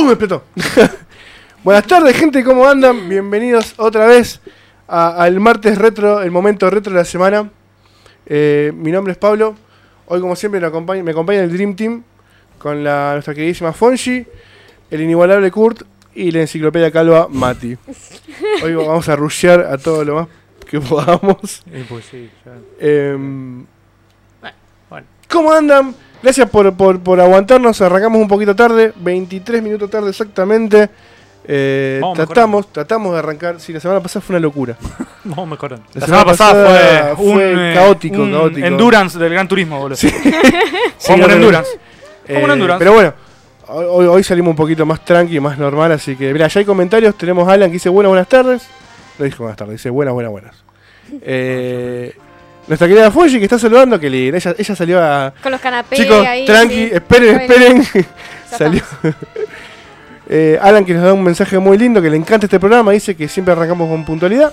¡Uh! Me explotó. Buenas tardes, gente, ¿cómo andan? Bienvenidos otra vez al martes retro, el momento retro de la semana. Eh, mi nombre es Pablo. Hoy, como siempre, me acompaña, me acompaña el Dream Team con la, nuestra queridísima Fonji, el inigualable Kurt y la enciclopedia calva Mati. Hoy vamos a rushear a todo lo más que podamos. Eh, pues sí, ya. Em, bueno. ¿Cómo andan? Gracias por, por, por aguantarnos. Arrancamos un poquito tarde, 23 minutos tarde exactamente. Eh, Vamos tratamos, tratamos de arrancar. Sí, la semana pasada fue una locura. Vamos mejorando. La La, semana semana pasada, fue un eh, caótico, un caótico. endurance del Gran Turismo, boludo. Sí. Como un endurance. Eh, Como un endurance. Pero bueno, hoy, hoy salimos un poquito más tranqui, más normal. Así que, mira, ya hay comentarios. Tenemos a Alan que dice buenas, buenas tardes. No dijo buenas tardes, dice buenas, buenas, buenas. Eh, nuestra querida Fuji que está saludando, que linda. Ella, ella salió a. Con los canapés Chicos, ahí. tranqui, sí. esperen, Bueno, esperen. Salió. Eh, Alan que nos da un mensaje muy lindo, que le encanta este programa, dice que siempre arrancamos con puntualidad.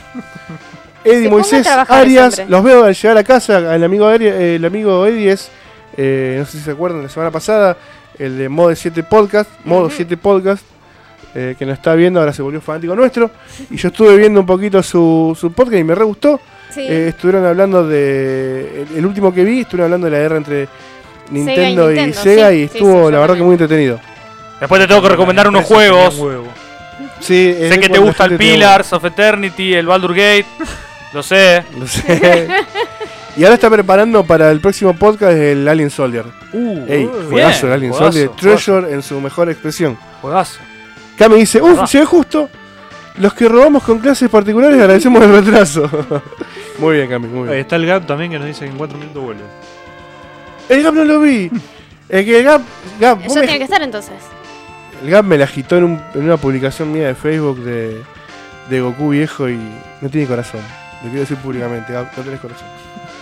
Eddie Moisés Arias, los veo al llegar a casa, el amigo, Ari- eh, el amigo Eddie es, eh, no sé si se acuerdan, la semana pasada, el de Mode 7 Podcast, Modo Ujú. 7 Podcast, eh, que nos está viendo, ahora se volvió fanático nuestro, y yo estuve viendo un poquito su, su podcast y me re gustó. Sí. Eh, estuvieron hablando de. El, el último que vi, estuvieron hablando de la guerra entre Nintendo y, Nintendo, Sega sí, y estuvo, sí, la verdad, que muy entretenido. Después te tengo que recomendar unos juegos. Eh. Sí, Sé que te gusta el Pillars of Eternity, el Baldur Gate. Lo sé. Lo sé. y ahora está preparando para el próximo podcast el Alien Soldier. Uh, Ey, juegazo el Alien juegazo, Soldier. juegazo, Treasure en su mejor expresión. juegazo. Acá me dice, uff, llegué justo. Los que robamos con clases particulares agradecemos el retraso. muy bien, Cami, muy Ahí está el Gap también que nos dice que en 4 minutos vuelve. El Gap no lo vi. Es que el Gap, Gap, vos Eso me- tiene que estar entonces. el Gap me la agitó en, un- en una publicación mía de Facebook de, de Goku viejo y no tiene corazón. Lo quiero decir públicamente, Gap, no tenés corazón.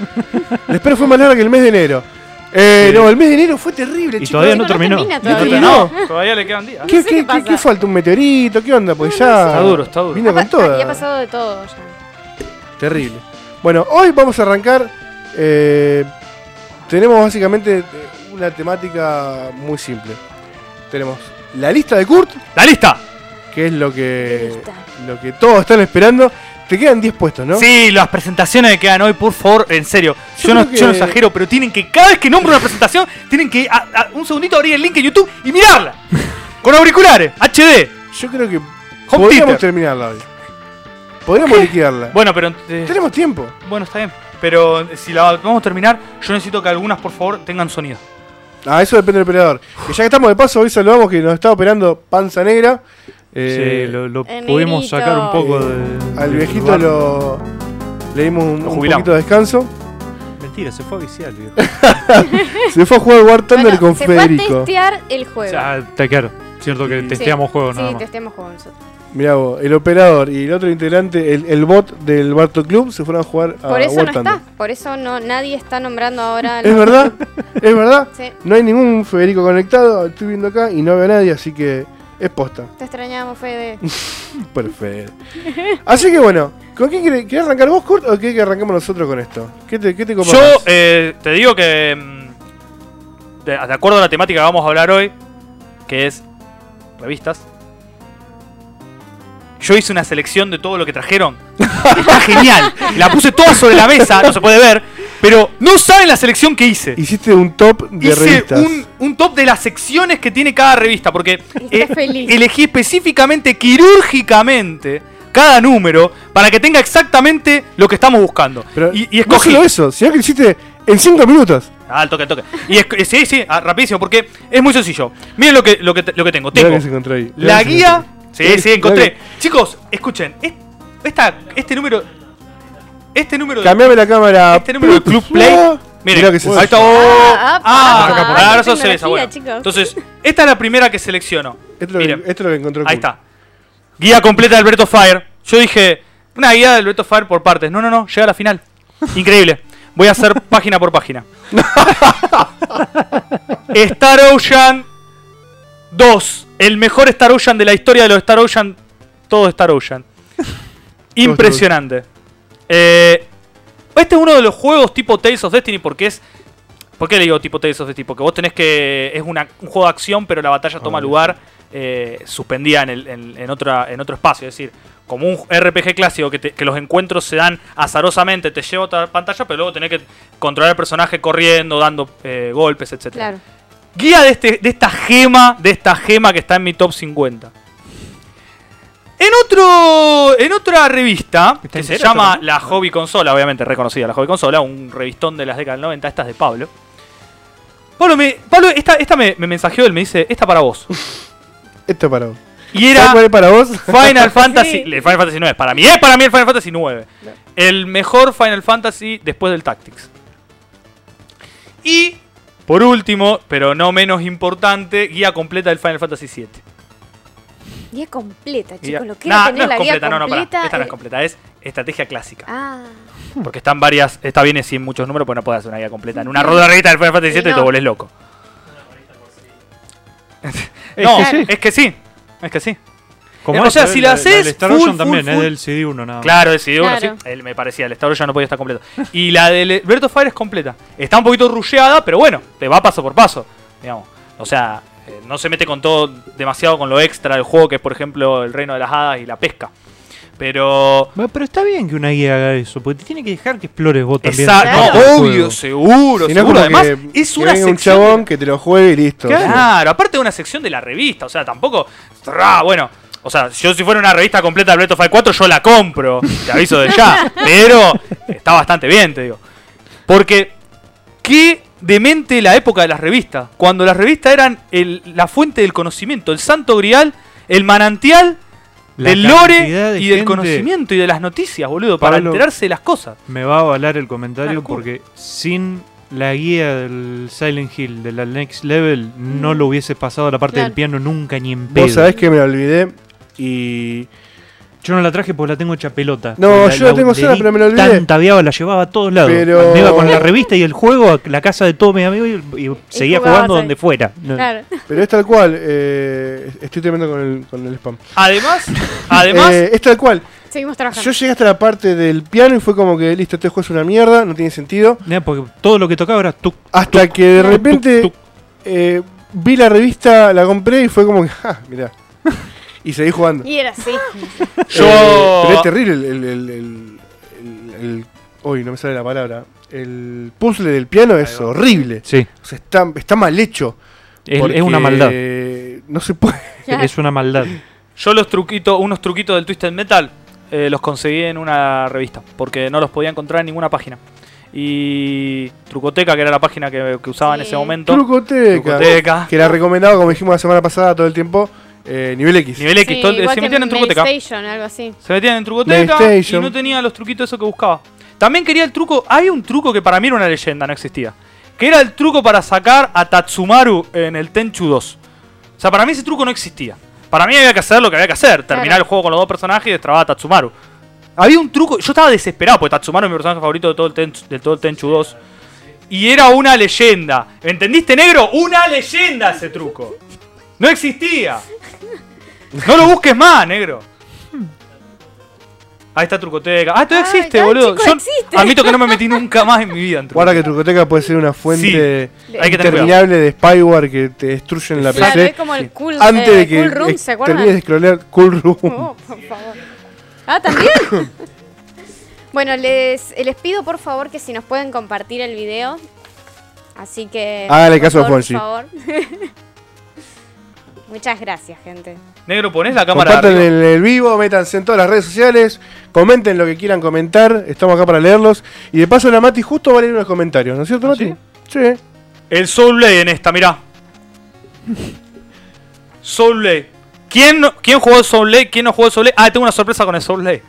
La espera fue más larga que el mes de enero. Eh, Sí. no, el mes de enero fue terrible, Y chicos. todavía no terminó. termina No todavía. terminó. No, todavía le quedan días. ¿Qué, No sé qué, qué qué- pasa. qué falta? ¿Un meteorito? ¿Qué onda? Pues No, ya. no sé. Está duro, está duro. Vino con. Y ha pasado de todo ya. Terrible. Bueno, hoy vamos a arrancar. eh, tenemos básicamente eh, una temática muy simple. Tenemos la lista de Kurt, ¡La lista! que es lo que, Lista. lo que todos están esperando. Te quedan 10 puestos, ¿no? Sí, las presentaciones que quedan hoy, por favor, en serio. Yo Yo, no, creo que- yo no exagero, pero tienen que, cada vez que nombro una presentación, tienen que a- a- un segundito abrir el link en YouTube y mirarla. Con auriculares, HD. Yo creo que Home podríamos theater. terminarla hoy. Podríamos liquidarla. Bueno, pero. eh, Tenemos tiempo. bueno, está bien. Pero eh, si la vamos a terminar, yo necesito que algunas, por favor, tengan sonido. Ah, eso depende del operador. Que ya que estamos de paso, hoy saludamos que nos está operando Panza Negra. Eh, sí, lo, pudimos negrito. sacar un poco de. Al viejito lugar. lo. Le dimos un, un poquito de descanso. Mentira, se fue a viciar, viejo. Se fue a jugar War Thunder Bueno, con se fue a Federico. testear el juego. Ya, está claro. Cierto que Sí. testeamos juegos nada Sí, más. testeamos juegos nosotros. Mirá vos, el operador y el otro integrante, el, el bot del Barto Club, se fueron a jugar a Por eso War no Thunder. está. Por eso no nadie está nombrando ahora. ¿Es verdad? ¿Es verdad? Sí, No hay ningún Federico conectado, estoy viendo acá y no veo a nadie, así que es posta. te extrañamos, Fede. Perfecto. Así que bueno, ¿con quién quiere- querés arrancar vos, Kurt, o querés que arranquemos nosotros con esto? ¿Qué te, qué te Yo eh, te digo que. mm, De, de acuerdo a la temática que vamos a hablar hoy, que es revistas. Yo hice una selección de todo lo que trajeron. Está genial. La puse toda sobre la mesa, no se puede ver. Pero no saben la selección que hice. Hiciste un top de Hice revistas. un, un top de las secciones que tiene cada revista. Porque eh, feliz. elegí específicamente, quirúrgicamente, cada número para que tenga exactamente lo que estamos buscando. Pero y, y no escogí. solo eso, sino que lo hiciste en 5 minutos. Ah, al toque, al toque. Y es, sí, sí, ah, rapidísimo, porque es muy sencillo. Miren lo que, lo que, te- lo que tengo. Tengo que la guía. Sí, sí, encontré. Chicos, escuchen. es- esta, este número. Este número de. Cambiame la cámara. Este número de Club Play. Miren, Mirá que se ahí está. Ah, oh, ah, ah, ah, ah, ah, esa, bueno. chicos. Entonces, esta es la primera que selecciono. Esto lo esto es lo que ahí está. Guía completa del Breath of Fire. Yo dije, una guía del Breath of Fire por partes. No, no, no, llega a la final. Increíble. Voy a hacer página por página. Star Ocean 2. El mejor Star Ocean de la historia de los Star Ocean. Todo Star Ocean. Impresionante. Eh, este es uno de los juegos tipo Tales of Destiny porque es. ¿Por qué le digo tipo Tales of Destiny? Porque vos tenés que. Es una- un juego de acción, pero la batalla toma lugar eh, suspendida en, el- en- en otra, en otro espacio. Es decir, como un RPG clásico que, te- que los encuentros se dan azarosamente, te lleva a otra pantalla, pero luego tenés que controlar al personaje corriendo, dando eh, golpes, etc. Claro. Guía de, este, de esta gema, de esta gema que está en mi top 50. En otro. En otra revista, ¿Está que se llama? La Hobby Consola, obviamente reconocida la Hobby Consola, un revistón de las décadas del 90, esta es de Pablo. Pablo, me, Pablo esta, esta me, me mensajeó, él me dice, esta para vos. Esto es para vos. Y ¿Sabes era cuál es para vos? Final Fantasy. Sí. el Final Fantasy 9. Para mí es para mí el Final Fantasy 9. El mejor Final Fantasy después del Tactics. Y por último, pero no menos importante, guía completa del Final Fantasy 7. Guía completa, Guía- chicos. Lo que tener no es la guía completa, no, no, completa. Esta no es eh, completa, es estrategia clásica. Ah, Porque están varias, está bien sin muchos números, pues no puedes hacer una guía completa. En una rueda revista del Final Fantasy Sí, 7 te no. volvés loco. Es no, que sí. es que sí. Es que sí. Como o sea, esta, si la- haces del Star full, Ocean full, también, es full. del CD1 nada más. Claro, el CD1, Claro. sí. Él me parecía, el Star ya no podía estar completo. Y la del Breath of Fire es completa. Está un poquito rusheada, pero bueno, te va paso por paso. Digamos. O sea, eh, no se mete con todo demasiado con lo extra del juego, que es por ejemplo el reino de las hadas y la pesca. Pero. Pero está bien que una guía haga eso, porque te tiene que dejar que explores vos también. Exacto, no, obvio, seguro, Si no, seguro. Además, que, es que una venga un sección. chabón de- que te lo juegue y listo. Claro, aparte de una sección de la revista, o sea, tampoco. Tra, bueno, o sea, yo si fuera una revista completa de Breath of Fire 4, yo la compro, te aviso de ya. Pero está bastante bien, te digo. Porque, qué demente la época de las revistas. Cuando las revistas eran el- la fuente del conocimiento, el santo grial, el manantial La del lore de y del conocimiento y de las noticias, boludo, para Pablo- enterarse de las cosas. Me va a avalar el comentario porque sin la guía del Silent Hill, de la Next Level, no lo hubiese pasado a la parte Claro. del piano nunca ni en pedo. Vos sabés que me olvidé y. Yo no la traje porque la tengo hecha pelota. No, La- yo la tengo sola, pero me la olvidé. Tanta viaba, la llevaba a todos lados. Pero- Me iba con la revista y el juego a la casa de todos mis amigos y, y seguía jugando ahí. donde fuera. Claro. Pero es tal cual. eh, estoy tremendo con el, con el spam. Además, además, Eh, es tal cual. Seguimos trabajando. Yo llegué hasta la parte del piano y fue como que listo, este juego es una mierda, no tiene sentido. Nah, porque todo lo que tocaba era tú. Hasta que de repente tuc. eh, vi la revista, la compré y fue como que, ah, mirá. Y seguí jugando. Y era así. yo. Eh, pero es terrible el, el, el, el- el- el- Uy, no me sale la palabra. El puzzle del piano es horrible. Sí, O sea, está, está mal hecho. es, una maldad. No se puede. Es una maldad. Yo los truquitos, unos truquitos del Twisted Metal, eh, los conseguí en una revista, porque no los podía encontrar en ninguna página. Y Trucoteca, que era la página que, que usaba en Sí. ese momento. Trucoteca. Trucoteca. Que la recomendaba, como dijimos la semana pasada, todo el tiempo. Eh, nivel X. Nivel X, Sí, todo el- igual se metían en Trucoteca. Mailstation, algo así. Se metían en Trucoteca y no tenía los truquitos eso que buscaba. También quería el truco. Hay un truco que para mí era una leyenda, no existía. Que era el truco para sacar a Tatsumaru en el Tenchu 2. O sea, para mí ese truco no existía. Para mí había que hacer lo que había que hacer. Terminar Claro. el juego con los dos personajes y destrabar a Tatsumaru. Había un truco. Yo estaba desesperado porque Tatsumaru es mi personaje favorito de todo el Tenchu, de todo el Tenchu 2. Y era una leyenda. ¿Entendiste, negro? Una leyenda ese truco. No existía. No lo busques más, negro. Ahí está Trucoteca. Ah, todavía Ay, existe, boludo. chico, Yo existe. admito que no me metí nunca más en mi vida en Guarda que Trucoteca puede ser una fuente Sí, hay que tener interminable de spyware que te destruyen la Claro, PC es como el cool, antes eh, de que cool room, ¿se acuerdan? termines de scrollear Cool Room. Oh, por favor. Ah, ¿también? bueno, les, les pido por favor que si nos pueden compartir el video. Así que... Hágale caso a Fonsi. Por favor. Muchas gracias, gente. Negro, ponés la cámara. Compartan en el vivo, métanse en todas las redes sociales, comenten lo que quieran comentar, estamos acá para leerlos. Y de paso la Mati justo va a leer unos comentarios, ¿no es cierto, ¿Ah, Mati? Sí. El Soul Blade en esta, mirá. Soul Blade. ¿Quién, no- ¿Quién jugó el Soul Blade? ¿Quién no jugó el Soul Blade? Ah, tengo una sorpresa con el Soul Blade.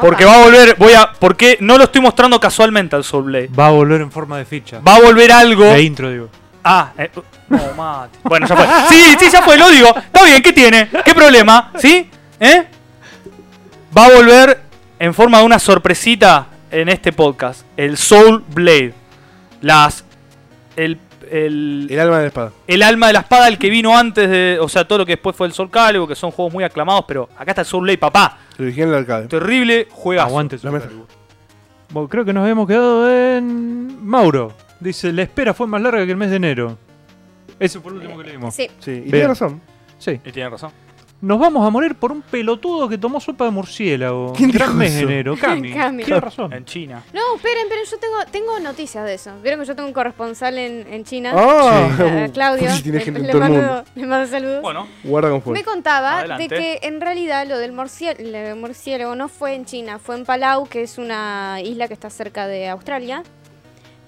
Porque va a volver, voy a. Porque no lo estoy mostrando casualmente al Soul Blade. Va a volver en forma de ficha. Va a volver algo. De intro, digo. Ah, eh, no, mate. Bueno, ya fue. Sí, sí, ya fue, lo digo. Está bien, ¿qué tiene? ¿Qué problema? ¿Sí? ¿Eh? Va a volver en forma de una sorpresita en este podcast. El Soul Blade. Las. El. El, El alma de la espada. el alma de la espada, el que vino antes de. O sea, todo lo que después fue el Soul Calibur, que son juegos muy aclamados, pero acá está el Soul Blade, papá. El original del arcade. Terrible juegazo. Aguante Soul. Calibur. Bueno, creo que nos habíamos quedado en Mauro. Dice, la espera fue más larga que el mes de enero. Ese fue el último que leímos. Sí. Sí, y Bien. tiene razón. Sí. Y tiene razón. Nos vamos a morir por un pelotudo que tomó sopa de murciélago. ¿Quién Gran dijo mes de eso? enero. Cami. Cami. Tiene razón. En China. No, esperen, pero yo tengo, tengo noticias de eso. Vieron que yo tengo un corresponsal en, en China. Ah, Sí. a Claudio. Uy, tiene le- gente en le, todo el mando, mundo. le mando saludos. Bueno, Guarda con fuego. Me contaba Adelante. de que en realidad lo del murciélago, lo del murciélago no fue en China, fue en Palau, que es una isla que está cerca de Australia,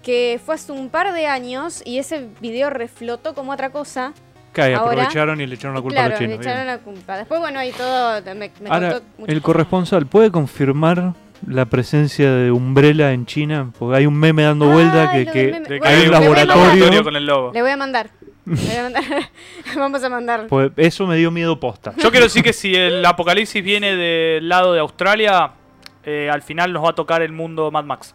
que fue hace un par de años y ese video reflotó como otra cosa. Cae, Ahora- aprovecharon y le echaron la culpa claro, a los le echaron bien. la culpa. Después, bueno, ahí todo me, me Ahora, el corresponsal puede confirmar la presencia de Umbrella en China, porque hay un meme dando Ah, vuelta que, que meme. que Bueno, hay un laboratorio. con el logo. Le voy a mandar. Le voy a mandar. Vamos a mandar. pues, eso me dio miedo posta. Yo quiero decir que si el apocalipsis viene del lado de Australia, eh, al final nos va a tocar el mundo Mad Max.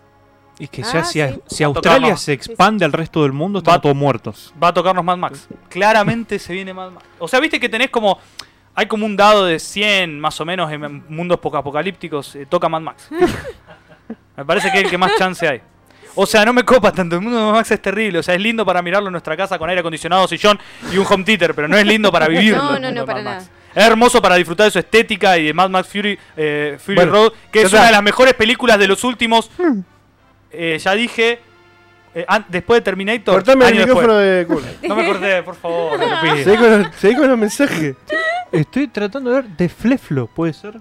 Y que Ah, ya si, a- sí. si Australia se expande al resto del mundo, están Va- todos muertos. Va a tocarnos Mad Max. Claramente se viene Mad Max. O sea, viste que tenés como. Hay como un dado de 100 más o menos en mundos apocalípticos. eh, toca Mad Max. Me parece que es el que más chance hay. O sea, no me copa tanto. El mundo de Mad Max es terrible. O sea, es lindo para mirarlo en nuestra casa con aire acondicionado, sillón y un home theater. Pero no es lindo para vivirlo. No, no, no, para Mad Max. nada. Es hermoso para disfrutar de su estética y de Mad Max Fury, eh, Fury Bueno, Road, que es una de las mejores películas de los últimos. Eh, ya dije. eh, an- después de Terminator. Cortame el micrófono después. de culo. No me corté, por favor. te lo pido. Seguí con, los, seguí con los mensajes. Estoy tratando de ver de Fleflo, ¿puede ser?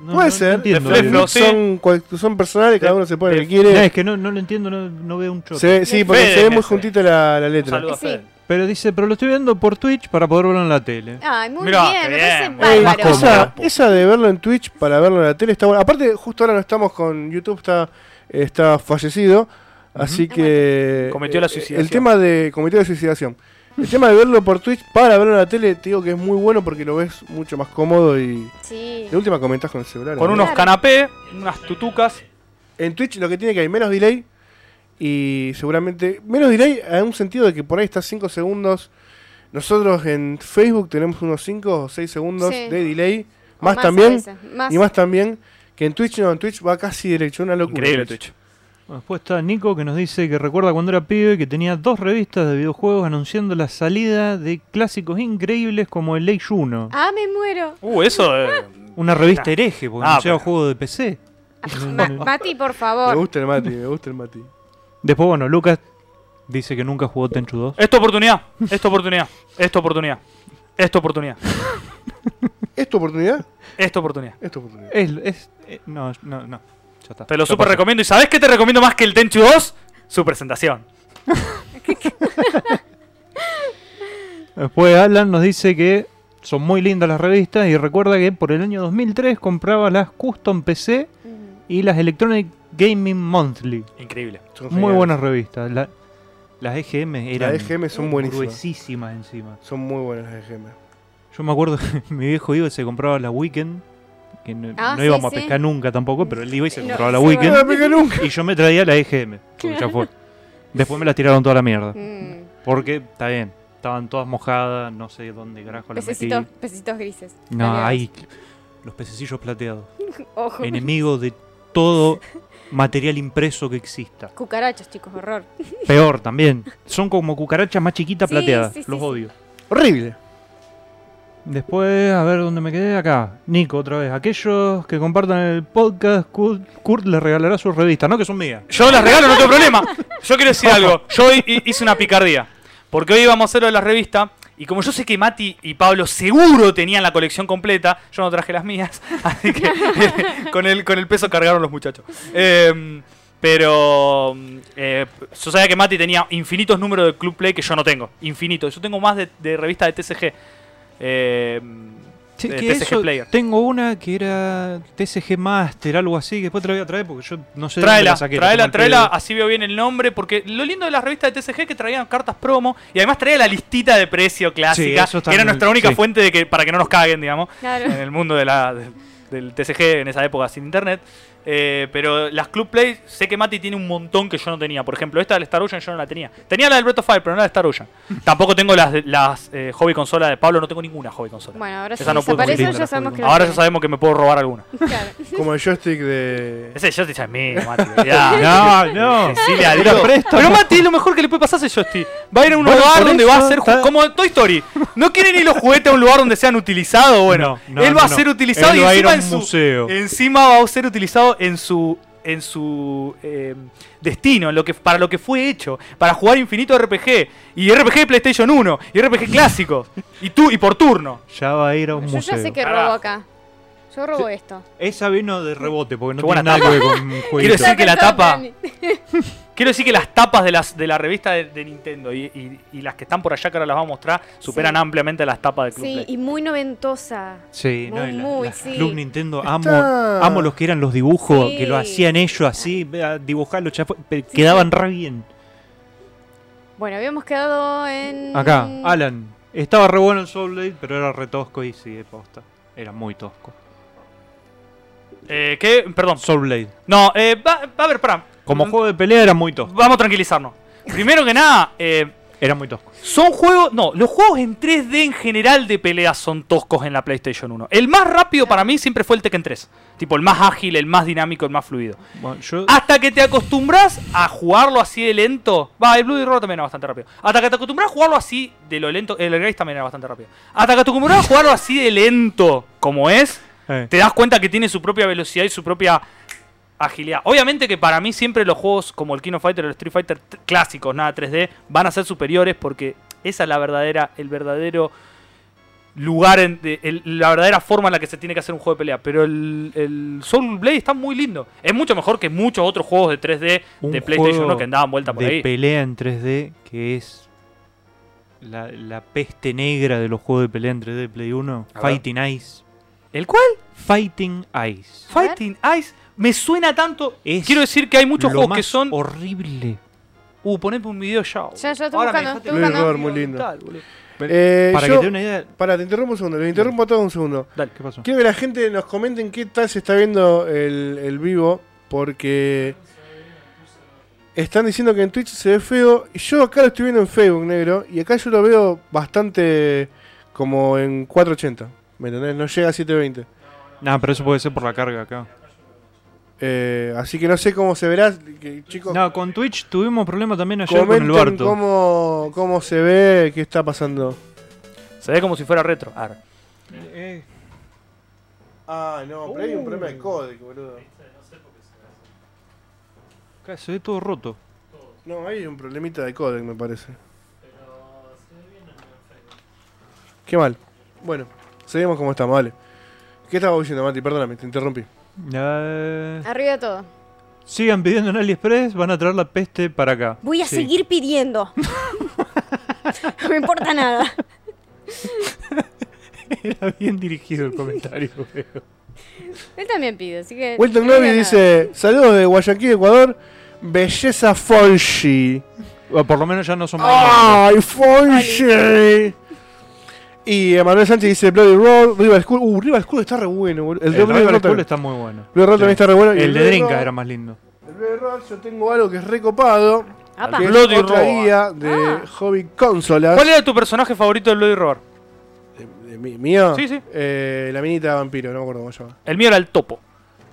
No, Puede no- no ser. entiendo. Fleflo, sí. son, cual- son personales, cada uno se pone el que quiere. No, es que no, no lo entiendo, no, no veo un. Se ve- sí, porque Fede, se ve muy jefe. juntito la, la Un letra. saludo a Sí. Fede. Pero dice, pero lo estoy viendo por Twitch para poder verlo en la tele. Ay, muy Mirá, bien, qué me bien, parece Ey, más bárbaro. cómodo. esa, esa de verlo en Twitch para verlo en la tele está buena. Aparte, justo ahora no estamos con YouTube, está, está fallecido. Así Ah, que. Cometió la eh, suicidación. El tema de. Cometió la suicidación. El tema de verlo por Twitch para verlo en la tele, te digo que es muy bueno porque lo ves mucho más cómodo y. Sí. De última comentás con el celular. Con ¿no? unos canapés, unas tutucas. En Twitch lo que tiene que hay menos delay y seguramente menos delay en un sentido de que por ahí está 5 segundos. Nosotros en Facebook tenemos unos 5 o 6 segundos Sí. de delay. Más, también. más. Y más también que en Twitch no, en Twitch va casi derecho, una locura. Increíble Twitch. Después está Nico que nos dice que recuerda cuando era pibe que tenía dos revistas de videojuegos anunciando la salida de clásicos increíbles como el Age 1. Ah, me muero. Uh, eso. eh, Una revista hereje, porque Ah, anunciaba pero- juegos de PC. Ma- Mati, por Me favor. gusta el Mati, me gusta el Mati. Después, bueno, Lucas dice que nunca jugó Tenchu 2. Esta oportunidad. Esta oportunidad. Esta oportunidad. Esta oportunidad. ¿Es tu oportunidad? Esta oportunidad. Es tu oportunidad. Es, es- eh, no, no, no. Ya está. Te lo Ya super recomiendo. ¿Y sabes qué te recomiendo más que el Tenchu 2? Su presentación. Después Alan nos dice que son muy lindas las revistas y recuerda que por el año 2003 compraba las Custom PC y las Electronic Gaming Monthly. Increíble. Son Muy geniales. buenas revistas. La- las EGM eran Las EGM son buenísimas. gruesísimas encima. Son muy buenas las EGM. Yo me acuerdo que mi viejo iba y se compraba la Weekend, que no, Ah, no sí, íbamos sí. a pescar nunca tampoco, pero él iba y se No, compraba la Weekend No la nunca. y yo me traía la EGM. porque ya fue. Después me la tiraron toda la mierda. Mm. Porque, está bien, estaban todas mojadas, no sé dónde carajo las metí. Pececitos, grises. No, hay los pececillos plateados. Ojo. Enemigo de todo material impreso que exista. Cucarachas, chicos, horror. Peor también. Son como cucarachas más chiquitas Sí, plateadas. sí, sí, los sí. odio. Horrible. Después, a ver dónde me quedé. Acá. Nico, otra vez. Aquellos que compartan el podcast, Kurt, Kurt les regalará sus revistas, ¿no? Que son mías. Yo las regalo, no tengo problema. Yo quiero decir algo. Yo hoy hice una picardía. Porque hoy íbamos a hacer lo de la revista. Y como yo sé que Mati y Pablo seguro tenían la colección completa, yo no traje las mías. Así que con, el, con el peso cargaron los muchachos. Eh, pero eh, yo sabía que Mati tenía infinitos números de Club Play que yo no tengo. Infinitos. Yo tengo más de, de revistas de TCG. Eh, Sí, que TCG eso- Player. Tengo una que era TCG Master, algo así, que después te la voy a traer porque yo no sé de dónde Tráela, la saqué. tráela, tráela, así veo bien el nombre, porque lo lindo de las revistas de TCG es que traían cartas promo y además traía la listita de precio clásica, que era nuestra única sí. fuente de que para que no nos caguen, digamos, Claro. en el mundo de la, de- del TCG en esa época sin internet. Eh, pero las Club Play, sé que Mati tiene un montón que yo no tenía. Por ejemplo, esta del Star Ocean yo no la tenía. Tenía la del Breath of Fire, pero no la de Star Ocean. Tampoco tengo las, las eh, hobby consola de Pablo, no tengo ninguna hobby consola. Bueno, ahora Esa si no puedo desaparece conseguir. ya sabemos que lo Ahora ya tiene. sabemos que me puedo robar alguna. Claro. Como el joystick de. Ese te es mío, Mati. Ya. No, no. Pero Mati es lo mejor que le puede pasar a ese joystick. Va a ir a un Bueno, lugar por donde va a eso ser ju- está- como Toy Story. No quiere ni los juguetes a un lugar donde sean utilizados. Bueno, No, no, él va no, a no. ser utilizado Él y va a ir encima a en un su museo. encima va a ser utilizado en su en su eh, destino, en lo que para lo que fue hecho, para jugar infinito RPG y RPG de PlayStation 1 y RPG clásicos y tú y por turno. Ya va a ir a un Yo museo. ya sé que robo acá. Yo robo esto. Esa vino de rebote, porque no tiene nada que ver con Quiero jueguitos. decir que la tapa-. Quiero decir que las tapas de las de la revista de, de Nintendo y, y- y las que están por allá que ahora las vamos a mostrar superan Sí. ampliamente las tapas de Club Sí, Play. y muy noventosa. Sí, no, Muy, y la- muy, la sí. Club Nintendo, amo, Está- amo los que eran los dibujos, Sí. que lo hacían ellos así, vea, dibujarlo, quedaban re bien. Bueno, habíamos quedado en. Acá, Alan, estaba re bueno el Soul Blade, pero era re tosco y sí, de posta. Era muy tosco. Eh, ¿Qué? Perdón. Soul Blade. No, eh, va, va a ver, pará. Como juego de pelea era muy tosco. Vamos a tranquilizarnos. Primero que nada, eh, Era muy tosco. Son juegos. No, los juegos en 3D en general de peleas son toscos en la PlayStation 1. El más rápido para mí siempre fue el Tekken 3. Tipo, el más ágil, el más dinámico, el más fluido. Bueno, yo, Hasta que te acostumbras a jugarlo así de lento. Va, el Bloody Roar también era bastante rápido. Hasta que te acostumbras a jugarlo así de lo lento. El Grace también era bastante rápido. Hasta que te acostumbras a jugarlo así de lento como es. eh, Te das cuenta que tiene su propia velocidad y su propia agilidad. Obviamente que para mí siempre los juegos como el King of Fighter o el Street Fighter clásicos, nada 3D, van a ser superiores porque esa es la verdadera, el verdadero lugar, en, el- la verdadera forma en la que se tiene que hacer un juego de pelea. Pero el, el Soul Blade está muy lindo. Es mucho mejor que muchos otros juegos de 3D un de PlayStation juego 1 que andaban vuelta por de ahí. pelea en 3D que es la, la peste negra de los juegos de pelea en 3D de Play 1. A ver. Fighting Ice. ¿El cuál? Fighting Ice. Fighting Ice. Me suena tanto. Es Quiero decir que hay muchos juegos que son. horrible. Uh, poneme un video ya. Ya, ya estoy Ahora me buscando, dejaste estoy buscando. Muy lindo. Tal, boludo. Eh, Para yo- que te dé una idea. Pará, te interrumpo un segundo. Lo interrumpo a todo un segundo. Dale. ¿Qué pasó? Quiero que la gente nos comenten qué tal se está viendo el, el vivo. Porque están diciendo que en Twitch se ve feo. Y yo acá lo estoy viendo en Facebook, negro. Y acá yo lo veo bastante como en 480. ¿Me entendés? No llega a 720. Nah, pero eso puede ser por la carga acá. Eh, así que no sé cómo se verá. Que, chicos, No, con Twitch tuvimos problemas también ayer con el comenten Barto. cómo, cómo se ve, qué está pasando. Se ve como si fuera retro. Arre. Eh, Ah, no, pero hay un problema de código, boludo. acá se ve todo roto. No, hay un problemita de codec, me parece. Qué mal. Bueno, seguimos como estamos, vale. ¿Qué estabas diciendo, Mati? Perdóname, te interrumpí. Eh, Arriba de todo. sigan pidiendo en AliExpress, van a traer la peste para acá. Voy a Sí. seguir pidiendo. no me importa nada. Era bien dirigido el comentario, pero- Él también pide, así que. Novi nada. dice: Saludos de Guayaquil, Ecuador. Belleza Fonshi. O por lo menos ya no son ¡Ay, Fonshi! Y Emanuel Sánchez dice: Bloody Road, Rival School. Uh, Rival School está re bueno, boludo. El, de Bloody Rival School está muy bueno. Bloody Road también está re bueno. El de Drinka era más lindo. El Bloody Road, yo tengo algo que es recopado. Que es Bloody otra Road. guía de Ah. hobby consolas. ¿Cuál era tu personaje favorito del Bloody Roar? De, de ¿Mío? Sí, sí. Eh, la minita vampiro, no me acuerdo cómo se llama. El mío era el topo.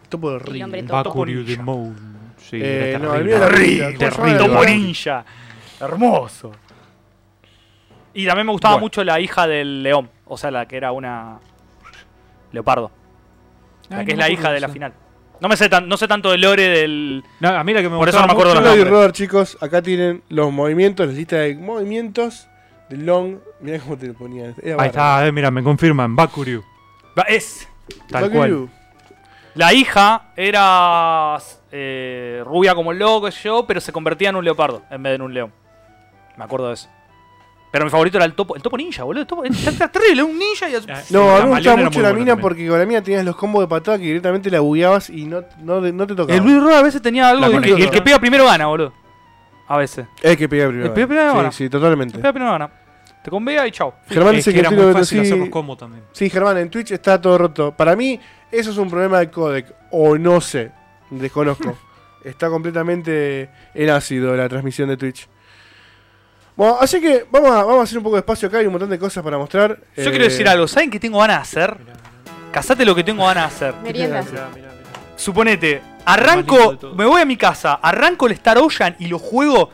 Topo de El río. Topo Bakuryu ninja. de Moon. Sí, Eh, era no, el mío era Terrible, Rita, ¿cómo se terrible. llama? Topo ninja. Hermoso. Y también me gustaba Bueno. mucho la hija del león. O sea, la que era una. Leopardo. La Ay, que es la hija de la final. No me sé, tan, no sé tanto del lore del. No, a mí la que me Por eso no me acuerdo mucho- los chicos, acá tienen los movimientos, la lista de movimientos de Long. Mirá cómo te lo ponía. Era Ahí está, eh, mira, me confirman. Bakuryu. Es. Tal Fuck cual. La hija era eh, rubia como el loco, qué sé yo, pero se convertía en un leopardo en vez de en un león. Me acuerdo de eso. Pero mi favorito era el topo. El topo ninja, boludo. El topo, está, está terrible, un ninja y. Ah, No, El a mí me gustaba mucho la bueno mina también. porque con la mina tenías los combos de patada que directamente la bugueabas y no, no, no te tocaba. El Blue Roar a veces tenía algo de el que pega primero gana, boludo. A veces. El que pega primero. El que pega primero sí, gana. sí, El totalmente. que pega primero gana. Te convea y chao. Germán dice que era muy fácil hacer los combos también. Sí, Germán, en Twitch está todo roto. Para mí, eso es un problema de codec. O no sé. Desconozco. Está completamente en ácido la transmisión de Twitch. Bueno, así que vamos a, vamos a hacer un poco de espacio acá, hay un montón de cosas para mostrar. Yo Eh, quiero decir algo. ¿Saben qué tengo ganas de hacer? Casate lo que tengo ganas de hacer. Merienda. Suponete, arranco, me voy a mi casa, arranco el Star Ocean y lo juego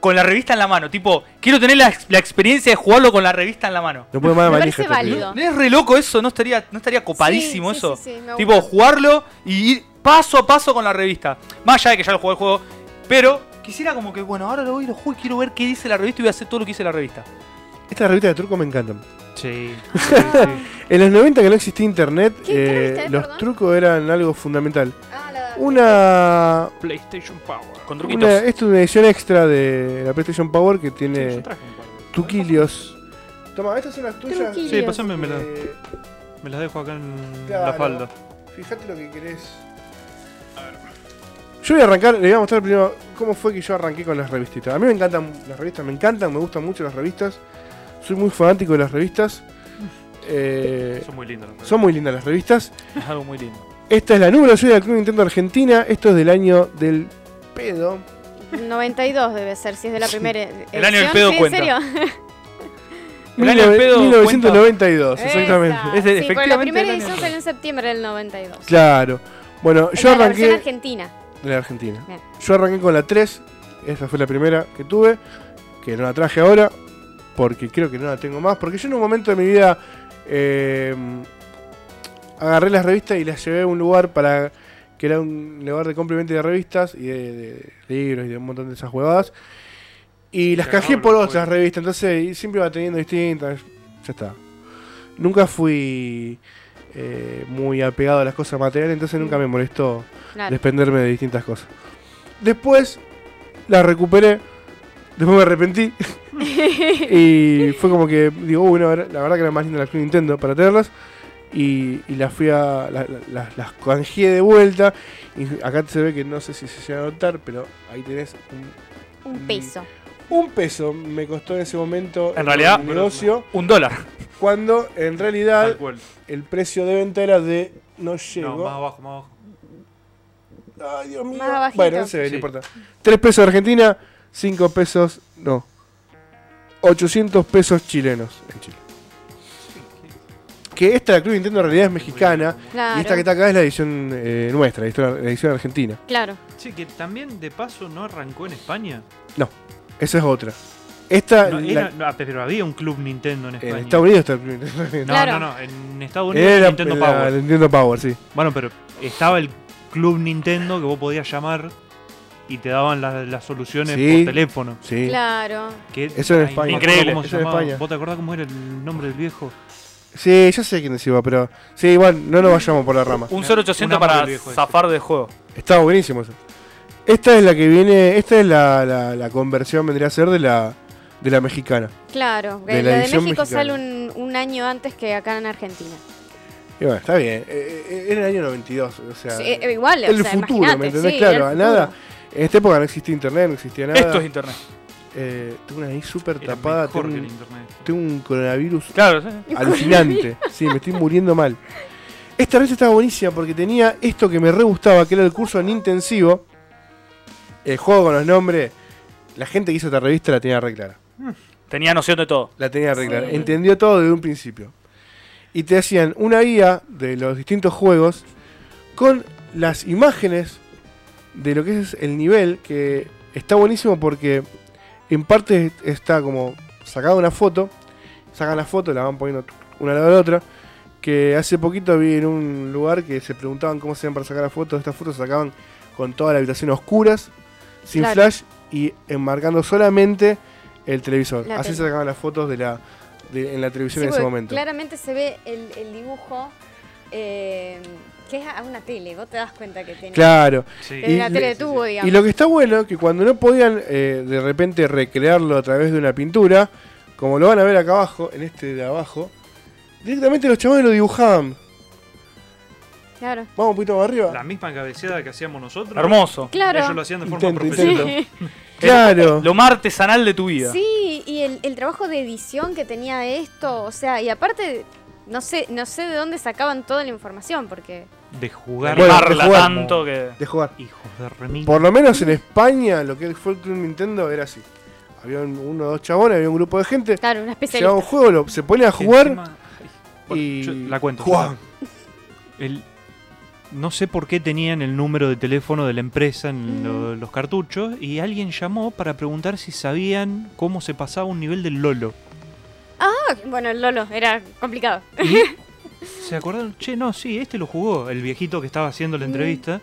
con la revista en la mano. Tipo, quiero tener la, ex- la experiencia de jugarlo con la revista en la mano. No puede más de Me parece este válido. ¿No es re loco eso? ¿No estaría, no estaría copadísimo Sí, eso? sí, sí, me tipo, jugarlo y ir paso a paso con la revista. Más allá de que ya lo jugué el juego. Pero quisiera como que, bueno, ahora lo voy y lo juego y quiero ver qué dice la revista y voy a hacer todo lo que dice la revista. Estas revistas de truco me encantan. Sí. En los 90 que no existía internet, ¿Qué- qué eh, es, los perdón? trucos eran algo fundamental. ah, la- Una, PlayStation Power. Con truquitos. una esto es una edición extra de la PlayStation Power que Sí, tiene yo traje un par de- truquilios. Toma, estas son las tuyas. Truquillos. Sí, pasame, me, la- Eh, me las dejo acá en Claro. la falda. Fíjate lo que querés. Yo voy a arrancar, le voy a mostrar primero cómo fue que yo arranqué con las revistitas. A mí me encantan las revistas, me encantan, me gustan mucho las revistas. Soy muy fanático de las revistas. Eh, Son muy lindas. las son muy lindas las revistas. Es algo muy lindo. Esta es la número 6 del Club Nintendo Argentina. Esto es del año del pedo. 92 debe ser, si es de la primera El año del edición. pedo Sí, cuenta. ¿En serio? El año del pedo 1992, exactamente. Esa. Es sí, la efectivamente primera el año edición salió en septiembre del 92. Claro. Bueno, Es yo la versión arranqué argentina. De la Argentina. Bien. Yo arranqué con la 3. Esa fue la primera que tuve. Que no la traje ahora. Porque creo que no la tengo más. Porque yo en un momento de mi vida eh, agarré las revistas y las llevé a un lugar para que era un lugar de complemento de revistas y de, de libros y de un montón de esas huevadas. Y las agarró por otras revistas. Entonces y siempre iba teniendo distintas. Ya está. Nunca fui eh, muy apegado a las cosas materiales. Entonces nunca me molestó Claro. desprenderme de distintas cosas. Después la recuperé, después me arrepentí y fue como que digo, uy, no, era- la verdad que era más linda la Club Nintendo para tenerlas y, y las fui a la- la- las, las canjeé de vuelta y acá se ve que no sé si se llega a notar, pero ahí tenés un, Un peso. un peso me costó en ese momento En el realidad- negocio Un dólar. cuando en realidad el precio de venta era de no llego No, más abajo, más abajo. Ay, Dios mío. Más abajito. Bueno, no se ve, no Sí. importa. 3 pesos de Argentina, 5 pesos, no. 800 pesos chilenos en Chile. Que esta, la Club Nintendo, en realidad es mexicana. Claro. Y esta que está acá es la edición eh, nuestra, la edición, la edición argentina. Claro. Sí, que también de paso no arrancó en España. Esa es otra. Esta, No, la- era- no, ah, pero había un club Nintendo en en España. Estados Unidos está el Club Nintendo. No, Claro. no, no. En Estados Unidos Era Nintendo la- Power. la Nintendo Power, sí. Bueno, pero estaba el club Nintendo que vos podías llamar y te daban la- las soluciones Sí. por teléfono. Sí. Claro. Que, Eso en no España. Increíble. cómo se en. España. ¿Vos te acordás cómo era el nombre del viejo? Sí, yo sé quién decía, pero. Sí, igual, no nos vayamos por la rama. Un Una- 0800 un amor para zafar de juego. Estaba buenísimo eso. Esta es la que viene. Esta es la, la, la conversión, vendría a ser de la, de la mexicana. Claro. De que la la de México mexicana. sale un, un año antes que acá en Argentina. Y bueno, está bien. Eh, eh, era el año 92. O sea, Sí, eh, igual, o el sea, futuro, imagínate, ¿me entendés? sí, claro, nada. En esta época no existía internet, no existía nada. Esto es internet. Eh, tengo una ahí súper tapada. mejor Tengo que el un, internet. tengo un coronavirus Claro, sí. alucinante. Sí, me estoy muriendo mal. Esta revista estaba buenísima porque tenía esto que me re gustaba, que era el curso en intensivo. El juego con los nombres. La gente que hizo esta revista la tenía re clara. Tenía noción de todo. La tenía re Sí. clara. Entendió todo desde un principio. Y te hacían una guía de los distintos juegos con las imágenes de lo que es el nivel, que está buenísimo porque en parte está como sacada una foto, sacan la foto, la van poniendo una al lado de la otra, que hace poquito vi en un lugar que se preguntaban cómo se hacían para sacar las fotos, estas fotos se sacaban con toda la habitación a oscuras, sin Claro. flash y enmarcando solamente el televisor. La Así tele. se sacaban las fotos de la de- en la televisión Sí, en ese momento. Claramente se ve el, el dibujo eh, que es a una tele. Vos te das cuenta que tiene. Claro. Sí. es una Y- tele de tubo, digamos. Y lo que está bueno que cuando no podían eh, de repente recrearlo a través de una pintura, como lo van a ver acá abajo, en este de abajo, directamente los chavales lo dibujaban. Claro. Vamos un poquito más arriba. La misma cabeceada que hacíamos nosotros. Hermoso. Claro. Ellos lo hacían de forma Intento, profesional. intento. Claro. Lo más artesanal de tu vida. Sí, y el, el trabajo de edición que tenía esto, o sea, y aparte, no sé, no sé de dónde sacaban toda la información, porque de jugar. Bueno, de jugar. tanto que. De jugar. Hijos de remil. Por lo menos en España, lo que fue el Club Nintendo era así. Había un- uno o dos chabones, había un grupo de gente. Claro, una Llevaba un especialista. juego, lo- se ponía a jugar encima- ay, bueno, y. yo la cuento. jugaban. El- no sé por qué tenían el número de teléfono de la empresa en lo- los cartuchos y alguien llamó para preguntar si sabían cómo se pasaba un nivel del Lolo. Ah, bueno, el Lolo, era complicado. Y se acordaron, che, no, sí, este lo jugó, el viejito que estaba haciendo la Mm. entrevista.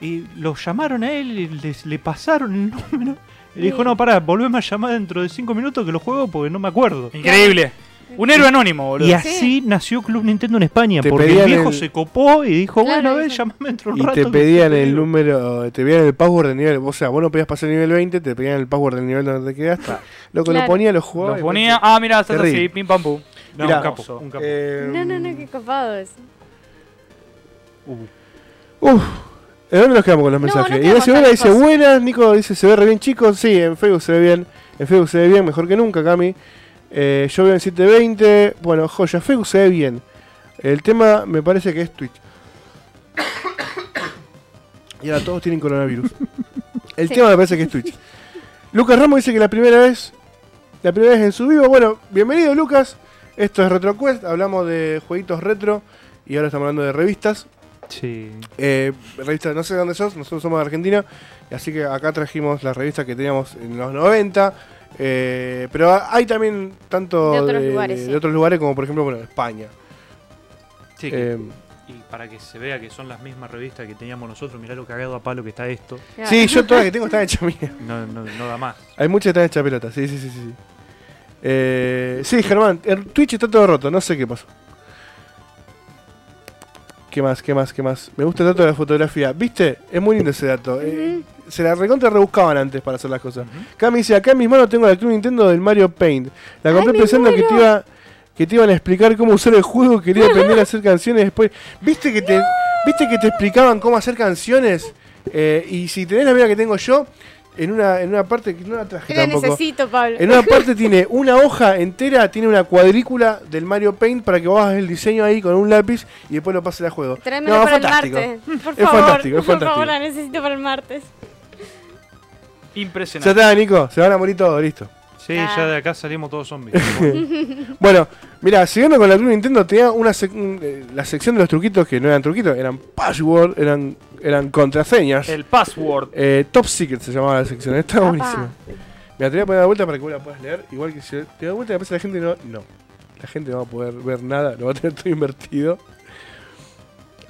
Y lo llamaron a él y les- le pasaron el número. Y dijo, Sí. no, pará, volveme a llamar dentro de cinco minutos que lo juego porque no me acuerdo. Increíble. Un héroe anónimo, boludo. Y así nació Club Nintendo en España, Te porque el viejo el- se copó y dijo, Claro, bueno, a ver, dijo- llamame dentro de un Y rato. te que pedían te el digo". número, te pedían el password del nivel. O sea, vos no podías pasar el nivel 20, te pedían el password del nivel donde te quedaste. Lo que lo ponía, lo jugaba. Los y ponía. Ah, mira, está Terrible. así, pim pam pum. No, Mirá, un capo, hermoso. un capo. Eh, No, no, no, qué copado eso. Uh, Uf, ¿en dónde nos quedamos con los No, mensajes? no Ignacio quedamos dice buenas, Nico dice se ve re bien chicos, sí, en Facebook se ve bien, en Facebook se ve bien, mejor que nunca, Cami. Eh, yo veo en 720, bueno, joya, Facebook se ve bien. El tema me parece que es Twitch. Y ahora todos tienen coronavirus. El Sí. tema me parece que es Twitch. Lucas Ramos dice que la primera vez, la primera vez en su vivo, bueno, bienvenido Lucas. Esto es RetroQuest, hablamos de jueguitos retro y ahora estamos hablando de revistas. Sí. Eh, revistas, no sé dónde sos, nosotros somos de Argentina, así que acá trajimos las revistas que teníamos en los 90. eh, pero hay también tanto De otros lugares, sí. de otros lugares como por ejemplo bueno, España. Sí, que- Eh, y para que se vea que son las mismas revistas que teníamos nosotros, mirá lo cagado a palo que está esto. Claro. sí, yo todas las que tengo están hechas mías. No, no, no da más. Hay muchas que están hechas pelota, sí, sí, sí, sí. sí. Eh, sí, Germán, el Twitch está todo roto, no sé qué pasó. ¿Qué más, qué más, qué más? Me gusta el dato de la fotografía. ¿Viste? Es muy lindo ese dato. Eh, se la recontra rebuscaban antes para hacer las cosas. Acá me dice, acá en mis manos tengo la Club Nintendo del Mario Paint. La compré Ay, pensando que te, iba, que te iban a explicar cómo usar el juego, quería aprender a hacer canciones después. ¿Viste que te, ¿viste que te explicaban cómo hacer canciones? Eh, y si tenés la vida que tengo yo, en una, en una parte que no la traje ¿Qué le tampoco. necesito, Pablo? En una parte tiene una hoja entera, tiene una cuadrícula del Mario Paint para que vos hagas el diseño ahí con un lápiz y después lo pases a juego. Tráemelo No, para fantástico. el martes. Por Es favor, fantástico, es por fantástico. favor, la necesito para el martes. Ya Impresionante. está, Nico, se van a morir todos, listo. Sí, Ah. ya de acá salimos todos zombies. Bueno, mira, siguiendo con la Club Nintendo, tenía una sec- eh, la sección de los truquitos que no eran truquitos, eran password, eran, eran contraseñas. El password. Eh, Top Secret se llamaba la sección, está buenísima. Te voy a poner la vuelta para que vos la puedas leer. Igual que si te das vuelta, después la gente no. No. La gente no va a poder ver nada, lo va a tener todo invertido.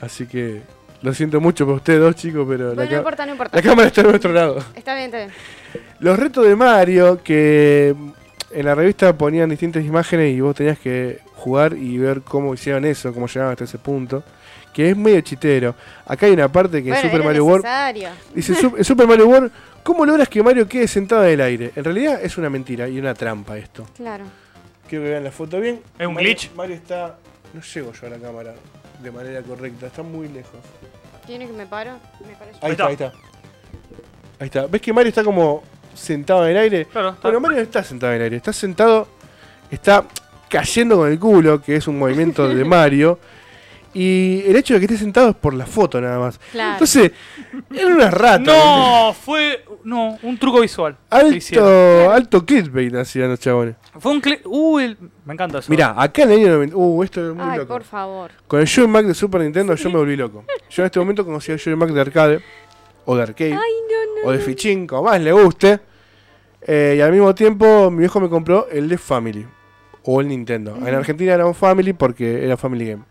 Así que lo siento mucho por ustedes dos, chicos, pero la, Bueno, no ca- importa, no importa. la cámara está a nuestro lado. Está bien, está bien. Los retos de Mario, que en la revista ponían distintas imágenes y vos tenías que jugar y ver cómo hicieron eso, cómo llegaban hasta ese punto. Que es medio chitero. Acá hay una parte que en Super era Mario World. Dice "Sup- en Super Mario World, ¿cómo logras que Mario quede sentado en el aire? En realidad es una mentira y una trampa esto. Claro. Quiero que vean la foto bien. ¿Es un Mario- glitch? Mario está. No llego yo a la cámara de manera correcta, está muy lejos. ¿Tiene que me paro? Me paro. Ahí Ahí está, ahí está. está. Ahí está. ¿Ves que Mario está como sentado en el aire? Claro, está- Bueno, Mario no está sentado en el aire, está sentado, está cayendo con el culo, que es un movimiento de Mario. Y el hecho de que esté sentado es por la foto nada más. Claro. Entonces, era una rata. No, fue. No, un truco visual. Alto, alto clickbait hacían los chabones. Fue un. cli- Uh, el- me encanta eso. Mirá, acá en el año 90. Uh, esto es muy Ay, loco. por favor. Con el Joy Mac de Super Nintendo yo me volví loco. Yo en este momento conocí el Joy Mac de arcade, o de arcade, Ay, no, no. o de fichín, como más le guste. Eh, y al mismo tiempo mi viejo me compró el de Family, o el Nintendo. En Argentina era un Family porque era Family Game.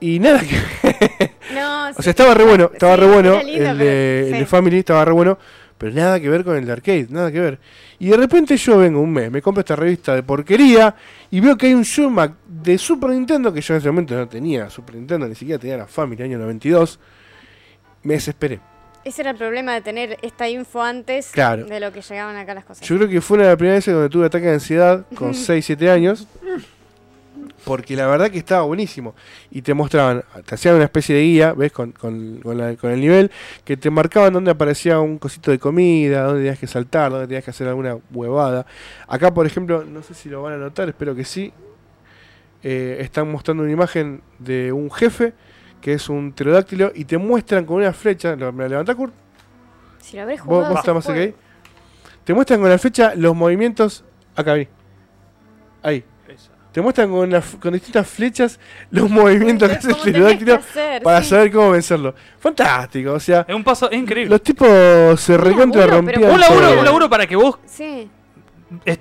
Y nada que. No, O sea, estaba re bueno, estaba Sí, re bueno. lindo, el, de, pero- el de Family estaba re bueno. Pero nada que ver con el de arcade, nada que ver. Y de repente yo vengo un mes, me compro esta revista de porquería y veo que hay un Mac de Super Nintendo que yo en ese momento no tenía Super Nintendo, ni siquiera tenía la Family año 92. Me desesperé. ese era el problema de tener esta info antes Claro. de lo que llegaban acá las cosas. Yo creo que fue una de las primeras veces donde tuve ataque de ansiedad con 6, 7 años. Porque la verdad que estaba buenísimo. Y te mostraban, te hacían una especie de guía, ¿ves? Con, con- con la- con el nivel, que te marcaban dónde aparecía un cosito de comida, dónde tenías que saltar, dónde tenías que hacer alguna huevada. Acá, por ejemplo, no sé si lo van a notar, espero que sí. eh, están mostrando una imagen de un jefe que es un pterodáctilo, y te muestran con una flecha, me la levanta Kurt, Si lo habré vos, jugado. vos se estás más cerca ahí. Te muestran con la flecha los movimientos, acá vi, ahí. Te muestran con, la f- con distintas flechas los movimientos que hace el pterodáctilo hacer, para sí. saber cómo vencerlo. Fantástico, o sea, Es un paso es increíble. los tipos se recontra rompían. Un laburo, un laburo para que vos, Sí.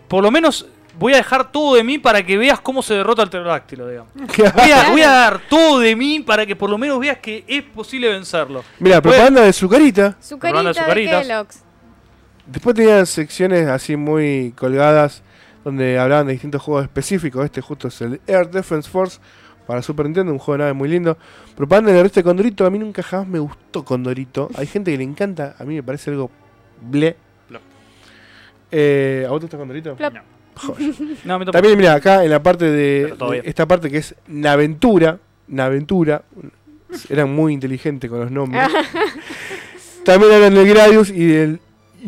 por lo menos, voy a dejar todo de mí para que veas cómo se derrota el pterodáctilo, digamos. Voy a, voy a dar todo de mí para que por lo menos veas que es posible vencerlo. Mira, propaganda de su carita. Su Propaganda carita de de Zucaritas. Kellogg's. Después tenían secciones así muy colgadas donde hablaban de distintos juegos específicos. Este justo es el Air Defense Force para Super Nintendo, un juego de nave muy lindo. Propaganda de la revista Condorito, a mí nunca jamás me gustó Condorito. Hay gente que le encanta, a mí me parece algo ble. Eh, ¿A vos te gusta Condorito? Joder. No. También, mira, acá en la parte de, de esta parte que es Naventura, Naventura, eran muy inteligentes con los nombres. También hablan del Gradius y del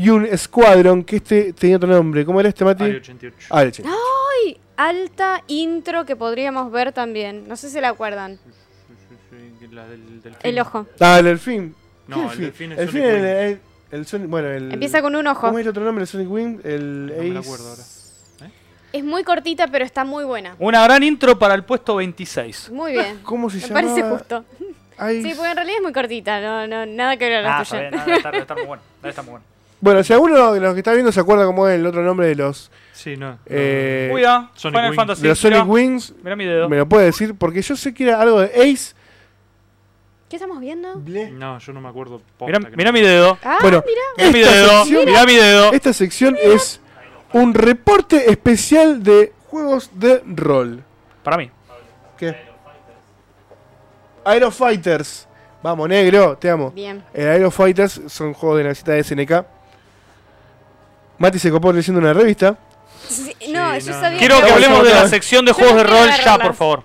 Yun Squadron, que este tenía otro nombre. ¿Cómo era este, Mati? Área 88. Ah, el che. Ay, alta intro que podríamos ver también. No sé si la acuerdan. La del. El ojo. Ah, el delfín. No, ¿Qué el delfín es El Sonic Wing. el, el- el Sonic- bueno, el... Empieza con un ojo. ¿Cómo es el otro nombre? El Sonic Wing, el No me la Ace- acuerdo ahora. Es muy cortita, pero está muy buena. Una gran intro para el puesto 26. Muy bien. ¿Cómo se Me llama? parece justo. Sí, porque en realidad es muy cortita. No, no, nada que ver a la Ah, está tuya. bien, debe estar, debe estar muy bueno. Debe estar muy bueno. Bueno, si alguno de los que está viendo se acuerda cómo es el otro nombre de los, Sí, no. no. Eh, Cuida, Sonic Final Wing. Fantasy. de los Sonic mirá, Wings, mirá mi dedo. me lo puede decir, porque yo sé que era algo de Ace. ¿Qué estamos viendo? Ble- No, yo no me acuerdo. Mirá, que mirá no. mi dedo. Ah, Bueno, Mirá mi esta dedo. sección- Mirá mi dedo. Esta sección es un reporte especial de juegos de rol. Para mí. ¿Qué? Aero Fighters. Vamos, negro, te amo. bien. El Aero Fighters son juegos de la cita de SNK. Mati se copó leyendo una revista. Sí, no, Sí, yo no, sabía. Quiero que hablemos de la sección de Yo juegos no de rol ya, por favor.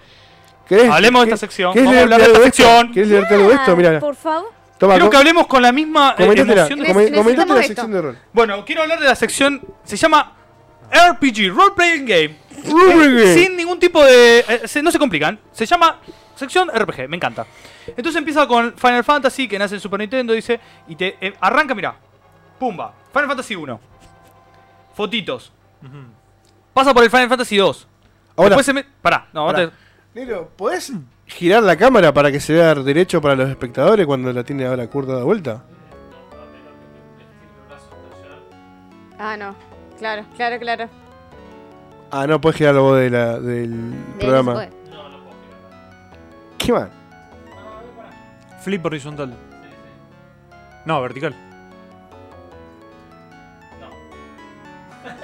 ¿Querés- Hablemos de qué- esta sección. ¿Querés Vamos a hablar de esta sección. ¿Querés leerte algo de esto? Mirá. Por favor. Toma, Quiero que hablemos con la misma eh, emoción. de- comentate la esto. sección de rol. Bueno, quiero hablar de la sección. Se llama RPG, Role Playing Game. Role Game. Sin ningún tipo de. eh, se- no se complican. Se llama sección RPG, me encanta. Entonces empieza con Final Fantasy, que nace en Super Nintendo, dice. Y te eh, arranca, mira. Pumba. Final Fantasy 1. Fotitos. Ujú. Pasa por el Final Fantasy 2. Ahora, Después se me. Pará, no, Pará. antes- negro, ¿podés girar la cámara para que se vea derecho para los espectadores cuando la tiene ahora curta de vuelta? Ah, no. Claro, claro, claro. Ah, no, podés girar la voz de la- del De programa. eso se puede. ¿Qué mal? Flip horizontal. No, vertical.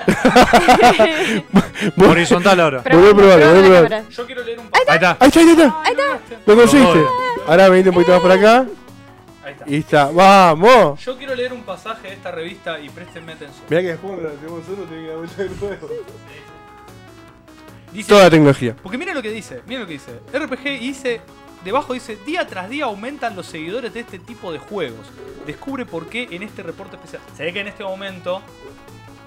Horizontal ahora. Pero Volví a probar, volví a probar. Yo quiero leer un Ahí está. Ahí está, ahí está. Ahí está. Lo conseguiste. Ahora venite un poquito más para acá. Ahí está. Y está. ¡Vamos! Yo quiero leer un pasaje de esta revista y préstenme atención. Mirá que después cuando la tenemos solo tiene que dar vuelta de nuevo. Dice, Toda la tecnología. Porque miren lo que dice, miren lo que dice. RPG dice, debajo dice, día tras día aumentan los seguidores de este tipo de juegos. Descubre por qué en este reporte especial. Se ve que en este momento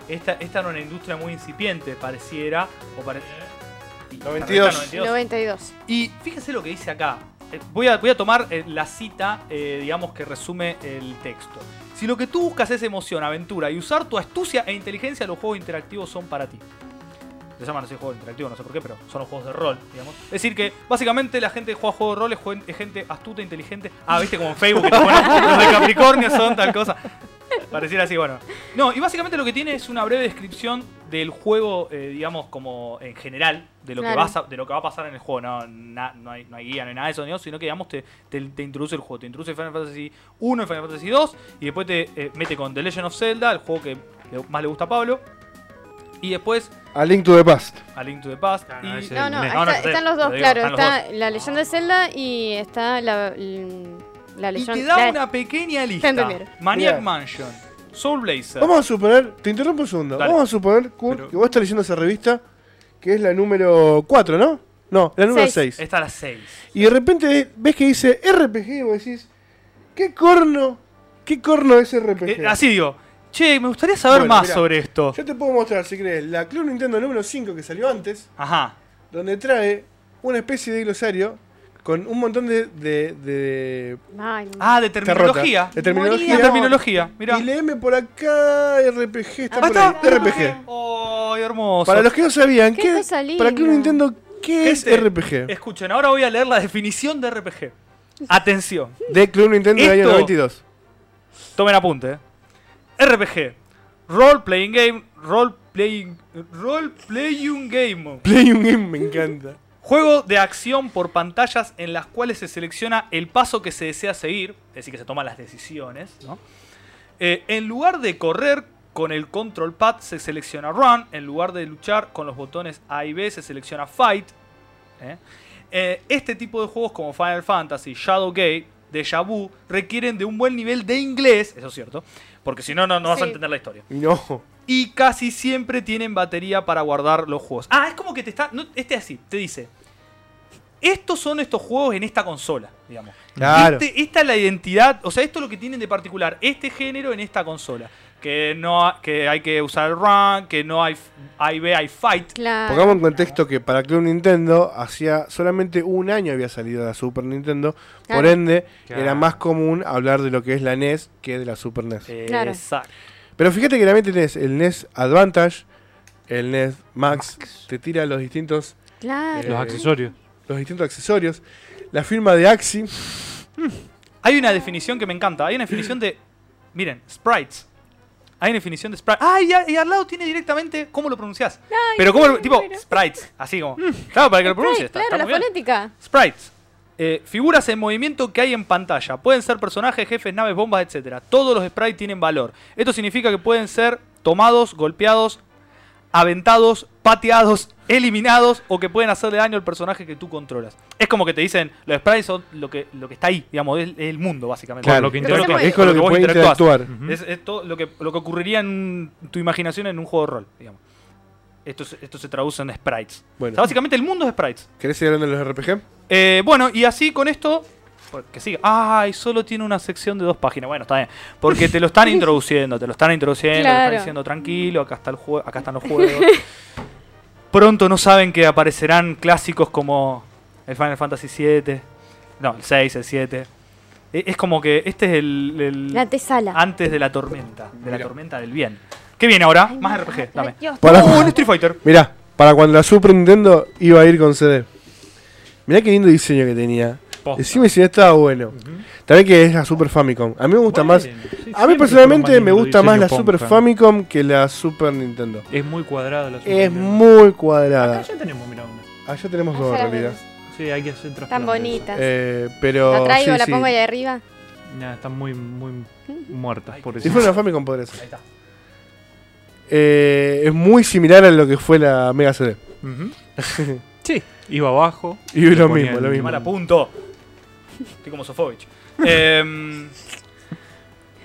esta, esta era una industria muy incipiente, pareciera. O pare... y- 92. 92. 92. Y fíjense lo que dice acá. Eh, Voy a, voy a tomar eh, la cita, eh, digamos, que resume el texto. Si lo que tú buscas es emoción, aventura y usar tu astucia e inteligencia, los juegos interactivos son para ti. Se llaman así juegos interactivos, no sé por qué, pero son los juegos de rol, digamos. Es decir, que básicamente la gente que juega juegos de rol es, gente astuta, inteligente. Ah, viste como en Facebook que te ponen los de Capricornio son tal cosa. Pareciera así, bueno. No, y básicamente lo que tiene es una breve descripción del juego, eh, digamos, como en general, de lo, que vas a- de lo que va a pasar en el juego. No, na- no, hay, no hay guía, no hay nada de eso, ¿no? sino que, digamos, te, te, te introduce el juego. Te introduce Final Fantasy 1 y Final Fantasy 2, y después te eh, mete con The Legend of Zelda, el juego que le- más le gusta a Pablo. Y después A Link to the Past. a Link to the Past. Ah, no, y- No, no, No, ahí no, está- sé, están los dos, digo, claro. los Está la leyenda de Zelda y está la, la y leyenda. te da la- una pequeña lista. entendieron. Maniac Mirá. Mansion, Soul Blazer. Vamos a suponer, te interrumpo un segundo. Dale. Vamos a suponer, Kurt, Pero- que vos estás leyendo esa revista, que es la número 4, ¿no? No, la número Seis. 6. Está a las 6. Y de repente ves que dice RPG y vos decís, ¿qué corno? ¿Qué corno es RPG? Eh, así digo, che, me gustaría saber Bueno, más mirá. sobre esto. Yo te puedo mostrar, si querés, la Club Nintendo número 5 que salió antes, Ajá. donde trae una especie de glosario con un montón de. de, de- Ay, Ah, de terminología. De terminología. De terminología, mira. Y léeme por acá RPG, está Ah, por está. ahí. RPG. ¡Oh, hermoso! Para los que no sabían, Qué ¿qué, para Club linda. Nintendo, ¿qué es RPG? Escuchen, ahora voy a leer la definición de RPG. Atención, De Club Nintendo del año Esto- 92. tomen apunte. eh. RPG, Role Playing Game, Role Playing, Role Playing Game. Play un game, me encanta. Juego de acción por pantallas en las cuales se selecciona el paso que se desea seguir, es decir, que se toman las decisiones. ¿no? Eh, en lugar de correr con el control pad se selecciona run, en lugar de luchar con los botones A y B se selecciona fight. ¿eh? Eh, este tipo de juegos como Final Fantasy, Shadowgate, Deja Vu requieren de un buen nivel de inglés, eso es cierto, porque si no, no, no vas a entender la historia. No. Y casi siempre tienen batería para guardar los juegos. Ah, es como que te está. no, este así, te dice. Estos son estos juegos en esta consola, digamos. Claro. Este- esta es la identidad, o sea, esto es lo que tienen de particular, este género en esta consola. Que no que hay que usar el run, que no hay hay B, hay fight. Claro. Pongamos en contexto que para Club Nintendo hacía solamente un año había salido la Super Nintendo, por ende Claro. era más común hablar de lo que es la NES que de la Super NES. Claro. Exacto. Pero fíjate que también tenés el NES Advantage, el NES Max, te tira los distintos, Claro. Los Eh, accesorios. los distintos accesorios. La firma de Axi, Hay una definición que me encanta. Hay una definición de. Miren, sprites. Hay una definición de sprites. Ah, y, a- y al lado tiene directamente cómo lo pronunciás. Pero como. lo- Tipo, bueno. sprites. Así como. Claro, para que lo pronuncies. claro, está la fonética. Sprites. Eh, figuras en movimiento que hay en pantalla. Pueden ser personajes, jefes, naves, bombas, etc. Todos los sprites tienen valor. Esto significa que pueden ser tomados, golpeados, aventados, pateados, eliminados o que pueden hacerle daño al personaje que tú controlas. Es como que te dicen, los sprites son lo que, lo que está ahí, digamos, es, es el mundo, básicamente. Claro, lo que interactúa. es con lo que puede interactuar. Es, es todo lo que, lo que ocurriría en tu imaginación en un juego de rol, digamos. Esto, se- esto se traduce en sprites. O Bueno, sea, básicamente el mundo es sprites. ¿querés seguir hablando de los RPG? Eh, bueno, y así con esto. Que siga. Ay, solo tiene una sección de dos páginas. Bueno, está bien. Porque te lo están introduciendo, te lo están introduciendo, te Claro. están diciendo tranquilo, acá está el juego, acá están los juegos. Pronto no saben que aparecerán clásicos como el Final Fantasy VII. No, el 6, el 7. E- Es como que este es el, el- La antesala. antes de la tormenta, de la tormenta del bien. ¿Qué viene ahora? Ay, Más RPG, dame. Para- Oh, un Street Fighter. Mirá, para cuando la Super Nintendo iba a ir con CD. Mirá qué lindo diseño que tenía. Posta. Decime si no estaba bueno. También que es la Super Famicom. A mí me gusta más. A mí personalmente me gusta más la Super Pong, Famicom que la Super Nintendo. Es muy cuadrada la Super Es Nintendo. muy Acá cuadrada. ya tenemos, mira una. Allá tenemos dos en realidad. Sí, hay que hacer trasplante. Tan bonitas. Eh, pero. la traigo, sí, la sí. pongo ahí arriba. Nah, están muy, muy muertas, por Si eso. fuera una Famicom podría ser. Ahí está. Eh, es muy similar a lo que fue la Mega CD. Sí, iba abajo. Y lo mismo, lo mismo. mal apunto. Estoy como Sofovich. Em,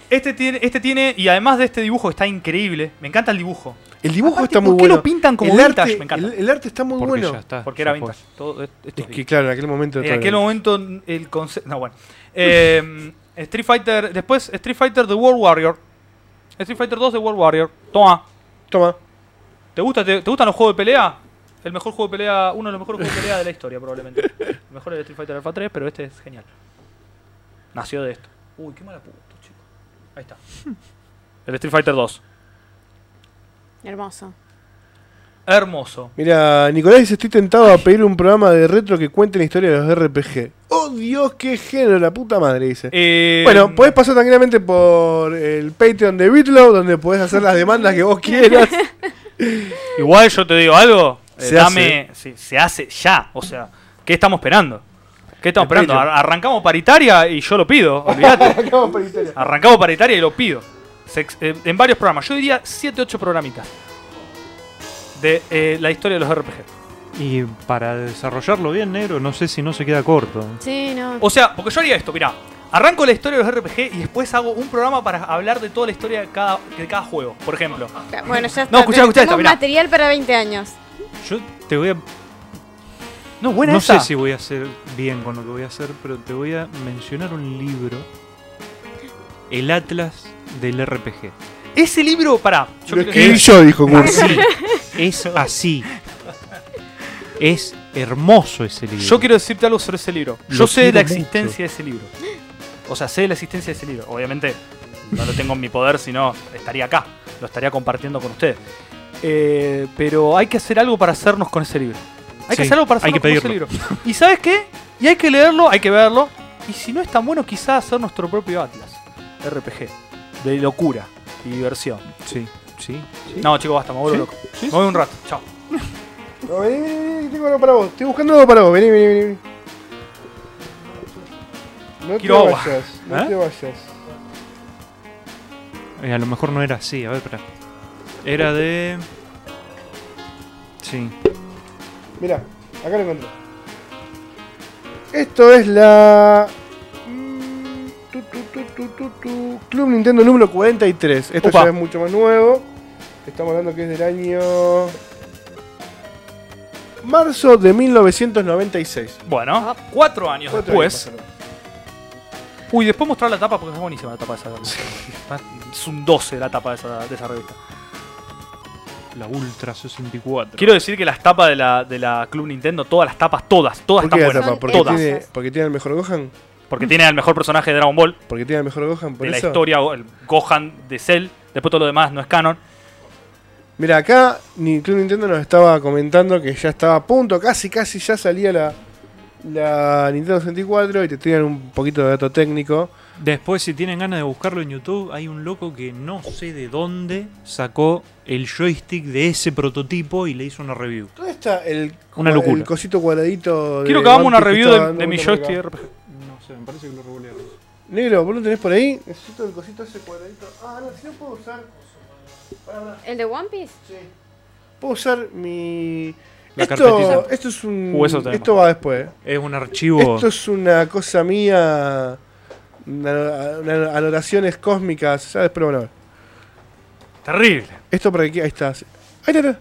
este, tiene, este tiene, y además de este dibujo, está increíble. Me encanta el dibujo. El dibujo Aparte, está muy ¿por qué bueno. lo pintan como el vintage? arte, Me encanta. El, el arte está muy Porque bueno. ya está. Porque era vintage. Todo esto Es es que claro, en aquel momento. En aquel no. momento el concepto... No, bueno. Em, Street Fighter... Después Street Fighter The World Warrior. Street Fighter 2 The World Warrior. Toma. Toma. ¿Te, gusta, te, te gustan los juegos de pelea? El mejor juego de pelea... Uno de los mejores juegos de pelea de la historia, probablemente. El mejor es el Street Fighter Alpha 3, pero este es genial. Nació de esto. Uy, qué mala puta, chico. Ahí está. El Street Fighter 2. Hermoso. Hermoso. Mira, Nicolás dice: Estoy tentado a pedir un programa de retro que cuente la historia de los RPG. ¡Oh, Dios, qué género! La puta madre, dice. Eh, Bueno, podés pasar tranquilamente por el Patreon de Bitlow, donde podés hacer las demandas que vos quieras. Igual yo te digo algo. eh, Se dame, sí, se hace ya. O sea, ¿qué estamos esperando? ¿Qué estamos esperando? Arrancamos paritaria y yo lo pido. Olvídate. Arrancamos paritaria y lo pido. Se eh, en varios programas. Yo diría 7, 8 programitas. De eh, la historia de los RPG. Y para desarrollarlo bien, negro, no sé si no se queda corto. Sí, no. O sea, porque yo haría esto, mirá. Arranco la historia de los RPG y después hago un programa para hablar de toda la historia de cada, de cada juego. Por ejemplo. Bueno, ya está. No, escuchá, escuchá esta, mirá. material para 20 años. Yo te voy a. No, buena no esa. sé si voy a hacer bien con lo que voy a hacer, pero te voy a mencionar un libro. El Atlas del RPG. Ese libro, pará. Yo Lo quiero escribí decir- yo, dijo Cursi. Es así. Es hermoso ese libro. Yo quiero decirte algo sobre ese libro. Yo Lo sé de la existencia de ese libro. O sea, sé de la existencia de ese libro. Obviamente no lo tengo en mi poder, si no estaría acá. Lo estaría compartiendo con ustedes. Eh, pero hay que hacer algo para hacernos con ese libro. Hay que hacer algo para hay hacernos que con ese libro. ¿Y sabes qué? Y hay que leerlo, hay que verlo. Y si no es tan bueno, quizás hacer nuestro propio Atlas. RPG. De locura y diversión. Sí, sí. sí. No, chicos, basta, me vuelvo ¿Sí? loco. Sí, Me voy un rato. Chao. No, vení, vení, vení, tengo algo para vos. Estoy buscando algo para vos. Vení, vení, vení. No Quiero te agua. vayas, no ¿Eh? te vayas. Eh, a lo mejor no era así, a ver, espera. Era de. Sí. Mirá, acá lo encontré. Esto es la. Tu, tu, tu, Club Nintendo número 43. Esto ya es mucho más nuevo. Estamos hablando que es del año. Marzo de 1996. Bueno, cuatro años Cuatro después. años pasaron. Uy, después mostrar la tapa porque es buenísima la tapa de esa. Es un 12 la tapa de esa, de esa revista. La Ultra 64. Quiero decir que las tapas de la, de la Club Nintendo, todas las tapas, todas, todas ¿Por qué están la buenas. tapa? ¿Porque todas. tiene, ¿Porque tiene el mejor Gohan? Porque tiene al mejor personaje de Dragon Ball, ¿Porque tiene el mejor Gohan? ¿Por de la historia, el Gohan de Cell. Después todo lo demás no es canon. Mira, acá Club Nintendo nos estaba comentando que ya estaba a punto, casi casi ya salía la, la Nintendo 64 y te tiran un poquito de dato técnico. Después, si tienen ganas de buscarlo en YouTube, hay un loco que no sé de dónde sacó el joystick de ese prototipo y le hizo una review. ¿Dónde está el, Una locura. el cosito cuadradito? de Quiero que hagamos una review de, mi joystick sé, me parece que lo regulearon. Negro, ¿vos lo tenés por ahí? Necesito el cosito ese cuadradito. Ah, no, si no puedo usar. ¿El de One Piece? Sí. Puedo usar mi. La esto, esto es un. Uh, eso esto va después. eh. Es un archivo. Esto es una cosa mía. una- una- anotaciones cósmicas. Ya después lo van a ver. Terrible. Esto para que. Ahí está. Ahí está, está.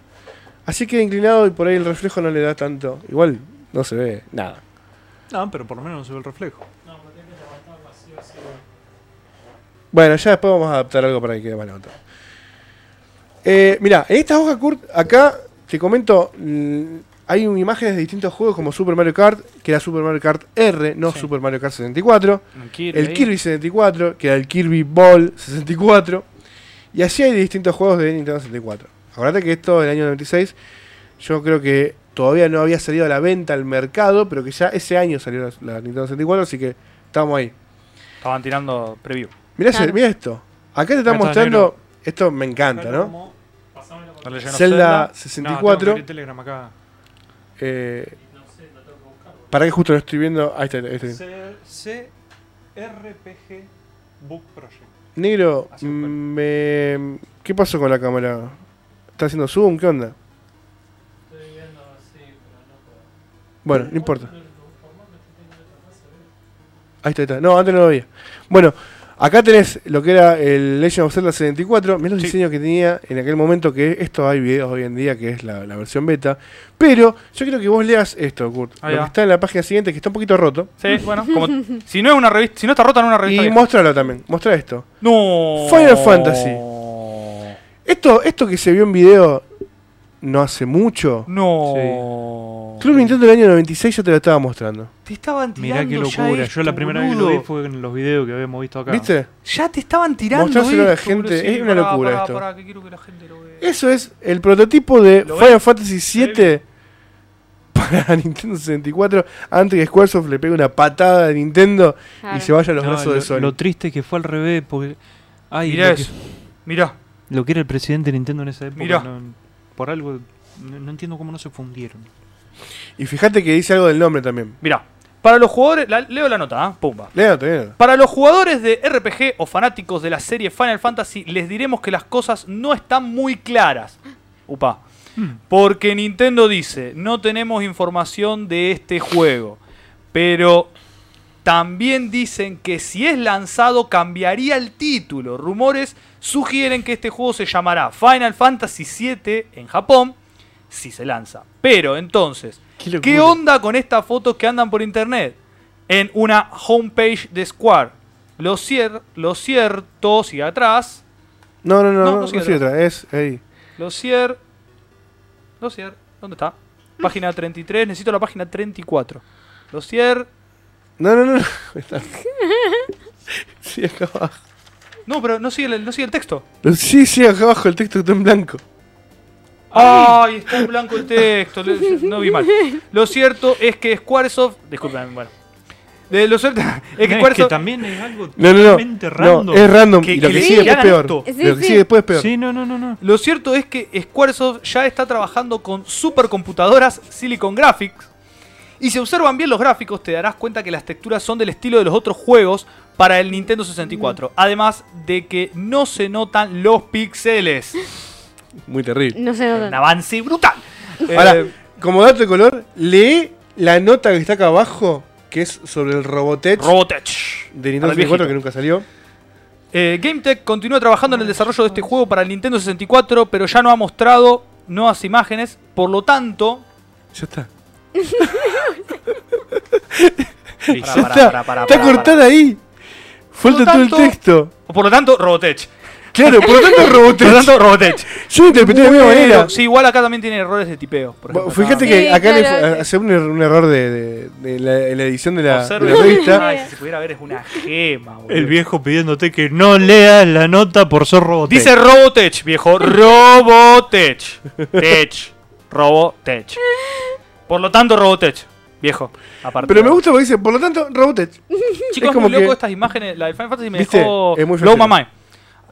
Así queda inclinado y por ahí el reflejo no le da tanto. Igual no se ve nada. No, pero por lo menos no se ve el reflejo. Bueno, ya después vamos a adaptar algo para que quede más levantado. Eh, mira, en esta hoja, Kurt, acá te comento. mm, hay imágenes de distintos juegos como Super Mario Kart, que era Super Mario Kart R, no Sí. Super Mario Kart 64. Un Kirby El. Kirby 64, que era el Kirby Ball 64. Y así hay distintos juegos de Nintendo 64. Acordate que esto del año 96, yo creo que todavía no había salido a la venta al mercado, pero que ya ese año salió la, la Nintendo 64, así que estamos ahí. Estaban tirando preview. Mirá, Claro. ese- mirá esto. Acá te están mostrando. Esto me encanta, ¿no? Of Zelda No, 64. tengo que abrir Telegram acá. eh, para que justo lo estoy viendo. Ahí está, ahí está. C- CRPG Book Project. Negro, Así me... ¿qué pasó con la cámara? ¿Está haciendo zoom? ¿Qué onda? Bueno, no importa. Ahí está, ahí está. No, antes no lo veía. Bueno, acá tenés lo que era el Legend of Zelda 74. Mirá los Sí. diseños que tenía en aquel momento, que esto hay videos hoy en día, que es la, la versión beta. Pero yo quiero que vos leas esto, Kurt. Ahí lo va. que está en la página siguiente, que está un poquito roto. Sí, bueno, como, si no es una revista, si no está rota, no es una revista. Y mostralo también, mostrá esto. No. Final Fantasy. Esto, esto que se vio en video no hace mucho. No. Club Nintendo del año 96 yo te lo estaba mostrando. Te estaban tirando Mirá qué locura. esto, Yo la primera vez que lo vi fue en los videos que habíamos visto acá. ¿Viste? Ya te estaban tirando Mostrárselo a la gente. Sí, es una pará, locura pará, esto. pará, que quiero que la gente lo vea. Eso es el prototipo de ¿Lo Final? Fantasy VII para Nintendo 64 antes que Squaresoft le pegue una patada a Nintendo y se vaya a los No, brazos lo, de Sony. lo triste es que fue al revés. Porque, ay, Mirá lo, eso. Mirá. Lo que era el presidente de Nintendo en esa época. Mirá. no- por algo. No, no entiendo cómo no se fundieron. Y fíjate que dice algo del nombre también. Mirá. Para los jugadores, la- leo la nota, ¿ah? Pumba. Léalo, léalo. Para los jugadores de RPG o fanáticos de la serie Final Fantasy, les diremos que las cosas no están muy claras. Upa. Porque Nintendo dice, no tenemos información de este juego. Pero también dicen que si es lanzado cambiaría el título. Rumores sugieren que este juego se llamará Final Fantasy VII en Japón si se lanza. Pero entonces, Qué locura. ¿qué onda con estas fotos que andan por internet? En una homepage de Square. Lo, cier- lo cierto, sigue atrás. No, no, no, No, no, no no sigue sigue atrás. Es ahí. Lo cier... Lo cier... ¿Dónde está? página 33, necesito la página 34. Dossier. No, no, no. no. Está. Sí, acá abajo. No, pero no sigue el, no sigue el texto. Sí, sí, acá abajo el texto está en blanco. Ay, está en blanco el texto. le- No vi mal. Lo cierto es que Squaresoft. Disculpen, bueno. De lo cierto es que Es que Squaresoft. también es algo No, no, no. totalmente No, random. es random. Que- y lo que que, le- sigue después es hagan peor. esto. Sí, lo que sí. sigue después es peor. Sí, no, no, no, no. Lo cierto es que Squaresoft ya está trabajando con supercomputadoras Silicon Graphics. Y si observan bien los gráficos, te darás cuenta que las texturas son del estilo de los otros juegos para el Nintendo 64. Además de que no se notan los píxeles. Muy terrible. No sé Un dónde. avance brutal. Ahora, Eh, como dato de color, lee la nota que está acá abajo, que es sobre el Robotech Robotech. de Nintendo Para el 64 viejito. que nunca salió. Eh, GameTech continúa trabajando en el desarrollo de este juego para el Nintendo 64, pero ya no ha mostrado nuevas imágenes. Por lo tanto, Ya está. Está. cortada ahí. Falta lo todo el tanto- texto. por lo tanto, Robotech. Claro, por lo tanto Por lo Robotech. tanto, Robotech. Yo lo interpreté de la misma manera. Sí, igual acá también tiene errores de tipeo. por Bueno, ejemplo, Fíjate acá. que Sí, acá le claro. fue- hace un, er- un error de, de- de la, en la edición de la, de Observe. la revista. Ay, si se pudiera ver, es una gema, boludo. El viejo pidiéndote que no leas la nota por ser robot. Dice Robotech, viejo. Robotech. Tech. Robotech. Por lo tanto, Robotech. Viejo. Aparte. Pero me gusta porque dice, por lo tanto, Robotech. Chicos, es como muy loco que- estas imágenes. La del Final Fantasy me ¿Viste? dejó Es muy blow my flashero. mind.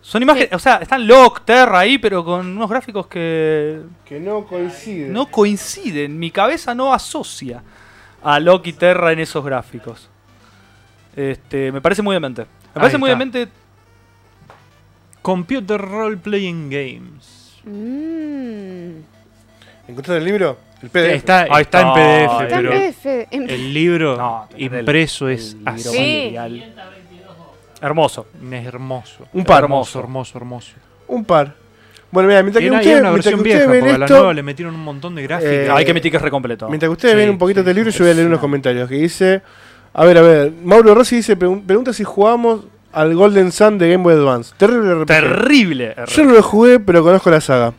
Son imágenes, o sea, están Locke, Terra ahí, pero con unos gráficos que Que no coincide. no coinciden. Mi cabeza no asocia a Locke y Terra en esos gráficos. Este, me parece muy demente. Me Ahí parece muy está. demente. Computer Role Playing Games. Mm. ¿Encontraste el libro? El PDF. Está, está en. PDF, Está en PDF. el libro No, el- impreso el es libro así. Hermoso. Es hermoso. Un par. Hermoso, hermoso, hermoso. Un par. Bueno, mira, mientras Y que ustedes, una mientras que versión ustedes vieja, ven porque a la esto, nueva le metieron un montón de gráficas. Eh, Hay que admitir que es recompleto. mientras que ustedes Sí, ven un poquito sí, de libro, yo voy a leer unos comentarios que dice, a ver, a ver, Mauro Rossi dice, pregun- pregunta si jugamos al Golden Sun de Game Boy Advance. Terrible RPG. Terrible. Yo no lo jugué, pero conozco la saga.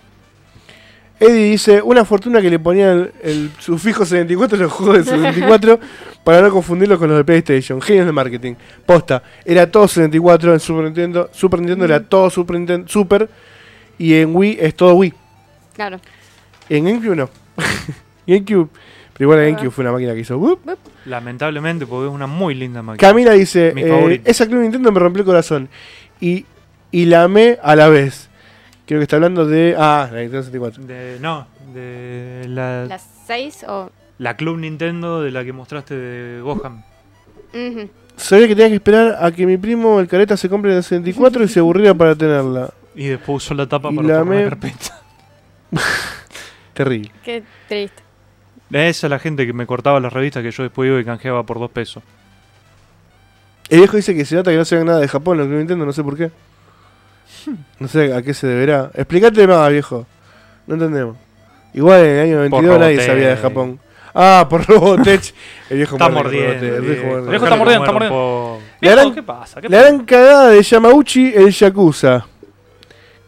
Eddie dice, una fortuna que le ponían el, el sufijo 74 en los juegos de 74 para no confundirlo con los de PlayStation. Genios de marketing. Posta, era todo 74 en Super Nintendo. Super Nintendo era todo Super Nintendo Super. Y en Wii es todo Wii. Claro. En GameCube no. GameCube. Pero igual la GameCube fue una máquina que hizo. Lamentablemente, porque es una muy linda máquina. Camila dice, Mi eh, esa Club Nintendo me rompió el corazón. Y, y la amé a la vez. Creo que está hablando de... Ah, la Nintendo 64. De, no, de la, la... Las 6 o. Club Nintendo de la que mostraste de Gohan. Sabía que tenía que esperar a que mi primo el careta se compre la 64 y se aburría para tenerla. Y después usó la tapa Y para la me- la carpeta. Terrible. Qué triste. Esa es la gente que me cortaba las revistas que yo después iba y canjeaba por dos pesos. El viejo dice que se nota que no se ve nada de Japón, lo que no entiendo, no sé por qué. No sé a qué se deberá. Explícate más, viejo. No entendemos. Igual en el año 92 nadie sabía de Japón. Ah, por Robotech. El viejo Está mordiendo. El viejo. El está mordiendo, está mordiendo. Viejo, harán- ¿Qué pasa? ¿Qué La pasa? gran cagada de Yamauchi, el Yakuza.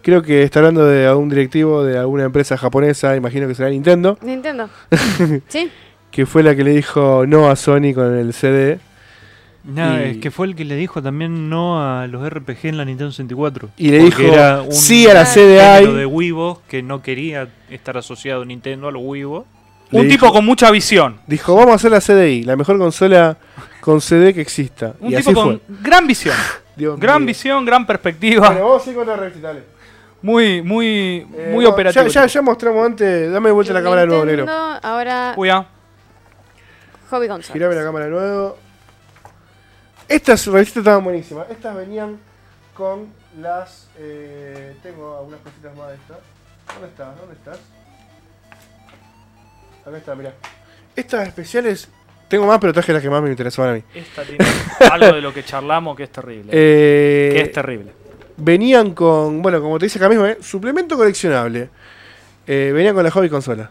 Creo que está hablando de algún directivo de alguna empresa japonesa, imagino que será Nintendo, Nintendo. ¿Sí? que fue la que le dijo no a Sony con el CD. No, Y- es que fue el que le dijo también no a los RPG en la Nintendo 64. Y le dijo era un sí a la de CDI. Wiibo que no quería estar asociado Nintendo a los. Le Un dijo- tipo con mucha visión. Dijo, vamos a hacer la CDI, la mejor consola con CD que exista. Un y tipo así con fue. gran visión. Dios Gran mío. visión, gran perspectiva. Bueno, vamos a ir con la revista, dale. Muy, muy, Eh, muy no, operativo. Ya, ya, ya mostramos antes. Dame de vuelta la cámara de nuevo, negro. Ahora Uy, ah. Hobby Consoles. Girame la cámara de nuevo. Estas revistas estaban buenísimas. Estas venían con las. eh, tengo algunas cositas más de estas. ¿Dónde estás? ¿Dónde estás? Acá está, mirá. Estas especiales. Tengo más, pero traje las que más me interesaban a mí. Esta tiene algo de lo que charlamos que es terrible. Eh, que es terrible. venían con, bueno, como te dice acá mismo, ¿eh? suplemento coleccionable. Eh, venían con la hobby consola.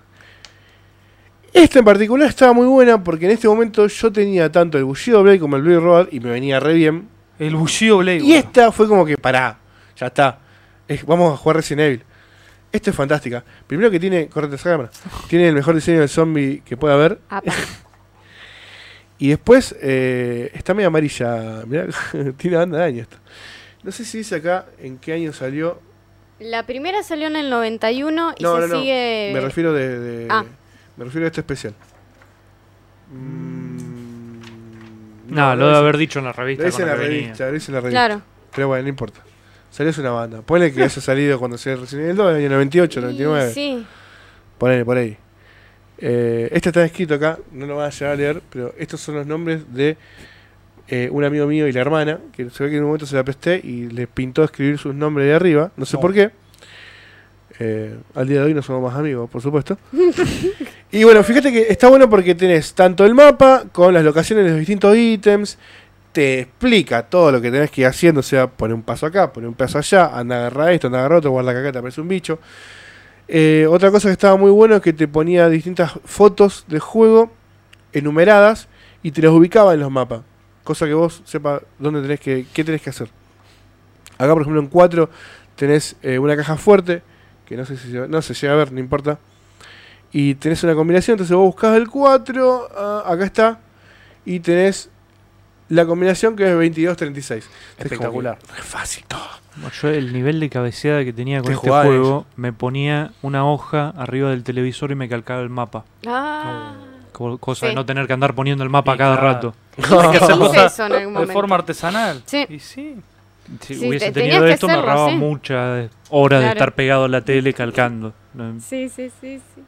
Esta en particular estaba muy buena porque en este momento yo tenía tanto el Bushido Blade como el Blue Road y me venía re bien. El Bushido Blade. Y esta fue como que, pará, ya está. Es- vamos a jugar Resident Evil. Esta es fantástica. Primero que tiene, correte esa cámara, tiene el mejor diseño del zombie que pueda haber. Y después eh, está medio amarilla. Mirá, tiene banda de años esto. No sé si dice acá en qué año salió. La primera salió en el 91 y No, se no, no. sigue. Me refiero de, de- Ah. Me refiero a este especial. Mm, No, lo debe haber dicho en la revista. Lo dice en la revista, lo dice en la revista. Claro. Pero bueno, no importa. Salió es una banda. Ponle que haya salido cuando se Resident Evil 2, en el año 98, Y 99. Sí. Ponele, por ahí. Eh, este está escrito acá, no lo van a llegar a leer, pero estos son los nombres de eh, un amigo mío y la hermana, que se ve que en un momento se la presté y le pintó escribir sus nombres de arriba, no sé No. por qué. Eh, al día de hoy no somos más amigos, por supuesto. y bueno, fíjate que está bueno porque tenés tanto el mapa con las locaciones de los distintos ítems, te explica todo lo que tenés que ir haciendo, o sea, poner un paso acá, poner un paso allá, anda a agarrar esto, anda a agarrar otro, guarda acá te aparece un bicho. Eh, otra cosa que estaba muy bueno es que te ponía distintas fotos de juego enumeradas y te las ubicaba en los mapas. Cosa que vos sepas dónde tenés que, qué tenés que hacer. Acá, por ejemplo, en 4 tenés eh, una caja fuerte, que no sé si se, no se llega a ver, no importa. Y tenés una combinación, entonces vos buscás el 4, ah, acá está, y tenés la combinación que es 22-36. Espectacular. Es fácil todo. Yo el nivel de cabeceada que tenía con Te este juego, me ponía una hoja arriba del televisor y me calcaba el mapa. Ah. Co- Cosa Sí. de no tener que andar poniendo el mapa Sí, cada claro. rato. Hay que hacerlo eso en algún de momento. forma artesanal. Sí. Y sí. Si Sí, hubiese te- tenías tenido que esto, me hacerlo, ahorraba sí. muchas horas de Claro. estar pegado a la tele calcando. No- Sí, sí, sí, sí.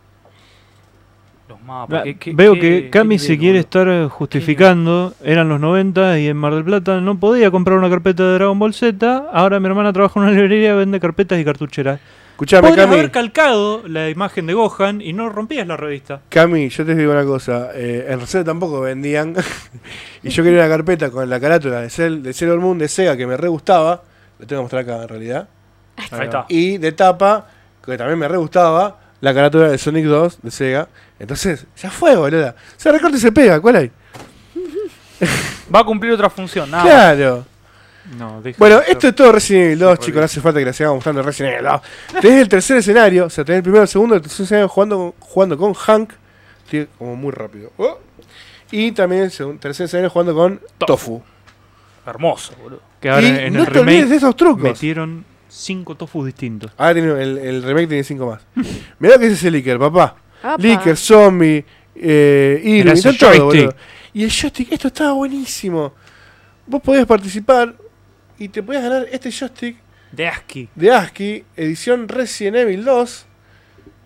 Los mapas. Qué- qué- Veo qué- que Cami se quiere boludo. estar eh, justificando. Eran los 90 y en Mar del Plata no podía comprar una carpeta de Dragon Ball Z. Ahora mi hermana trabaja en una librería, vende carpetas y cartucheras. Escuchame, Podrías Cami. haber calcado la imagen de Gohan y no rompías la revista. Cami, yo te digo una cosa, eh, en Reset tampoco vendían, y yo quería una carpeta con la carátula de, Cell, de Sailor Moon de Sega que me re gustaba, lo tengo que mostrar acá en realidad, Ahí está. y de tapa, que también me re gustaba, la carátula de Sonic 2 de Sega, entonces, ya fue, boluda, se recorta y se pega, ¿cuál hay? Va a cumplir otra función. Nada claro. No, Bueno, esto es todo Resident Evil 2, Re chicos, no hace falta que la sigamos mostrando Resident Evil 2. Tenés el tercer escenario, o sea, tenés el primero, el segundo, el tercer escenario jugando, con- jugando con Hank, Estoy como muy rápido. Oh. Y también el segundo, tercer escenario jugando con Tofu. Hermoso, boludo. Que ahora y en no el te olvides remake de esos trucos. metieron cinco tofus distintos. Ahora tiene, el, el remake tiene 5 más. Mirá que es ese Licker, papá. Licker, Zombie, eh, Irwin, Mirá ese está todo, joystick. boludo. Y el joystick, esto estaba buenísimo. Vos podías participar y te podías ganar este joystick De ASCII. de ASCII, edición Resident Evil 2,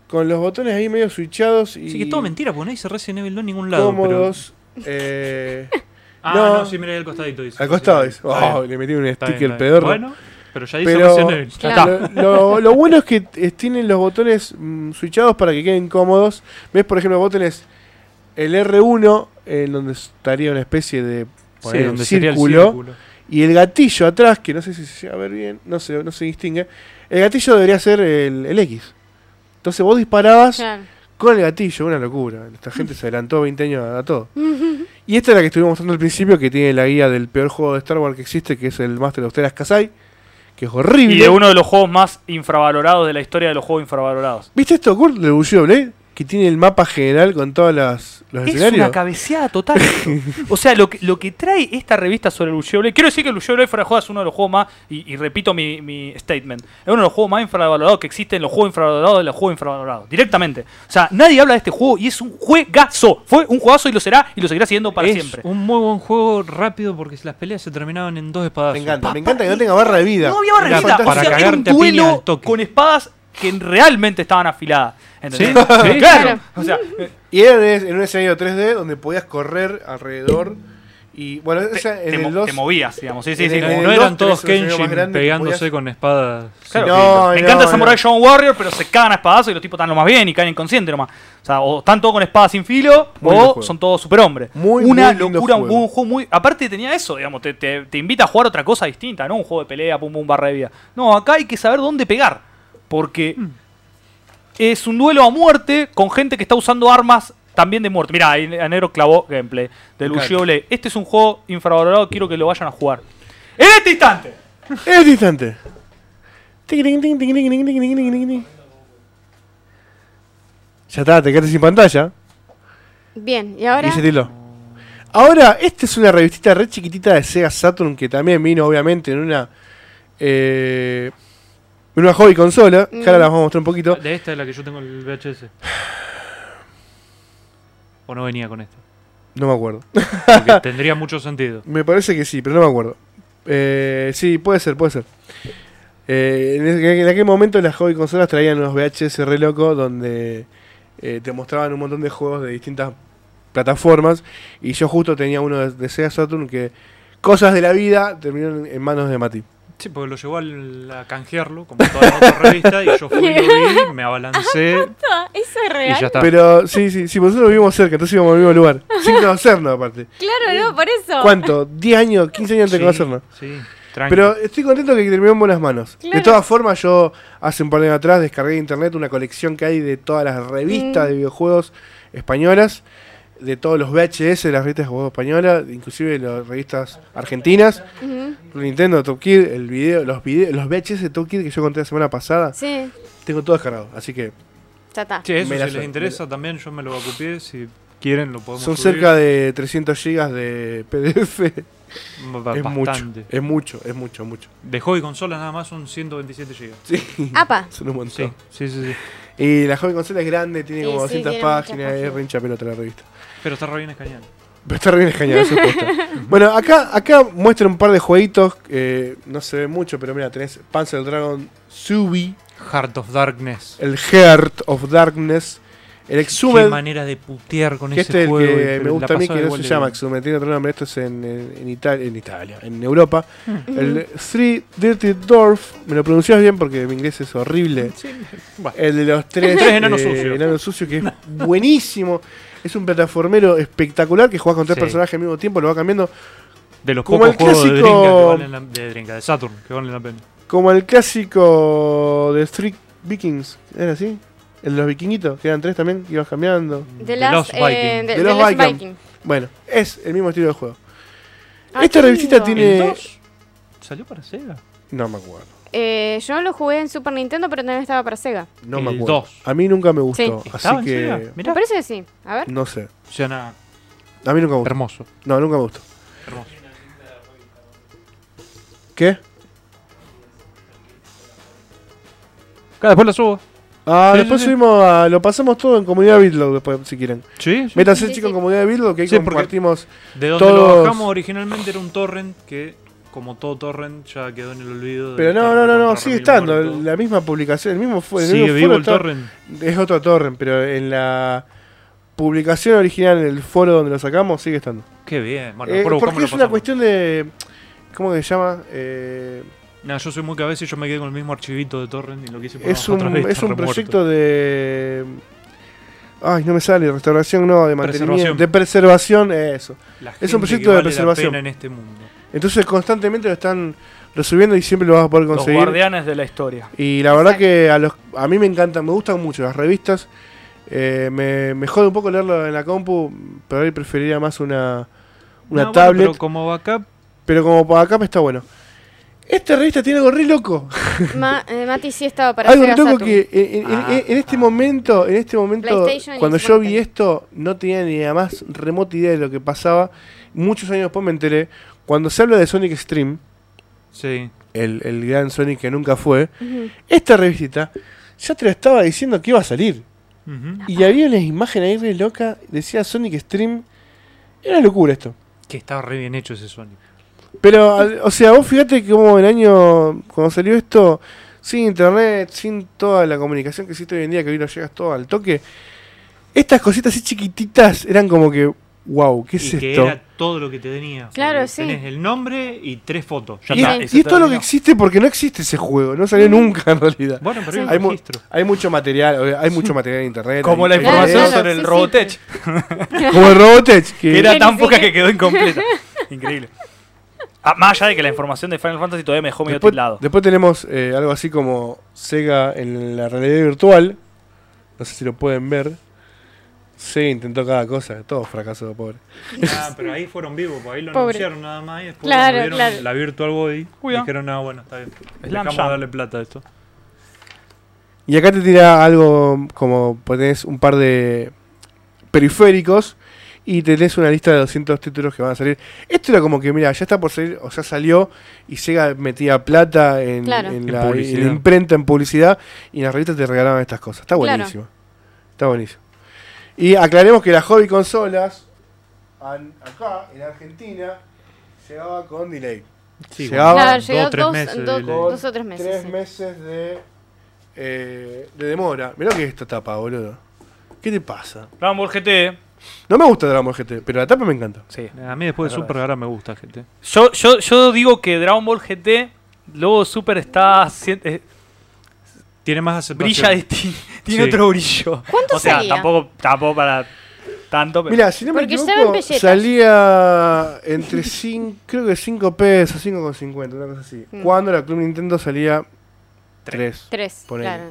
con los botones ahí medio switchados y Sí, que todo mentira, porque no dice Resident Evil 2 en ningún lado. cómodos. eh. Ah, No. no, sí, mira ahí al costadito. Dice. al costado dice, oh, le metí un sticker pedorro. Bueno, pero ya dice Pero Claro. lo, lo- lo bueno es que eh, tienen los botones mm, switchados para que queden cómodos. ¿Ves? Por ejemplo, vos tenés el R1, en donde estaría una especie de Sí, poner, donde sería el círculo, círculo. y el gatillo atrás, que no sé si se llega a ver bien, no se, no se distingue. El gatillo debería ser el, el X. Entonces vos disparabas Claro. con el gatillo, una locura. Esta gente se adelantó 20 años a, a todo. Y esta es la que estuvimos mostrando al principio, que tiene la guía del peor juego de Star Wars que existe, que es el Master of Teras Kasai, que es horrible. Y de uno de los juegos más infravalorados de la historia de los juegos infravalorados. ¿Viste esto, Kurt, Bushido Blade? Que tiene el mapa general con todos las, los Es escenarios. una cabeceada total. o sea, lo que, lo que trae esta revista sobre el Blade. Quiero decir que el Blade fuera de juego es uno de los juegos más. Y, y repito mi, mi statement. Es uno de los juegos más infravalorados que existen. Los juegos infravalorados de los juegos infravalorados. Directamente. O sea, nadie habla de este juego y es un juegazo. Fue un juegazo y lo será y lo seguirá siendo para es siempre. un muy buen juego rápido porque las peleas se terminaban en dos espadazos. Me encanta, Papá, me encanta que no tenga barra de vida. No había barra de vida. fantástico. O sea, Para era un cagarte a piña duelo al toque. con espadas que realmente estaban afiladas. ¿Entendés? Sí, claro. sí. Claro. O sea, Y era en en un escenario 3D donde podías correr alrededor. Y bueno, te, esa en te mo- el 2. te movías, digamos. Sí, sí, sí. no eran dos todos Kenshin pegándose podías- con espadas. Claro. No, me no, encanta no. Samurai Shodown Warrior, pero se cagan a espadazos y los tipos están lo más bien y caen inconscientes nomás. O sea, o están todos con espadas sin filo Muy o son todos superhombres. Muy, Una muy lindo locura, juego. un juego muy. Aparte tenía eso, digamos, te, te- te invita a jugar otra cosa distinta, no un juego de pelea, pum pum barra de vida. No, acá hay que saber dónde pegar. Porque es un duelo a muerte con gente que está usando armas también de muerte. Mirá, a negro clavó gameplay del Ushioble. Este es un juego infravalorado, quiero que lo vayan a jugar. ¡En este instante! ¡En este instante! Ya está, te quedaste sin pantalla. Bien, ¿y ahora? Dísetelo. Ahora, esta es una revistita re chiquitita de Sega Saturn que también vino, obviamente, en una. Eh, una hobby consola. Que ahora la vamos a mostrar un poquito. De esta es la que yo tengo el VHS. ¿O no venía con esta? No me acuerdo. Porque tendría mucho sentido. Me parece que sí, pero no me acuerdo. Eh, sí, puede ser, puede ser. Eh, en, ese- en aquel momento las hobby consolas traían unos VHS re locos donde eh, te mostraban un montón de juegos de distintas plataformas y yo justo tenía uno de, de Sega Saturn que cosas de la vida terminaron en manos de Mati. Sí, porque lo llevó al- a canjearlo, como todas las otras revistas, y yo fui, lo vi, me abalancé Ah, Eso es y real. ya está. Pero sí, sí, sí, nosotros vivimos cerca, entonces íbamos al mismo lugar, sin conocernos aparte. Claro, no, por eso. ¿Cuánto? ¿10 años, 15 años antes de Sí, conocernos? Sí, tranqui. Pero estoy contento que terminó en buenas manos. Claro. De todas formas, yo hace un par de años atrás descargué de internet una colección que hay de todas las revistas Mm. de videojuegos españolas, de todos los VHS de las revistas de juegos españolas, inclusive de las revistas argentinas, Nintendo, Top Kid, el video, los videos, los VHS de Top Kid que yo conté la semana pasada, Sí, tengo todo descargado, así que ya está. Sí, eso me la si les interesa también, yo me lo ocupé. Si quieren, lo podemos son subir. cerca de 300 gigas de PDF. Ba- es mucho, es mucho, es mucho, mucho. De hobby consolas nada más son 127 GB. Sí, Apa. son un montón. Sí, sí, sí, sí. Y la joven consola es grande, tiene Sí, como sí, 200 tiene muchas páginas, es hincha pelota la revista. Pero está re bien escaneado. Pero está re bien escaneado, eso es posta. Bueno, acá, acá muestran un par de jueguitos, eh, no se ve mucho, pero mira, tenés Panzer Dragon Subi, Heart of Darkness. el Heart of Darkness, el Qué Exhumed, manera de putear con que ese este es el juego. que pero me gusta a mí, que no se de llama. Exhumed, tiene otro nombre, esto es en, en, en Italia, en Italia, en Europa. Ujú. El Three Dirty Dwarf, me lo pronuncias bien porque mi inglés es horrible. Sí, bueno. El de los tres, Tres enanos eh, sucios. enanos sucios, que es buenísimo. Es un plataformero espectacular que juegas con tres Sí. personajes al mismo tiempo, lo va cambiando. De los como pocos el juegos de clásico- Drinka que valen la, de Drinka, de Saturn, que valen la pena. Como el clásico de Street Vikings, ¿era así? El de los vikinguitos, que eran tres también, que ibas cambiando. De. Lost eh, de, The de Lost Lost Viking. Viking. Bueno, es el mismo estilo de juego. Ah, Esta revista lindo. tiene- ¿El 2? ¿Salió para Sega? No me acuerdo. Eh, yo lo jugué en Super Nintendo, pero también estaba para Sega. No El me acuerdo. 2. A mí nunca me gustó, Sí. ¿Estaba así en que Sega? Mirá. Me parece que sí. A ver. no sé. Suena A mí nunca me gustó. hermoso. No, nunca me gustó. hermoso. ¿Qué? Acá después la subo. Ah, Sí, después sí, sí. subimos a, lo pasamos todo en comunidad Bitlow después, si quieren. Sí, sí. Métanse Sí, chicos sí. en comunidad Bitlow que ahí Sí, porque- compartimos. De donde Todos- lo bajamos originalmente era un torrent que, como todo torrent, ya quedó en el olvido. Pero no, no, no, no, sigue estando. muerto. La misma publicación, el mismo fue. Sigue vivo el torrent. Es otro torrent, pero en la publicación original, en el foro donde lo sacamos, sigue estando. Qué bien. Bueno, Eh, lo porque es una cuestión de. ¿Cómo que se llama? Eh, yo soy muy cabeza y yo me quedé con el mismo archivito de torrent y lo quise poner es un, es un proyecto de. Ay, no me sale, restauración, no, de mantenimiento, Preservación. de preservación, eso. es un proyecto de preservación. en este mundo. Entonces constantemente lo están resubiendo y siempre lo vas a poder Los conseguir. guardianes de la historia. Y la verdad Exacto. que a, los, a mí me encantan, me gustan mucho las revistas. Eh, me, me jode un poco leerlo en la compu, pero ahí preferiría más una, una No, bueno, tablet. pero como backup, pero como para acá está bueno. Esta revista tiene algo re loco. Ma- eh, Mati sí estaba para algo loco que en, en- Ah, en- en este ah. momento, en este momento, cuando yo vi esto, no tenía ni la más remota idea de lo que pasaba. Muchos años después me enteré. Cuando se habla de Sonic Extreme, sí. el, el gran Sonic que nunca fue, esta revistita ya te lo estaba diciendo que iba a salir. Y había una imagen ahí re loca, decía Sonic Stream. Era una locura esto. Que estaba re bien hecho ese Sonic. Pero, o sea, vos fíjate que como el año, cuando salió esto, sin internet, sin toda la comunicación que existe hoy en día, que hoy no llegas todo al toque, estas cositas así chiquititas eran como que, wow, ¿qué es y que esto? era todo lo que te tenía. Claro, sí. Tenés el nombre y tres fotos. Ya Y, está. es- y es todo lo que existe porque no existe ese juego, no salió nunca en realidad. Bueno, pero hay Sí. Hay, un mu- registro. hay mucho material, hay mucho material en internet. Como la información. Claro, sobre sí, el. Robotech. Como el Robotech, que Que era tan poca que quedó incompleta. Increíble. Ah, más allá de que la información de Final Fantasy todavía me dejó medio Después, tildado. después tenemos eh, algo así como Sega en la realidad virtual. No sé si lo pueden ver. Sega intentó cada cosa, todo fracasó, pobre. Ah, pero ahí fueron vivos, porque ahí lo Pobre. anunciaron nada más y después Claro, cuando vieron claro. la Virtual Boy Cuidado. dijeron, no, bueno, está bien. Slam Dejamos Jam. darle plata a esto. Y acá te tira algo como tenés un par de periféricos y tenés una lista de 200 títulos que van a salir. Esto era como que, mira, ya está por salir, o sea, salió y Sega metía plata en, Claro. en En la, en publicidad. la imprenta, en publicidad, y en las revistas te regalaban estas cosas. Está Claro. buenísimo. Está buenísimo. Y aclaremos que las hobby consolas, an- acá en Argentina, llegaba con delay. Sí, Llegaba Claro, dos, llegó tres dos, meses dos- dos o tres meses. Tres sí. meses de, eh, de demora. Mirá que es esta tapa, boludo. ¿Qué te pasa? Dragon Ball GT. No me gusta Dragon Ball GT, pero la tapa me encanta. Sí. A mí después de. Super ahora me gusta, gente. Yo, yo, yo digo que Dragon Ball GT, luego Super está. eh, Tiene más aceptación. brilla distinto. Tiene Sí. otro brillo. ¿Cuánto O sea, salía? tampoco, tampoco para tanto. Pero Mira, si no me Porque equivoco, salía entre 5, creo que 5 pesos, 5,50, una cosa así. Mm. Cuando la Club Nintendo salía 3. Tres, Ponele. claro.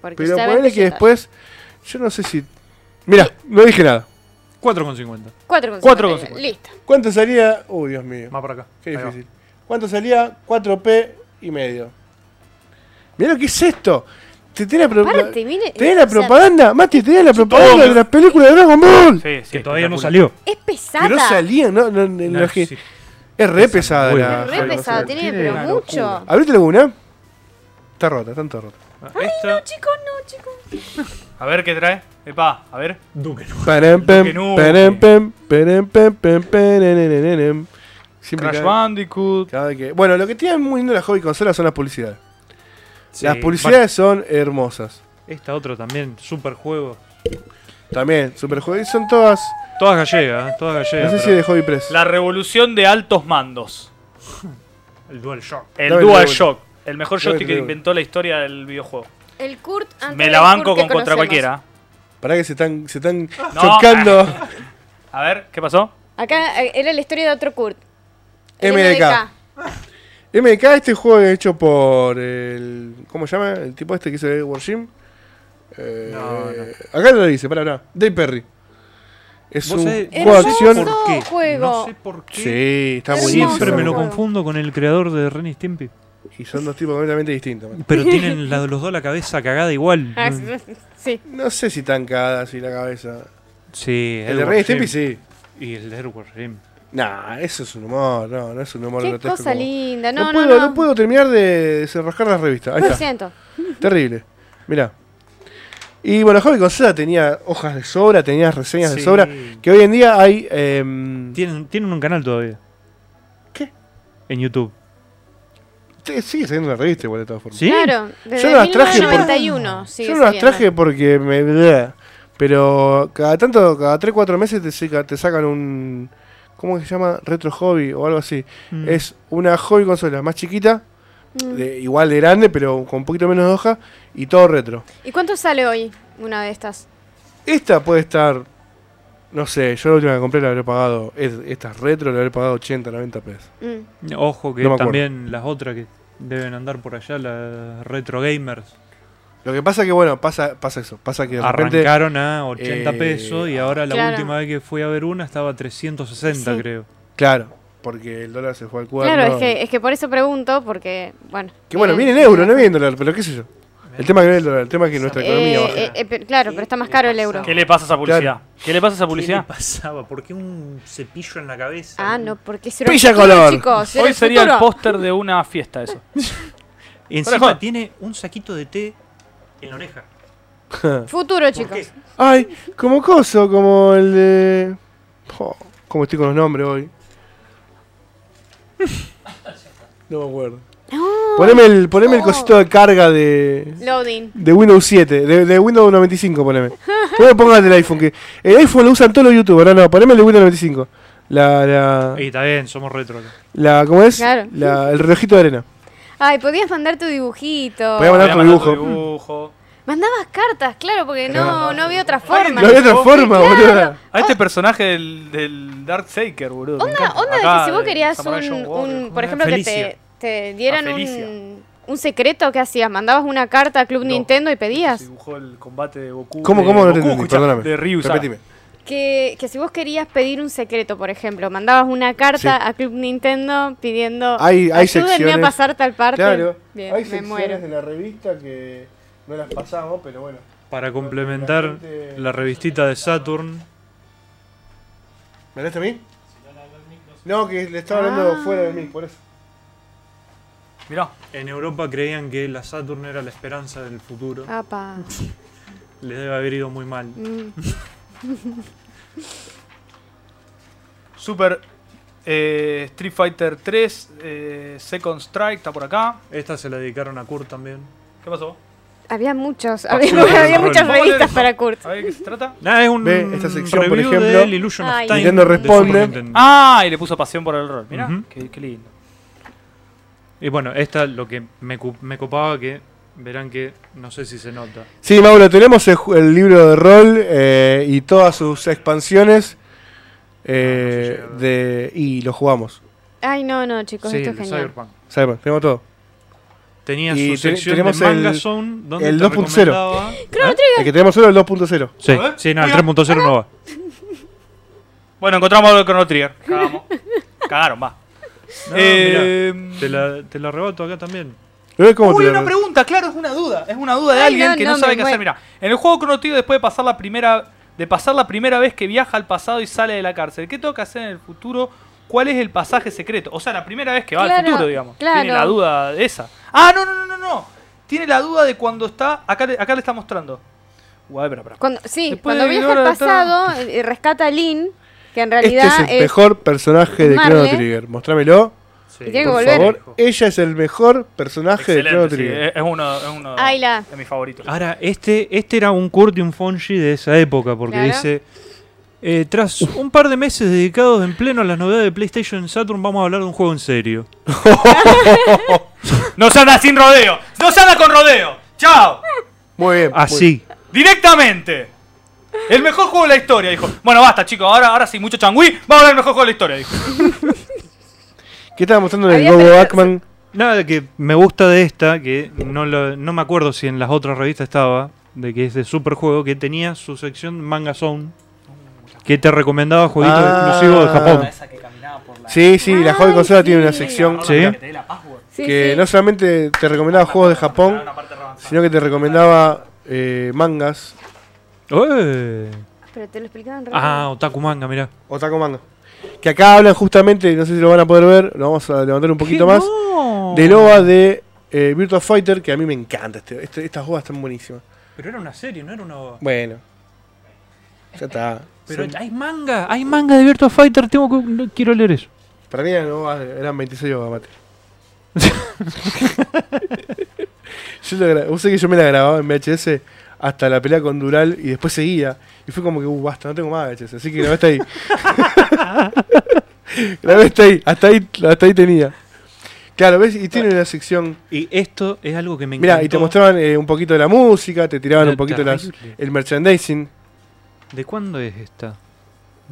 Porque Pero ponele que después, yo no sé si... Mira, no dije nada. 4,50. Cuatro con Cuatro con cincuenta, cincuenta. Listo. ¿Cuánto salía? Uy, Dios mío. Más para acá. Qué Ahí va. difícil. ¿Cuánto salía? 4P y medio. Mira lo que es esto. Te Aparte, mire. tenés la o sea, propaganda. Mati, tenés la propaganda todo. de las películas de Dragon Ball. Sí, sí, Que todavía no salió. Es pesada. Que no salía, no, no, no, No, no, que- sí. Es re Esa pesada la. Es re pesada, tiene, pero mucho. ¿Abriste alguna? Está rota, está toda rota. Esta, Chicos, no, chicos. A ver qué trae. Epa, a ver. Duque no. Nukem. Crash Bandicoot. Bueno, lo que tiene muy lindo la hobby consola son las publicidades. Sí, las publicidades son hermosas. esta otra también, super juego. También, super juegos. Son todas. Todas gallegas, ¿eh? todas No gallegas. sé si de Hobby Press. La revolución de altos mandos. El DualShock. El Dame el DualShock. El mejor joystick el que inventó la historia del videojuego. El Kurt. antes Me la banco con contra conocemos. cualquiera. Pará que se están, se están No. chocando. A ver, ¿qué pasó? Acá eh, era la historia de otro Kurt. El MDK. MDK, este juego es hecho por el. ¿Cómo se llama? El tipo este que hizo el Warshim. Eh, No, Acá lo dice, pará, pará. Dave Perry. Es un juego de Hermoso acción. ¿Por qué? juego. No sé por qué. Sí, está buenísimo. Siempre me lo confundo con el creador de Ren y Stimpy. Y son dos tipos completamente distintos. man. Pero tienen la- los dos la cabeza cagada igual. Ah, Mm, sí. No sé si tan cagada así la cabeza. Sí, El de Edward Ren y Jim. Stimpy sí. Y el de Edward Jim. Nah, eso es un humor, no, no es un humor Qué grotesco cosa como- linda. No, No, no, puedo, no. no puedo terminar de desenroscar la revista. Ahí Lo está. siento. Terrible. Mirá. Y bueno, Hobby Consola tenía hojas de sobra, tenía reseñas de Sí. sobra. Que hoy en día hay. em, Tienen, tienen un canal todavía. ¿Qué? En YouTube. te- sigue saliendo la revista igual de todas formas. ¿Sí? Claro, desde Yo no las traje por- 1991 sigue Yo no las saliendo. traje porque me. bleh. Pero cada tanto, cada 3-4 meses te, saca- te sacan un. ¿Cómo se llama? Retro Hobby o algo así. Mm. Es una Hobby Consola más chiquita, Mm. de, igual de grande, pero con un poquito menos de hoja y todo retro. ¿Y cuánto sale hoy una de estas? Esta puede estar. No sé, yo la última que compré la habré pagado. es- Esta es retro, la habré pagado 80, 90 pesos. Mm. Ojo que No también las otras que deben andar por allá, las retro gamers, Lo que pasa que, bueno, pasa, pasa eso. Pasa que de repente. arrancaron a 80 eh, pesos y ahora la Claro. última vez que fui a ver una estaba a 360 Sí. creo. Claro, porque el dólar se fue al cuadro. Claro, es que, es que por eso pregunto, porque, bueno. Que bueno, viene- viene en euro, no viene en dólar, pero qué sé yo. El tema que no es el dólar, el tema es que nuestra Eh, economía baja. eh, eh, claro, pero está más caro el euro. ¿Qué le pasa a esa publicidad? ¿Qué le pasa a esa ¿Qué le publicidad? pasaba? ¿Por qué un cepillo en la cabeza? Ah, no, porque es el Pilla color. chicos. Hoy el sería el póster de una fiesta eso. Encima tiene un saquito de té en la oreja. Futuro, ¿Por chicos. qué? Ay, como coso, como el de. Jo, ¿Cómo estoy con los nombres hoy? No me acuerdo. Oh, Poneme el, poneme el Oh. cosito de carga de. Loading. De Windows 7, de, de Windows 95, poneme. No me pongas del iPhone, que el iPhone lo usan todos los youtubers, no, no, poneme el de Windows 95. La, la, Y está bien, somos retro. la ¿cómo es? Claro. La, el relojito de arena. Ay, podías mandar tu dibujito. Podía mandar Voy a tu mandar dibujo. dibujo. Mandabas cartas, claro, porque no, Claro. no había otra forma. No había otra forma, claro. boludo. A este personaje del, del Darksaker, boludo. Onda, onda de que si vos querías un, por ejemplo, que te, te dieran Felicia. un, un secreto, ¿qué hacías? ¿Mandabas una carta a Club No. Nintendo y Se pedías? dibujó el combate de Goku. ¿Cómo, de cómo? No te Goku, entendí, perdóname. De Ryu, Repetime. Que, que si vos querías pedir un secreto, por ejemplo, mandabas una carta Sí. a Club Nintendo pidiendo Hay- hay ayúdenme secciones- a pasar tal parte. Claro, Bien, hay me secciones muero. de la revista que no las pasamos, pero bueno. Para complementar La gente- la revistita de Saturn. ¿Me hablaste a mí? No, que le estaba hablando Ah. fuera de mí, por eso. Mirá. En Europa creían que la Saturn era la esperanza del futuro. Apa. Les debe haber ido muy mal. Mm. Super eh, Street Fighter 3 eh, Second Strike está por acá. Esta se la dedicaron a Kurt también. ¿Qué pasó? Había muchos, había, muchas revistas para Kurt. A ver qué se trata. Nada, es un Ve, esta sección, por ejemplo, del Illusion of Ay. Time. Nintendo de responde. Nintendo. Ah, y le puso pasión por el rol. Mirá, Ujú. qué, qué lindo. Y bueno, esta lo que me, me copaba que verán que no sé si se nota. Sí, Mauro, tenemos el, el libro de rol eh, y todas sus expansiones. eh, Ah, no llega. de, y lo jugamos. Ay, no, no, chicos, sí, esto es genial. Cyberpunk. Sabemos, tenemos todo. Tenía Y su te- sección tenemos de Manga el- Zone donde el te 2.0. recomendaba- ¿Eh? El que tenemos solo es el 2.0. Sí, sí, no, el oiga. 3.0 no va. Bueno, encontramos el Chrono Trigger. Cagamos. Cagaron, va. No, Eh, mirá, te la, te la arrebato acá también. ¿Ves cómo Uy, una pregunta, claro, es una duda. Es una duda de Ay, alguien no, que no, no, sabe qué hacer. Mira, en el juego Chrono Trigger, después de pasar la primera. De pasar la primera vez que viaja al pasado y sale de la cárcel, ¿qué tengo que hacer en el futuro? ¿Cuál es el pasaje secreto? O sea, la primera vez que va al futuro, digamos. claro. Tiene la duda de esa. Ah, no, no, no, no, no. Tiene la duda de cuando está. Acá, le- acá le está mostrando. Guay, espera, espera. Cuando, sí, Después cuando viaja al pasado, eh, rescata a Lynn, que en Este realidad es el mejor personaje de Marle. Chrono Trigger. Mostrámelo, Sí, Y tiene que por volver. favor. Ella es el mejor personaje de Chrono Excelente, sí, Trigger. es, es uno, es uno Ayla. de mis favoritos. Ahora, este, este era un Kurt y un Fonji de esa época, porque Claro. dice... eh, tras un par de meses dedicados en pleno a las novedades de PlayStation y Saturn, vamos a hablar de un juego en serio. No se anda sin rodeo. No se anda con rodeo. Chao. Muy bien. muy- Así. Directamente. El mejor juego de la historia, dijo. Bueno, basta, chicos. Ahora, ahora sí, mucho changüí. Vamos a hablar del mejor juego de la historia, dijo. ¿Qué estaba mostrando en el perdido- Backman? Nada que me gusta de esta, que no, lo- no me acuerdo si en las otras revistas estaba, de que es de Superjuego, que tenía su sección Manga Zone, que te recomendaba jueguitos Ah. exclusivos de Japón. Esa que caminaba por la... Sí, sí, la joven Ay, consola tiene una sección Sí. Que te dé la password. Sí, que sí. no solamente te recomendaba juegos de Japón, sino que te recomendaba eh, mangas ¡Eh! Pero te lo explicaban Ah, Otaku Manga, mirá. o taco manga. Que acá hablan justamente, no sé si lo van a poder ver, lo vamos a levantar un poquito más, No. del OVA de eh, Virtua Fighter, que a mí me encanta. Este, este- estas OVAs están buenísimas. Pero era una serie, no era una OVA. Bueno, ya está. Pero Son- hay manga, hay manga de Virtua Fighter, tengo que, no quiero leer eso. para mí eran, OVAs, eran 26 OVAs, mate. yo lo sabés que yo me la grababa en VHS hasta la pelea con Dural y después seguía. Y fue como que, uh, basta, no tengo más VHS. Así que grabé hasta ahí. grabé hasta ahí, hasta ahí, hasta ahí tenía. Claro, ¿ves? Y tiene una sección. Y esto es algo que me encanta. Mira, y te mostraban eh, un poquito de la música, te tiraban No, un poquito las, el merchandising. ¿De cuándo es esta?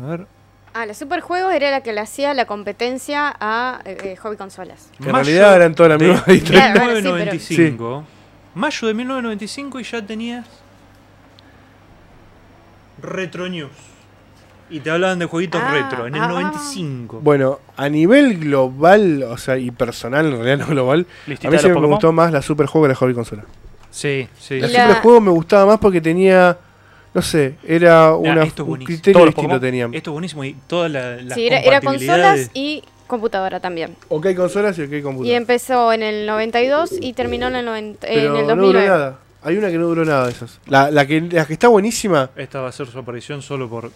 A ver. Ah, la Superjuegos era la que le hacía la competencia a eh, eh, Hobby Consolas. Que en realidad eran todas las mismas. Claro, bueno, sí, pero- 1995. Mayo de 1995 y ya tenías Retro News. Y te hablaban de jueguitos Ah, retro en el ah. 95. Bueno, a nivel global, o sea, y personal, en realidad no global, a mí siempre me gustó más la Super Juego que la Hobby Consola. Sí, sí. La, la- Super Juego me gustaba más porque tenía, no sé, era una, esto es un buenísimo. criterio distinto tenían. Esto es buenísimo y todas la- las Sí, era, era consolas y computadora también. Ok consolas y ok Y computadoras. empezó en el 92 y terminó en el, 90 en Pero el no duró 2009. nada. Hay una que no duró nada de esas. La, la, que, la que está buenísima. Esta va a ser su aparición solo por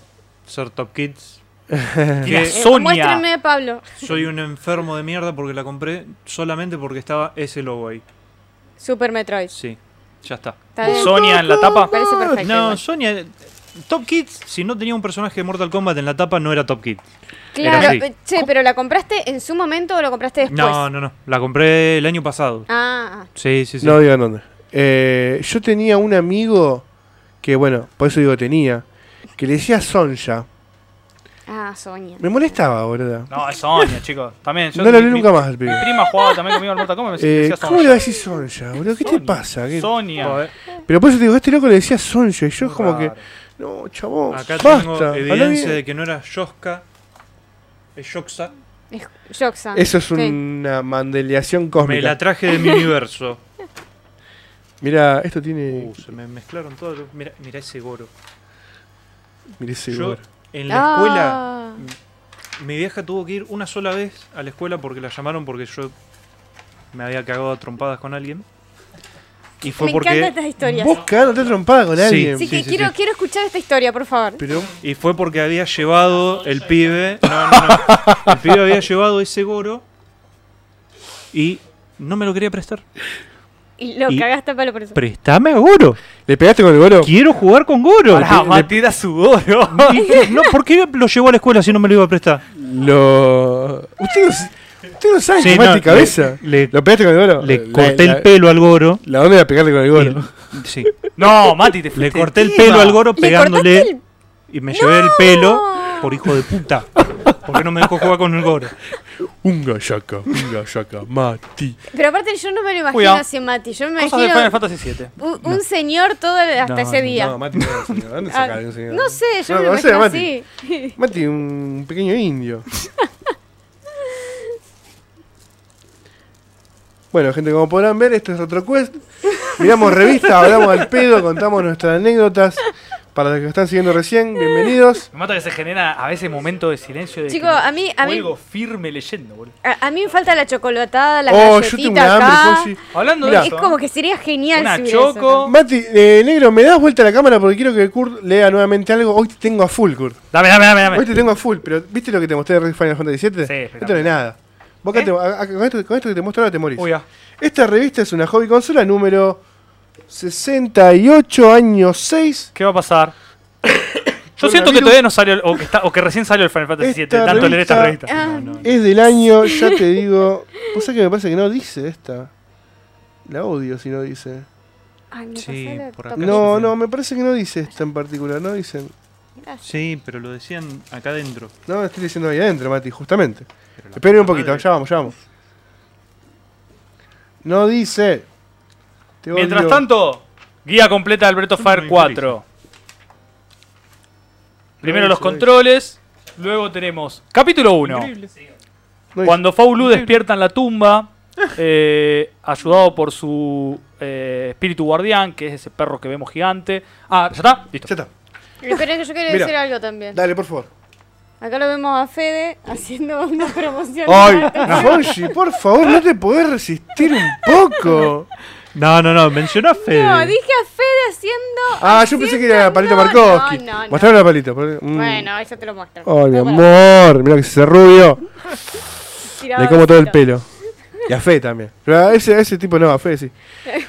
ser Top Kids. Mira, Que Eh, Sonia. muéstrenme, Pablo. soy un enfermo de mierda porque la compré solamente porque estaba ese logo ahí. Super Metroid. Sí, ya está. Está. Sonia en la tapa. Parece perfecto. No, igual. Sonia. Top Kids, si no tenía un personaje de Mortal Kombat en la tapa, no era Top Kid. Claro, era así. eh, che, pero ¿la compraste en su momento o lo compraste después? No, no, no. La compré el año pasado. Ah, Sí, sí, sí. No digan dónde. Eh, yo tenía un amigo que, bueno, por eso digo tenía, que le decía Sonja. ah, Sonia. Me molestaba, boludo. No, es Sonia, chicos. También. yo- No lo mi- nunca más al pibe. Mi prima jugaba también conmigo al Mortal Kombat. Me Eh, decía ¿Cómo le Sonia. va a decir Sonja, boludo? ¿Qué te Sonia. pasa? ¿Qué- Sonia. Pero por eso te digo, este loco le decía Sonja y yo es como que, no, chabón, Acá basta. tengo habla evidencia bien. de que no era Yoska. Es Yoxa. Es Joxa. Eso es Sí. una mandeleación Me cósmica. la traje de mi universo. Mira, esto tiene. Uh, se me mezclaron todos. los- Mira, mira ese goro. Mira ese Yo, goro. en la escuela, Ah. mi vieja tuvo que ir una sola vez a la escuela porque la llamaron porque yo me había cagado a trompadas con alguien. Y fue Me porque. encantan estas historias. Vos cagándote trompada con Sí. alguien. Así que sí, sí, quiero, sí. quiero escuchar esta historia, por favor. Pero. Y fue porque había llevado el pibe. No, no, no. El pibe había llevado ese goro y no me lo quería prestar. Y lo Y- cagaste a palo por eso. Préstame a goro. ¿Le pegaste con el goro? Quiero jugar con goro. Pará, Le- Mati era su oro. y- no, ¿por qué lo llevó a la escuela si no me lo iba a prestar? Lo. Usted no, usted no sabe Sí, no, cabeza. le- ¿Lo pegaste con el goro? Le La- corté la- el pelo al goro. La onda era pegarle con el goro. sí. No, Mati, te Le corté el pelo al goro ¿Le pegándole el- y me llevé el pelo por hijo de puta. Porque no me dejó jugar con el goro. Un gallaca, un gallaca, Mati. Pero aparte yo no me lo imagino Cuidado. así, Mati. Yo me Cosas de Final imagino Fantasy VII. un, un señor todo el- hasta No, ese día. No, Mati no era señor. ¿Dónde Ah, un señor? no sé, yo No, me lo sé, imagino Mati. así. Mati, un pequeño indio. bueno, gente, como podrán ver, esto es otro quest. Miramos revistas, hablamos al pedo, contamos nuestras anécdotas. Para los que están siguiendo recién, bienvenidos. Me mata que se genera a veces momentos de silencio de Chicos, que a mí, a mí, firme leyendo, boludo. a, a mí me falta la chocolatada, la Oh, yo tengo galletita una hambre, acá. Foshi. Hablando Mirá. de Es eso, como que sería genial una si hubiera eso choco. Mati, eh, negro, ¿me das vuelta a la cámara? Porque quiero que Kurt lea nuevamente algo. Hoy te tengo a full, Kurt. Dame, dame, dame, dame. Hoy te tengo a full, pero ¿viste lo que te mostré de Final Fantasy VII? Sí, esto no es nada. Vos acá ¿Eh? te- a- a- con, esto, con esto que te muestro ahora te morís. Uy, ah. Esta revista es una hobby consola número 68, año 6. ¿Qué va a pasar? Yo siento que todavía no salió, el- o que, está, o que recién salió el Final Fantasy VII, Esta tanto leer esta revista- revista. Ah, No, no. Es del año, ya te digo. Vos sabés que me parece que no dice esta. La odio si no dice. Ay, me Sí, por acá. No, no, me parece que no dice esta en particular. No dicen. Gracias. Sí, pero lo decían acá adentro. No, lo estoy diciendo ahí adentro, Mati, justamente. Pero Esperen un poquito, madre- ya vamos, ya vamos. No dice. Te Mientras odio. tanto, guía completa de Alberto Fire muy 4. Primero No los controles, luego tenemos capítulo 1. Increíble. No dice. Cuando Faulu despierta en la tumba, eh, ayudado por su eh, espíritu guardián, que es ese perro que vemos gigante. Ah, ¿ya está? Listo. Ya está. Esperen que yo quiero Mira. decir algo también. Dale, por favor. Acá lo vemos a Fede haciendo una promoción. Ay, Fonji, por favor, no te podés resistir un poco. No, no, no, mencionó a Fede. No, dije a Fede haciendo. Ah, yo pensé que era Palito no, Markowski. No, no, no. Mostrame la palita. por- mm. Bueno, eso te lo muestro. Ay, mi amor, mira que se rubio. Le como todo el pelo. Y a Fe también. Pero a ese, a ese tipo no, a Fe sí.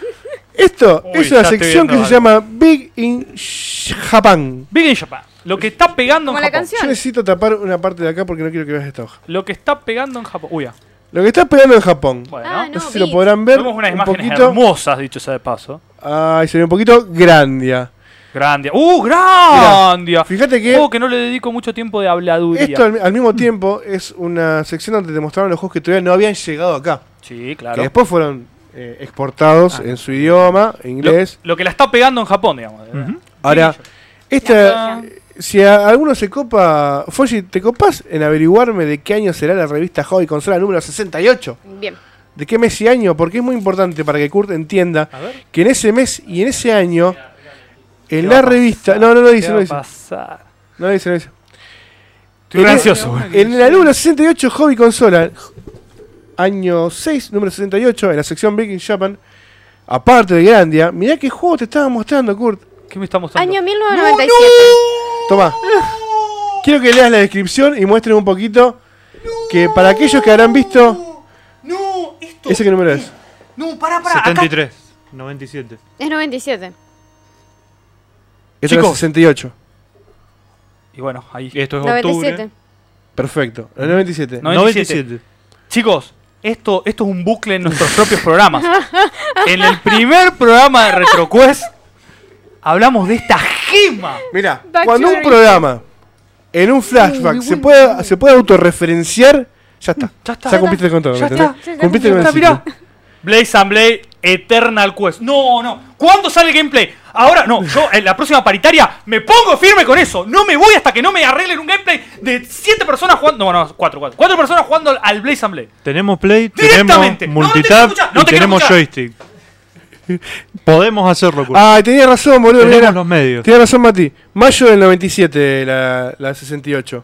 Esto Uy, es una sección que se llama Big in Japan. Big in Japan. Lo que está pegando en la Japón. canción. Yo necesito tapar una parte de acá porque no quiero que veas esta hoja. Lo que está pegando en Japón. Uy, ah. Lo que está pegando en Japón. Bueno. Ah, No no, sé si lo podrán ver. Vemos unas un imágenes poquito. hermosas, dicho sea de paso. Ay, se ve un poquito grandia. Grandia. ¡Uh, Grandia! Fíjate que Oh, que no le dedico mucho tiempo de habladuría. esto al, al mismo tiempo es una sección donde te mostraron los juegos que todavía no habían llegado acá. Sí, Que claro. después fueron eh, exportados Ah. en su idioma, Lo, inglés. lo que la está pegando en Japón, digamos. Ujú. Ahora, esta, si a alguno se copa, Foshi, ¿te copas en averiguarme de qué año será la revista Hobby Consola número 68? Bien. ¿De qué mes y año? Porque es muy importante para que Kurt entienda que en ese mes y en ese año, en ¿Qué la revista... No, no lo ¿Qué dice, no lo dice. No lo dice, no lo dice. Estoy güey. En la número 68 Hobby Consola, año 6, número 68, en la sección in Japan, aparte de Grandia, mirá qué juego te estaba mostrando, Kurt. ¿Qué me está mostrando? Año 1997. Toma. Quiero que leas la descripción y muestres un poquito que para aquellos que habrán visto, No, esto. ¿ese qué número es? No, pará, pará. acá- 73, 97. Es 97. Esto es Chicos. 68. Y bueno, ahí. Esto es 97. octubre. Perfecto. El 97. No. 97. Chicos, esto, esto es un bucle en nuestros propios programas. En el primer programa de RetroQuest hablamos de esta gema. Mira, cuando un programa en un flashback se puede, se puede autorreferenciar, ya está. Ya está. Ya cumpliste con todo. Ya está. Ya Cumpliste está, con Ya el mirá. Blaze and Blade Eternal Quest. No, no. ¿Cuándo sale el gameplay? Ahora, no. Yo en la próxima paritaria me pongo firme con eso. No me voy hasta que no me arreglen un gameplay de 7 personas jugando. No, no, 4, 4. 4 personas jugando al Blaze and Blade. Tenemos Play, Directamente. tenemos No, no te multitap no y te quiero tenemos escuchar. joystick. Podemos hacerlo, Kurt. Ah, tenía razón, boludo. Tenemos los medios. Tenía razón, Mati. Mayo del 97, la, la 68.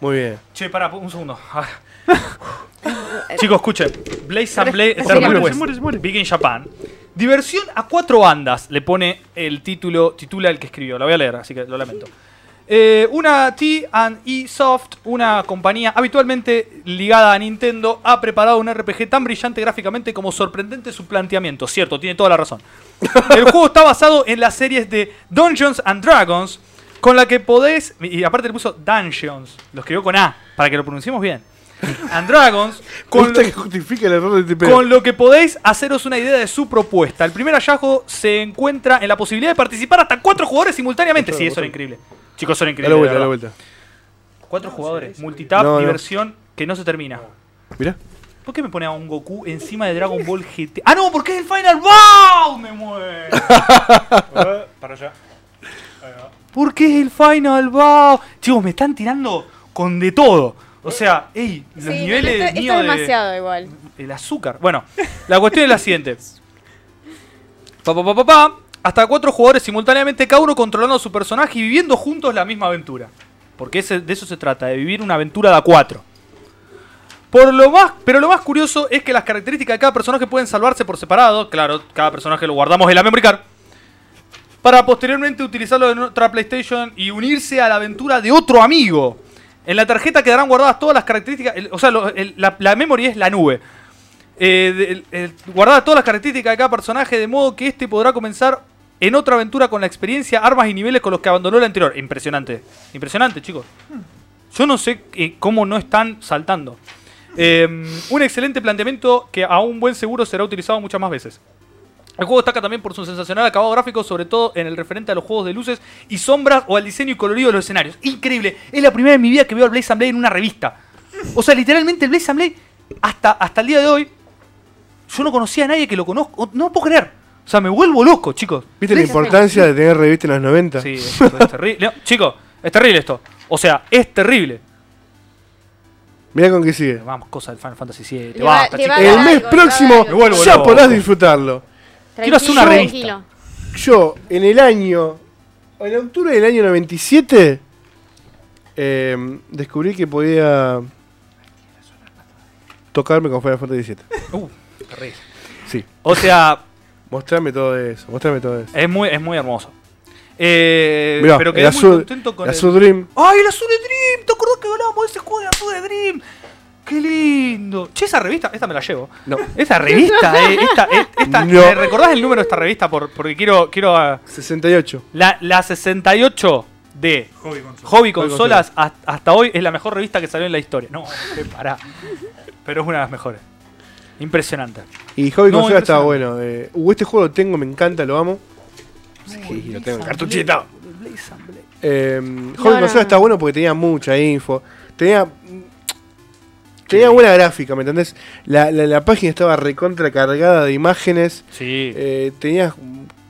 Muy bien. Che, pará, un segundo. Chicos, escuchen. Blaze and Blaze Se muere, West, se muere, se muere. Big in Japan. Diversión a cuatro bandas, le pone el título, titula el que escribió. La voy a leer, así que lo lamento. Eh, una T&E Soft, una compañía habitualmente ligada a Nintendo, ha preparado un RPG tan brillante gráficamente como sorprendente su planteamiento. Cierto, tiene toda la razón. El juego está basado en las series de Dungeons and Dragons, con la que podéis. Y aparte le puso Dungeons, lo escribió con A, para que lo pronunciemos bien. And Dragons, Con con lo, que justifica el error de TP. con lo que podéis haceros una idea de su propuesta. El primer hallazgo se encuentra en la posibilidad de participar hasta cuatro jugadores simultáneamente. Sí, eso era increíble. Chicos, son Dale increíbles. vuelta, de dale vuelta. Cuatro jugadores, multitap, No, no. diversión que no se termina. Mirá. ¿Por qué me pone a un Goku encima de Dragon Ball GT? ¡Ah, no! Porque es el Final Bout. ¡Me muero! para allá. ¿Por qué es el Final Bout? Chicos, me están tirando con de todo. O sea, ey, los Sí, niveles esto, es de- demasiado igual. el azúcar. Bueno, la cuestión es la siguiente. Pa, pa, pa, pa, pa. Hasta cuatro jugadores simultáneamente, cada uno controlando a su personaje y viviendo juntos la misma aventura. Porque ese- de eso se trata, de vivir una aventura de a cuatro. Por lo más, pero lo más curioso es que las características de cada personaje pueden salvarse por separado. Claro, cada personaje lo guardamos en la memory card. Para posteriormente utilizarlo en otra PlayStation y unirse a la aventura de otro amigo. En la tarjeta quedarán guardadas todas las características. o sea, la, la memory es la nube. Eh, guardadas todas las características de cada personaje, de modo que este podrá comenzar en otra aventura con la experiencia, armas y niveles con los que abandonó la anterior. Impresionante. Impresionante, chicos. Yo no sé eh, cómo no están saltando. Eh, un excelente planteamiento que a un buen seguro será utilizado muchas más veces. El juego destaca también por su sensacional acabado gráfico, sobre todo en el referente a los juegos de luces y sombras o al diseño y colorido de los escenarios. Increíble. Es la primera vez en mi vida que veo al Blaze and Blade en una revista. O sea, literalmente el Blaze and Blade, hasta, hasta el día de hoy, yo no conocía a nadie que lo conozca. No puedo creer. O sea, me vuelvo loco, chicos. ¿Viste la importancia de tener revista en los 90? Sí, es, es terrible. No, chicos, es terrible esto. O sea, es terrible. Mirá con qué sigue. Vamos, cosas del Final Fantasy VII. Le va- Basta, le va chicos. El mes algo, le va a próximo dar algo. Me vuelvo ya loco. podrás disfrutarlo. Quiero hacer una revista. tranquilo. Yo, en el año. En octubre del año 97. eh, descubrí que podía. Tocarme con Final Fantasy VII. Uh, terrible. Sí. O sea, Mostrame todo eso. Mostrame todo eso. es muy, es muy hermoso. Eh, Mirá, pero el quedé azul- muy contento con El el... Azul Dream. ¡Ay, el Azul de Dream! ¿Te acordás que hablábamos de ese juego de Azul de Dream? ¡Qué lindo! Che, esa revista, esta me la llevo. No. Esta revista, eh, esta, eh, esta, No. ¿me recordás el número de esta revista? Por, porque quiero, quiero ah, 68. la, la 68 de Hobby consola. Hobby Consolas hasta, hasta hoy es la mejor revista que salió en la historia. No, qué pará. Pero es una de las mejores. Impresionante. Y Hobby No, Consola estaba bueno. eh, uh, este juego lo tengo, me encanta, lo amo. Sí, lo tengo en cartuchito. Eh, Hobby no, Consola no. está bueno porque tenía mucha info. Tenía. Tenía buena gráfica, ¿me entendés? La, la, la página estaba recontra cargada de imágenes. Sí. Eh, tenías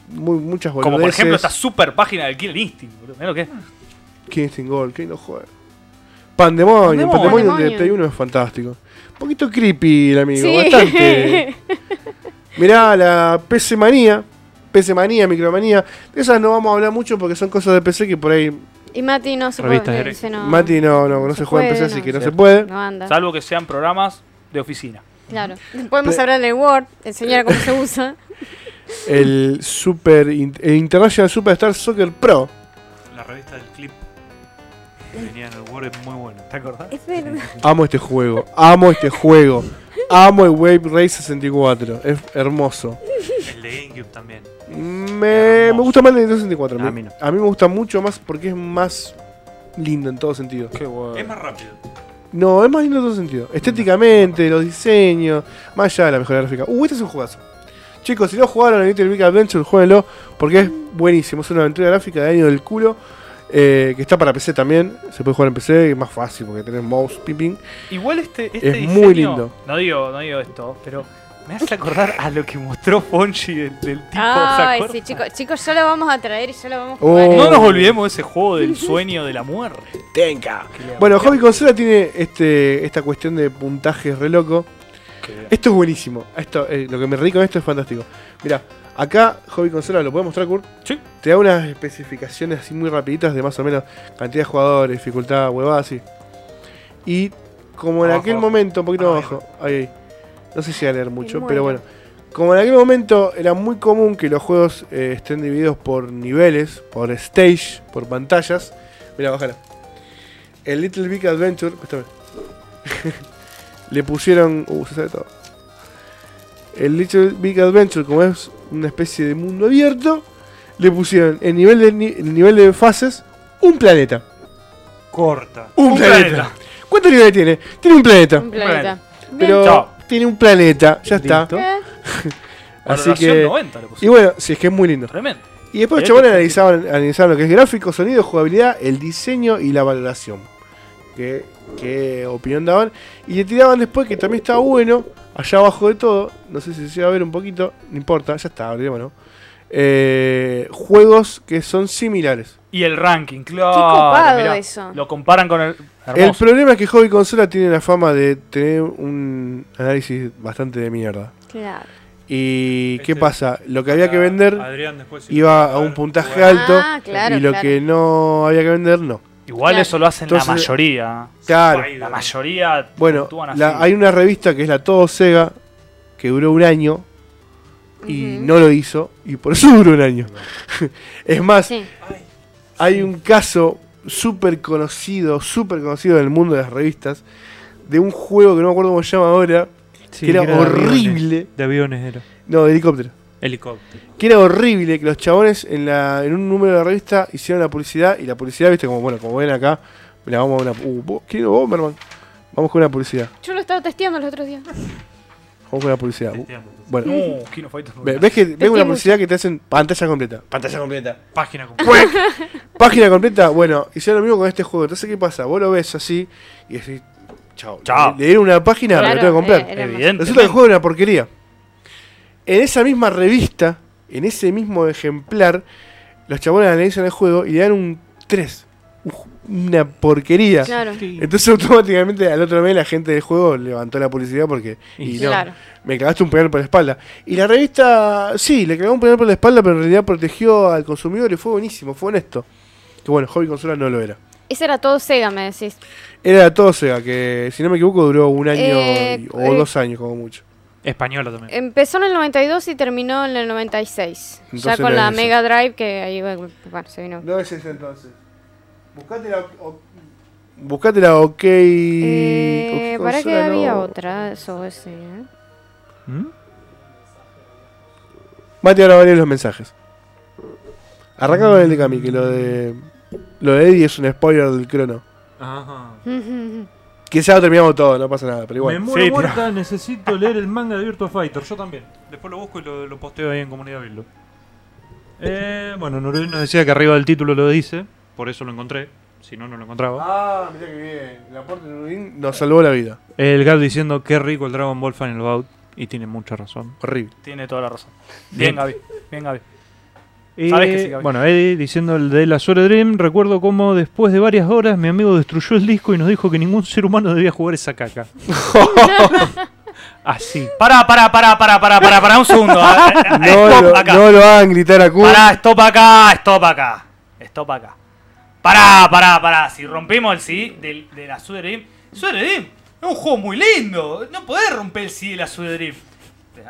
muy, muchas boludeces. Como por ejemplo esta super página del Killer Instinct. boludo. Lo que es. Kingston Gold, que no juega. Pandemonium, Pandemonium. Pandemonium de Pandemonium. Play 1 es fantástico. Un poquito creepy el amigo, Sí. bastante. Mirá la PC Manía, PC Manía, Micromanía. De esas no vamos a hablar mucho porque son cosas de PC que por ahí Y Mati no se Revistas puede. de- dice no. Mati no, no, no se, se juega en puede, PC, así no. que no se puede. No anda. Salvo que sean programas de oficina. Claro. Podemos hablar del Word, enseñar cómo se usa. El Super el International Superstar Soccer Pro. La revista del clip que venía en el Word es muy buena. ¿Te acordás? Es verdad. Amo este juego, amo este juego. Amo el Wave Race 64, es hermoso. El de GameCube también. Me, me gusta más el Nintendo 64. A mí no. a mí me gusta mucho más porque es más lindo en todo sentido. Qué bueno. Es más rápido. No, es más lindo en todo sentido. Estéticamente, los diseños, más allá de la mejora gráfica. Uh, este es un juegazo. Chicos, si no jugaron a Little Big Adventure, jueguenlo porque es buenísimo. Es una aventura gráfica de año del culo. eh, que está para PC también. Se puede jugar en PC, es más fácil porque tenés mouse, ping, ping. Igual este, este Es diseño, muy lindo. No digo, no digo esto, pero me hace acordar a lo que mostró Fonchi del, del tipo. ¿se Ay, sí, chicos, chicos, ya lo vamos a traer y ya lo vamos a Oh. jugar. No nos olvidemos de ese juego del sueño de la muerte. Le- Bueno, Hobby Consola tiene este, esta cuestión de puntajes re loco. Esto es buenísimo. Esto, eh, lo que me reí con esto es fantástico. Mira, acá Hobby Consola, ¿lo puedo mostrar, Kurt? Sí. Te da unas especificaciones así muy rapiditas de más o menos cantidad de jugadores, dificultad, huevadas así. Y como en Abajo, aquel abajo. momento, un poquito abajo, ahí, ahí. No sé si va a leer mucho, pero bueno. Como en aquel momento era muy común que los juegos eh, estén divididos por niveles, por stage, por pantallas. Mira, bájala. El Little Big Adventure. Le pusieron. Uh, se sabe todo. El Little Big Adventure, como es una especie de mundo abierto, le pusieron el nivel de, ni- el nivel de fases un planeta. Corta. Un, Un planeta. planeta. ¿Cuántos niveles tiene? Tiene un planeta. Un planeta. Pero Chao. Tiene un planeta, ya está. Eh, Así que. 90 le Y bueno, si es que es muy lindo. Tremendo. Y después los Mirá chabones que- analizaban, analizaban lo que es gráfico, sonido, jugabilidad, el diseño y la valoración. ¿Qué, qué opinión daban? Y le tiraban después que también estaba bueno, allá abajo de todo, no sé si se va a ver un poquito, no importa, ya está, abriremos, eh, juegos que son similares. Y el ranking, claro. copado mirá, eso. Lo comparan con el. El Hermoso. problema es que Hobby Consola tiene la fama de tener un análisis bastante de mierda. Claro. ¿Y qué Este- pasa? Lo que había que vender Adrián después si iba a un puntaje jugar. alto Ah, claro, y lo claro. que no había que vender, no. Igual Claro. eso lo hacen Entonces- la mayoría. Claro. La mayoría. Bueno, la- hay una revista que es la Todo Sega que duró un año y no lo hizo y por eso duró un año. es más, Sí. Hay un caso súper conocido, súper conocido en el mundo de las revistas de un juego que no me acuerdo cómo se llama ahora, Sí, que era de aviones. horrible. De aviones era. No, de helicóptero. Helicóptero. Que era horrible que los chabones en, la, en un número de la revista hicieron la publicidad y la publicidad, viste, como bueno, como ven acá, mira, vamos a una. Uh, vos- quiero Bomberman. Vamos con una publicidad. Yo lo estaba testeando los otros días. Vamos con una publicidad. Uh, Bueno, No, Kino Fighters no. Ve- ¿Ves que ves una publicidad que te hacen pantalla completa? Pantalla completa. Página completa. Página completa. Bueno, hicieron lo mismo con este juego. Entonces, ¿qué pasa? Vos lo ves así y decís, chao. Chao. Le, le dieron una página, me lo tengo que comprar. eh, Evidente. Resulta que el juego era una porquería. En esa misma revista, en ese mismo ejemplar, los chabones analizan el juego y le dan un 3. Una porquería. Claro. Entonces automáticamente al otro mes la gente del juego levantó la publicidad porque y no, Claro. me cagaste un penal por la espalda. Y la revista, sí, le cagó un penal por la espalda, pero en realidad protegió al consumidor y fue buenísimo, fue honesto. Que bueno, Hobby Consola no lo era. Ese era todo Sega, me decís. Era todo Sega, que si no me equivoco duró un año Eh, y- o eh, dos años como mucho. Española también. Empezó en el 92 y terminó en el 96. ya Entonces con no la. Mega Drive, que ahí bueno, se vino. No es ese entonces. Buscate la, o- buscate la OK. Eh, para que había no. otra, eso ese, ¿eh? ¿Mm? Mate ahora varios los mensajes. Arranca con el de Cami, que lo de. Lo de Eddie es un spoiler del crono. Ajá. Que ya lo terminamos todo, no pasa nada, pero igual. Me muero Sí, muerta, necesito leer el manga de Virtua Fighter. Yo también. Después lo busco y lo, lo posteo ahí en Comunidad Bildo. Eh, bueno, Noruel nos decía que arriba del título lo dice. Por eso lo encontré. Si no, no lo encontraba. Ah, mirá que bien. El aporte de Nurudin nos salvó la vida. El Gab diciendo que rico el Dragon Ball Final Bout. Y tiene mucha razón. Horrible. Tiene toda la razón. Bien. Gaby. Bien, Gaby. Y, Sabes que sí, Gaby. bueno, Eddie diciendo el de la Sore Dream. Recuerdo cómo después de varias horas mi amigo destruyó el disco y nos dijo que ningún ser humano debía jugar esa caca. Así. Pará, pará, pará, pará, pará, pará, pará un segundo. Ah, ah, No stop lo, acá. no lo hagan gritar a Kun. Pará, stop acá, stop acá. Stop acá. Pará, pará, pará. Si rompemos el CD del, de la Super Dream. Super Dream es un juego muy lindo. No podés romper el CD de la.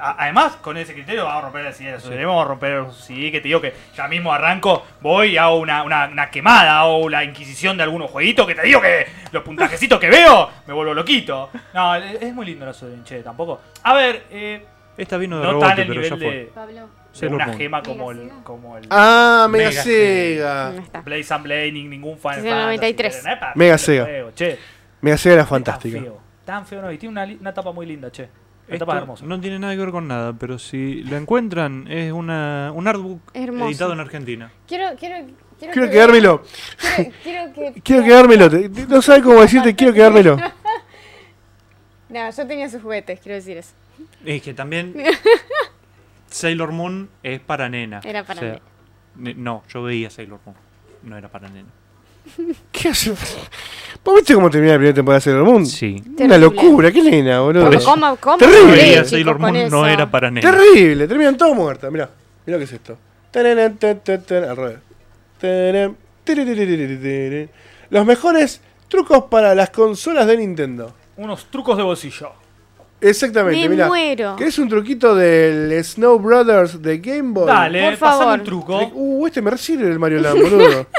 A- Además, con ese criterio vamos a romper el CD de la Super Dream. Vamos a romper el CD que te digo que ya mismo arranco, voy y hago una, una, una quemada, hago la inquisición de algunos jueguitos que te digo que los puntajecitos que veo me vuelvo loquito. No, es muy lindo la Super Dream, che, tampoco. A ver, eh, Esta vino de no rebote, tan el pero ya nivel fue. de, Pablo. Sailor una Moon. gema como el, Sega. como el Ah, Mega, Mega Sega. Ahí está. Blaze and ningún Fantasy, 93. pero no es para Mega Sega. che. Mega Sega era Tan fantástica. feo, tan feo no, y tiene una, una tapa muy linda, che. La Esto tapa es hermosa. no tiene nada que ver con nada, pero si lo encuentran, es una, un artbook Hermoso. editado en Argentina. Quiero, quiero, quiero, Quiero que quedármelo. Quiero, quiero que. Quiero quedármelo. Te- te- No sabes cómo decirte, quiero quedármelo. No, yo tenía sus juguetes, quiero decir eso. Es que también Sailor Moon es para nena. Era para nena. ne- No, yo veía Sailor Moon. No era para nena. ¿Qué hace? ¿Vos viste cómo termina la primera temporada de Sailor Moon? Sí. Una locura, qué nena, boludo. ¿Cómo, cómo Terrible. chicos, Sailor Moon no era para nenas. Terrible, terminan todos muertas. Mirá, mirá qué es esto. Al revés. Los mejores trucos para las consolas de Nintendo. Unos trucos de bolsillo. Exactamente, Me mirá. muero. ¿Querés un truquito del Snow Brothers de Game Boy? Dale, Por pasame favor. un truco. Uh, este me recibe el Mario Land, boludo.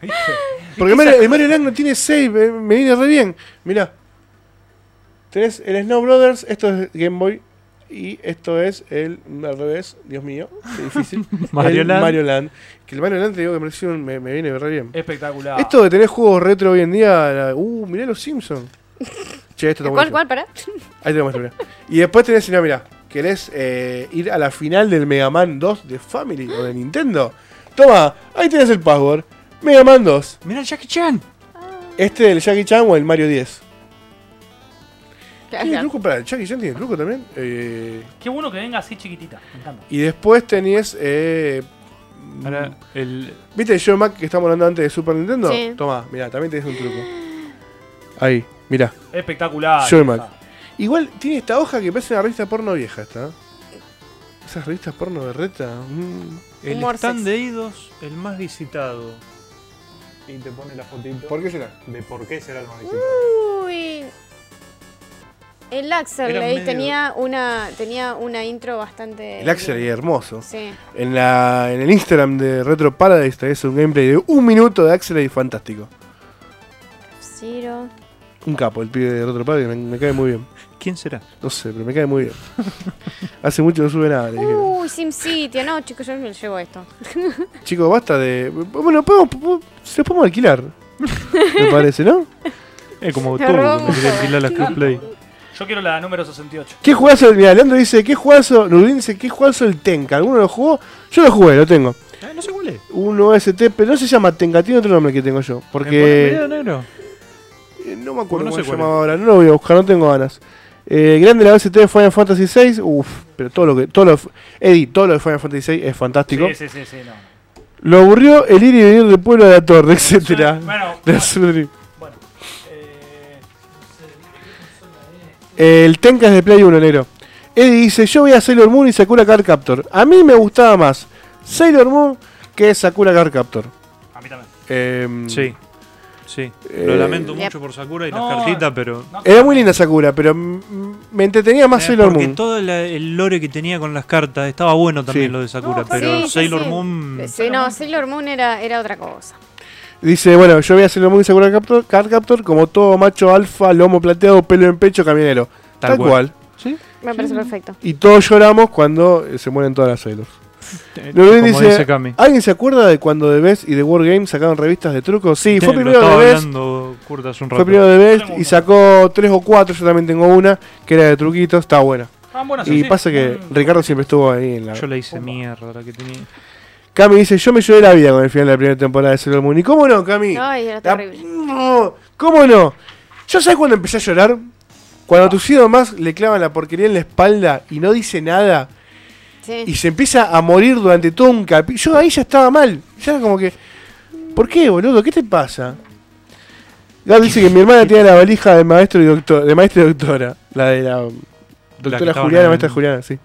¿Viste? Porque Mario- el Mario Land no tiene save, eh, me viene re bien. Mirá. Tenés el Snow Brothers, esto es Game Boy. Y esto es el. Al revés, Dios mío, qué difícil. Mario el Land. Mario Land. Que el Mario Land te digo que me, recibe un- me, me viene re bien. Espectacular. Esto de tener juegos retro hoy en día. la- Uh, mirá los Simpsons. Che, esto está ¿Cuál, cuál, para? Ahí te lo muestro, mirá. Y después tenés, mirá, mirá. ¿Querés eh, ir a la final del Mega Man 2 de Family o de Nintendo? Toma, ahí tenés el password. Mega Man 2. Mira el Jackie Chan. Este del Jackie Chan o el Mario 10. Claro, ¿Tiene truco para el Jackie Chan? ¿Tiene truco también? Eh, Qué bueno que venga así chiquitita. Me encanta. y después tenés. Eh, Ahora, el, ¿Viste el Show Mac que estamos hablando antes de Super Nintendo? Sí. Toma, mirá, también tenés un truco. Ahí, mirá. Espectacular. Joy Mac. Igual tiene esta hoja que parece una revista porno vieja, esta. Esas revistas porno de reta. mm. el Humor stand sexy. de Eidos, el más visitado. Y te pone la fotito ¿Por qué será? de por qué será el más visitado. Uy. El Axel tenía una tenía una intro bastante. El Axel y hermoso. Sí. En, la, en el Instagram de Retro Paradise tenés un gameplay de un minuto de Axel y fantástico. Zero. Un capo, el pibe de Retro Paradise, me, me cae muy bien. ¿Quién será? No sé, pero me cae muy bien. Hace mucho no sube nada, le dije. Uy, SimCity. No, chicos, yo me llevo esto. Chicos, basta de. Bueno, podemos, podemos- se los podemos alquilar. Me parece, ¿no? Es como tú, cuando alquilar las Crossplay. Yo quiero la número 68. ¿Qué jugazo? Mira, Leandro dice, ¿qué jugazo? Nurdin dice, ¿qué jugazo el Tenka? ¿Alguno lo jugó? Yo lo jugué, lo tengo. Ah, no sé cuál es. Un OST, pero no se llama Tenka, tiene otro nombre que tengo yo. Porque. Mirá, negro. Eh, No me acuerdo No cómo sé se cuál llamaba ahora, no lo voy a buscar, no tengo ganas. Eh, grande la OST de Final Fantasy VI, uff, pero todo lo que. Todo lo, Eddie, todo lo de Final Fantasy VI es fantástico. Sí, sí, sí, sí, no. Lo aburrió el ir y venir del pueblo de la torre, etcétera. Bueno, De Dream. bueno. Eh, El Tenka es de Play 1, negro. Eddie dice, yo voy a Sailor Moon y Sakura Card Captor. A mí me gustaba más Sailor Moon que Sakura Card Captor. a mí también. Em, Sí, sí. Eh, Lo lamento mucho por Sakura y No, las cartitas, pero. Era muy linda Sakura, pero me entretenía más Eh, Sailor porque Moon. todo la- el lore que tenía con las cartas estaba bueno también Sí. lo de Sakura, No, pero Sí, Sailor sí. Moon. Sí, no, Sailor Moon era, era otra cosa. Dice, bueno, yo voy a Sailor Moon y Sakura Captor, Card Captor como todo macho alfa, lomo plateado, pelo en pecho, camionero. Tal, Tal cual. cual. ¿Sí? Me parece perfecto. Y todos lloramos cuando eh, se mueren todas las Sailors. Dice, dice Cami. ¿Alguien se acuerda de cuando The Best y The War Games sacaron revistas de trucos? Sí, fue primero estaba The Best. hablando Kurt hace un rato. Fue primero The Best y sacó tres o cuatro, yo también tengo una, que era de truquitos, está buena. Ah, buenas, Y sí. pasa que Mm. Ricardo siempre estuvo ahí en la... Yo le hice mierda la que tenía. Cami dice, yo me lloré la vida con el final de la primera temporada de Sailor Moon. ¿Y cómo no, Cami? Ay, era La- terrible. No, ¿Cómo no? ¿Yo sabes cuando empecé a llorar? Cuando a tus hijos más le clavan la porquería en la espalda y no dice nada y se empieza a morir durante todo un capítulo. Yo ahí ya estaba mal. Ya era como que. ¿Por qué, boludo? ¿Qué te pasa? Gab dice que mi hermana tiene la valija de maestro y doctor, de maestra y doctora. La de la doctora estaban Juliana, en- maestra Juliana, sí.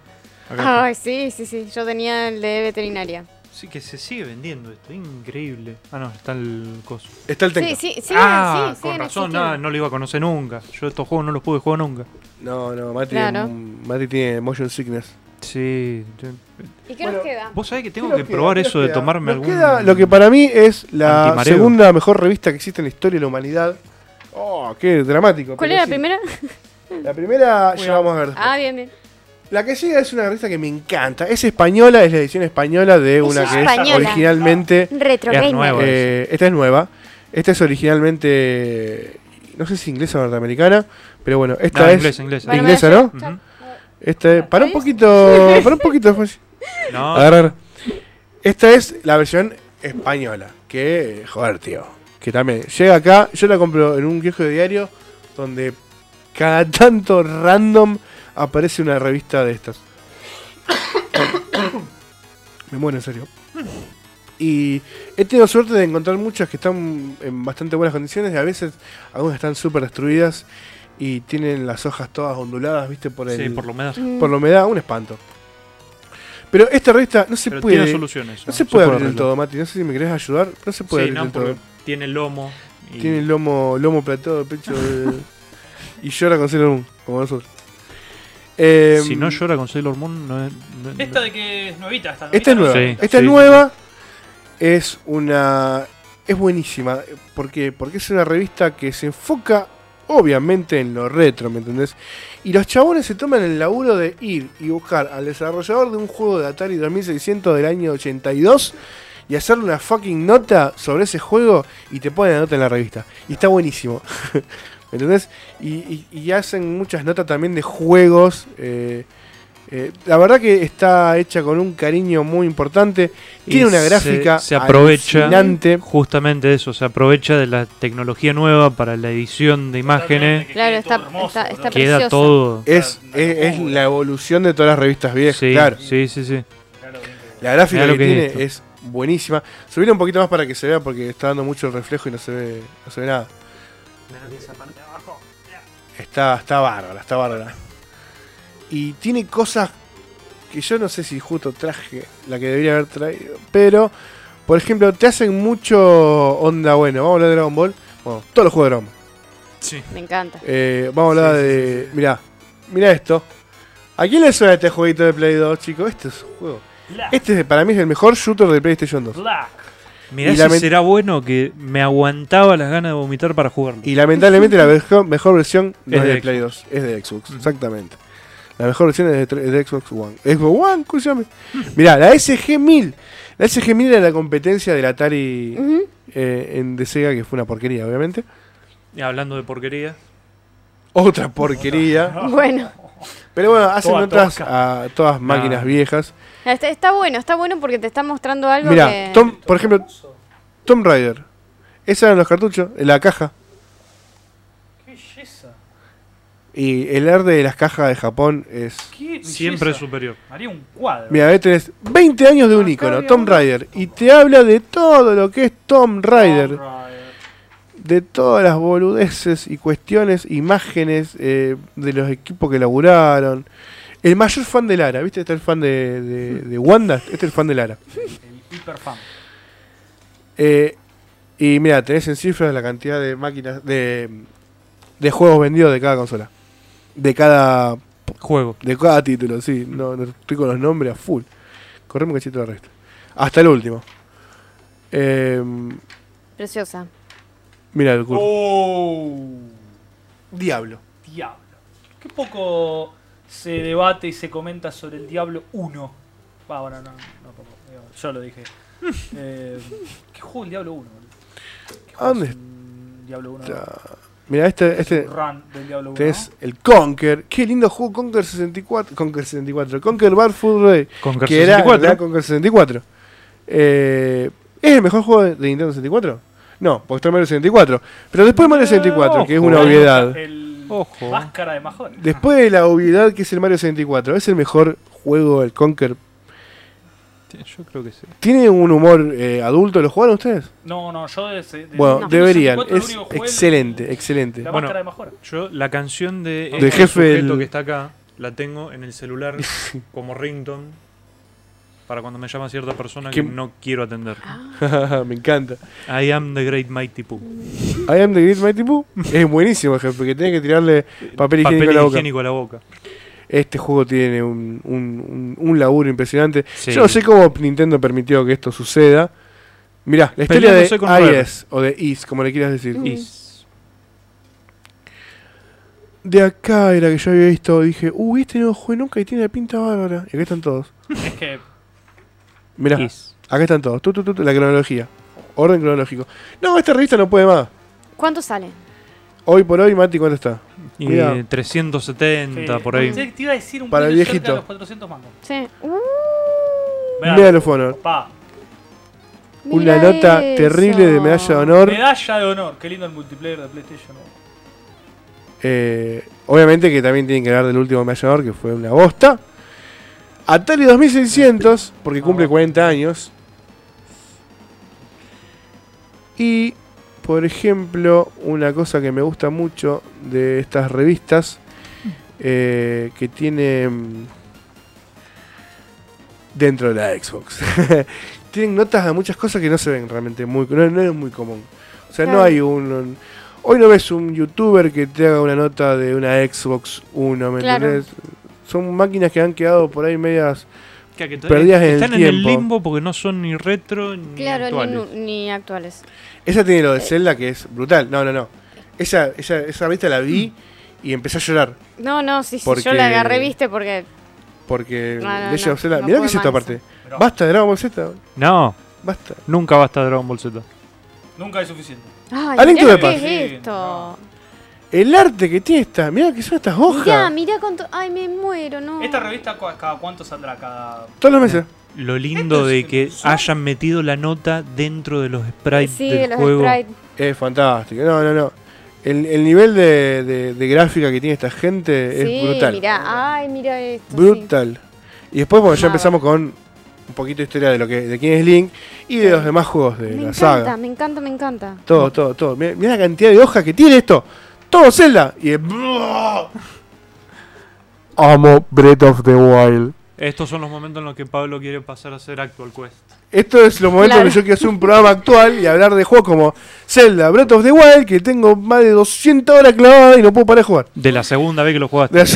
Ay, sí, sí, sí. Yo tenía el de veterinaria. Sí, que se sigue vendiendo esto, increíble. Ah, no, está el coso. Está el Tenka. Sí, sí, sí. ah, sí, con razón, no, no lo iba a conocer nunca. Yo estos juegos no los pude jugar nunca. No, no, Mati, Claro. Mati tiene motion sickness. Sí. ¿Y qué Bueno, nos queda? Vos sabés que tengo ¿Qué que probar ¿Qué eso de tomarme Nos algún. queda lo que para mí es la Antimareo. segunda mejor revista que existe en la historia de la humanidad. Oh, qué dramático. ¿Cuál pero era la sí. primera? La primera ya vamos a ver. después. Ah, bien, bien. La que sigue es una revista que me encanta. Es española, es la edición española de una que española. es originalmente. Retro Es Gamer. nueva. eh, esta es nueva. Esta es originalmente. No sé si inglesa o norteamericana. Pero bueno, esta No, es. inglesa, inglesa. Bueno, ¿no? Ujú. Esta es- para un poquito. Para un poquito. pues. No, Agarrar. Esta es la versión española. Que, joder, tío. Que también llega acá. Yo la compro en un kiosco de diario. Donde cada tanto random aparece una revista de estas. Me muero en serio. Y he tenido suerte de encontrar muchas que están en bastante buenas condiciones y a veces algunas están súper destruidas y tienen las hojas todas onduladas, ¿viste? Por, el, Sí, por lo menos. Mm. por la humedad, un espanto. Pero esta revista no se Pero puede. tiene soluciones. No se puede abrir del todo, Mati. No sé si me querés ayudar. No se puede Sí, abrir no, todo. porque tiene lomo. y- Tiene el lomo, lomo plateado, pecho de- y llora con Sailor Moon, como nosotros. Eh, Si no llora con Sailor Moon, no es. no- Esta de que es nuevita, esta Esta es nueva. Sí, esta sí, es sí, nueva. Es una. Es buenísima. ¿Por qué? Porque es una revista que se enfoca, obviamente, en lo retro, ¿me entendés? Y los chabones se toman el laburo de ir y buscar al desarrollador de un juego de Atari 2600 del año 82 y hacerle una fucking nota sobre ese juego y te ponen la nota en la revista. Y está buenísimo. ¿Me entendés? Y, y- hacen muchas notas también de juegos. eh, eh, la verdad que está hecha con un cariño muy importante. y Tiene una se- gráfica Se, aprovecha. alucinante. Justamente de eso, se aprovecha de la tecnología nueva para la edición de imágenes. Claro, está- está- está Queda precioso. todo. Es, es- la evolución de todas las revistas viejas, Sí, claro. sí, sí, sí. La gráfica que, lo que tiene es es, buenísima. Subirla un poquito más para que se vea porque está dando mucho el reflejo y no se ve, no se ve nada. Está, está bárbara, está bárbara. Y tiene cosas que yo no sé si justo traje la que debería haber traído. Pero, por ejemplo, te hacen mucho onda, bueno, vamos a hablar de Dragon Ball. Bueno, todos los juegos de Dragon Ball. Sí. Me encanta. Eh, vamos a hablar de. Mirá, mirá esto. ¿A quién le suena este jueguito de Play 2, chicos? Este es un juego. Este es, para mí es el mejor shooter de PlayStation 2. Mirá Y si lament- será bueno que me aguantaba las ganas de vomitar para jugarlo. Y lamentablemente la mejor, mejor versión no Es es de, de Play 2, es de Xbox, Mm. exactamente. La mejor versión es de, tre- es de Xbox One. Xbox One, escúchame. Mirá, la SG-1000. La SG-1000 era la competencia del Atari eh, en de Sega, que fue una porquería, obviamente. Y hablando de porquería, Otra porquería. Bueno, Pero bueno, hacen Toda notas tosca. a todas máquinas Nah. viejas. está, está bueno, está bueno porque te está mostrando algo Mirá, que... Tom, por ejemplo, Tomb Raider. Esos eran los cartuchos, en la caja. Qué belleza. Y el arte de las cajas de Japón es. Siempre es superior. Haría un cuadro. Mira, ahí tenés 20 años de un icono, uno. Raider. Y te habla de todo lo que es. Tomb Raider. De todas las boludeces y cuestiones, imágenes eh, de los equipos que laburaron. El mayor fan de Lara, ¿viste? Está el fan de, de, de Wanda. Este es el fan de Lara. El hiper fan. Eh, y mira, tenés en cifras la cantidad de máquinas, de, de juegos vendidos de cada consola. De cada Juego. De cada título, sí. No, no estoy con los nombres a full. Corremos un cachito de resto. Hasta el último. Eh, Preciosa. mira el culo. Oh, Diablo. diablo. Qué poco se debate y se comenta sobre el Diablo 1. Va, bueno, no, no, poco, digo, yo lo dije. eh, ¿Qué juego el Diablo 1? boludo? ¿Qué ¿A dónde Diablo 1. Está- Mira, este, este Un run del Diablo 1. tenés el Conquer. Qué lindo juego Conquer 64. Conquer 64. Conquer Bad Food Ray. Con Que era la Conquer 64. Eh, ¿Es el mejor juego de Nintendo 64? No, porque está Mario 64. Pero después de Mario 64, que es una obviedad. El Ojo. Máscara de Majón. Después de la obviedad que es el Mario 64, ¿es el mejor juego el Conquer? Yo creo que sí. ¿Tiene un humor eh, adulto? ¿Lo jugaron ustedes? No, no, yo de, de- Bueno, No. deberían. 64 lo Es que excelente, el- excelente. La Bueno, máscara de Majón. Yo la canción de Del este jefe sujeto del- que está acá la tengo en el celular como ringtone para cuando me llama cierta persona que no quiero atender. Me encanta. I am the great mighty Pooh. I am the Great Mighty Pooh. Es buenísimo, jefe, porque tenés que tirarle papel higiénico Papel a la boca. higiénico a la boca. Este juego tiene un, un, un- un laburo impresionante. Sí. Yo no sé cómo Nintendo permitió que esto suceda. Mirá, la historia de. IS, o de IS, como le quieras decir. Is. De acá era que yo había visto, dije, uy, este no jugué nunca y tiene la pinta bárbara. Y acá están todos. Es que Mirá, Is. acá están todos. Tu, tu, tu, la cronología. Orden cronológico. No, esta revista no puede más. ¿Cuánto sale? Hoy por hoy, Mati, ¿cuánto está? Y Mirá. 370 que- por ahí. Te, te iba a decir un Para el poquito cerca viejito. de los 400 mangos. Sí. Uh, Mirá, Medal of Honor. Pa, Una mira nota eso. terrible de medalla de honor. medalla de honor. Qué lindo el multiplayer de PlayStation. ¿no? Eh, obviamente que también tienen que hablar del último medalla de honor, que fue una bosta. Atari 2600, porque cumple 40 años. Y, por ejemplo, una cosa que me gusta mucho de estas revistas, eh, que tienen dentro de la Xbox. tienen notas de muchas cosas que no se ven realmente muy, no, no es muy común. O sea, no hay un, un- hoy no ves un youtuber que te haga una nota de una Xbox 1, ¿me Claro. entendés? Son máquinas que han quedado por ahí medias Que- Perdidas en el están en el tiempo. limbo porque no son ni retro ni Claro, ni, actuales. nu- ni actuales. Esa tiene lo de Zelda que es brutal. No, no, no. Esa, esa, esa revista la vi y empecé a llorar. No, no, sí, sí, Porque- yo la agarré, viste, porque... Porque No, no, Legend no, of Zelda. no Mirá que es aparte. Pero Basta de Dragon Ball Z. No, Basta. nunca basta Dragon Ball Z. Nunca es suficiente. Ay, qué es Sí, esto. no. El arte que tiene esta. Mirá que son estas hojas. Mirá, mirá con to- Ay, me muero, no. ¿Esta revista cu- cada cuánto saldrá? Cada... Todos los meses. Lo lindo de que hayan metido la nota dentro de los sprites Sí, del de los juego. sprites. Es fantástico. No, no, no. El, el nivel de, de- de gráfica que tiene esta gente Sí, es brutal. mirá. Ay, mira esto. sí. Brutal. Y después, bueno, ya empezamos con un poquito de historia de lo que de quién es Link y de los demás juegos de Me la encanta, saga. me encanta, me encanta. Todo, todo, todo. Mira, mira la cantidad de hojas que tiene esto. Todo Zelda. Y es... Amo Breath of the Wild. Estos son los momentos en los que Pablo quiere pasar a ser Actual Quest. Esto es los momentos Claro. donde yo quiero hacer un programa actual y hablar de juegos como Zelda, Breath of the Wild, que tengo más de 200 horas clavadas y no puedo parar de jugar. De la segunda vez que lo jugaste. De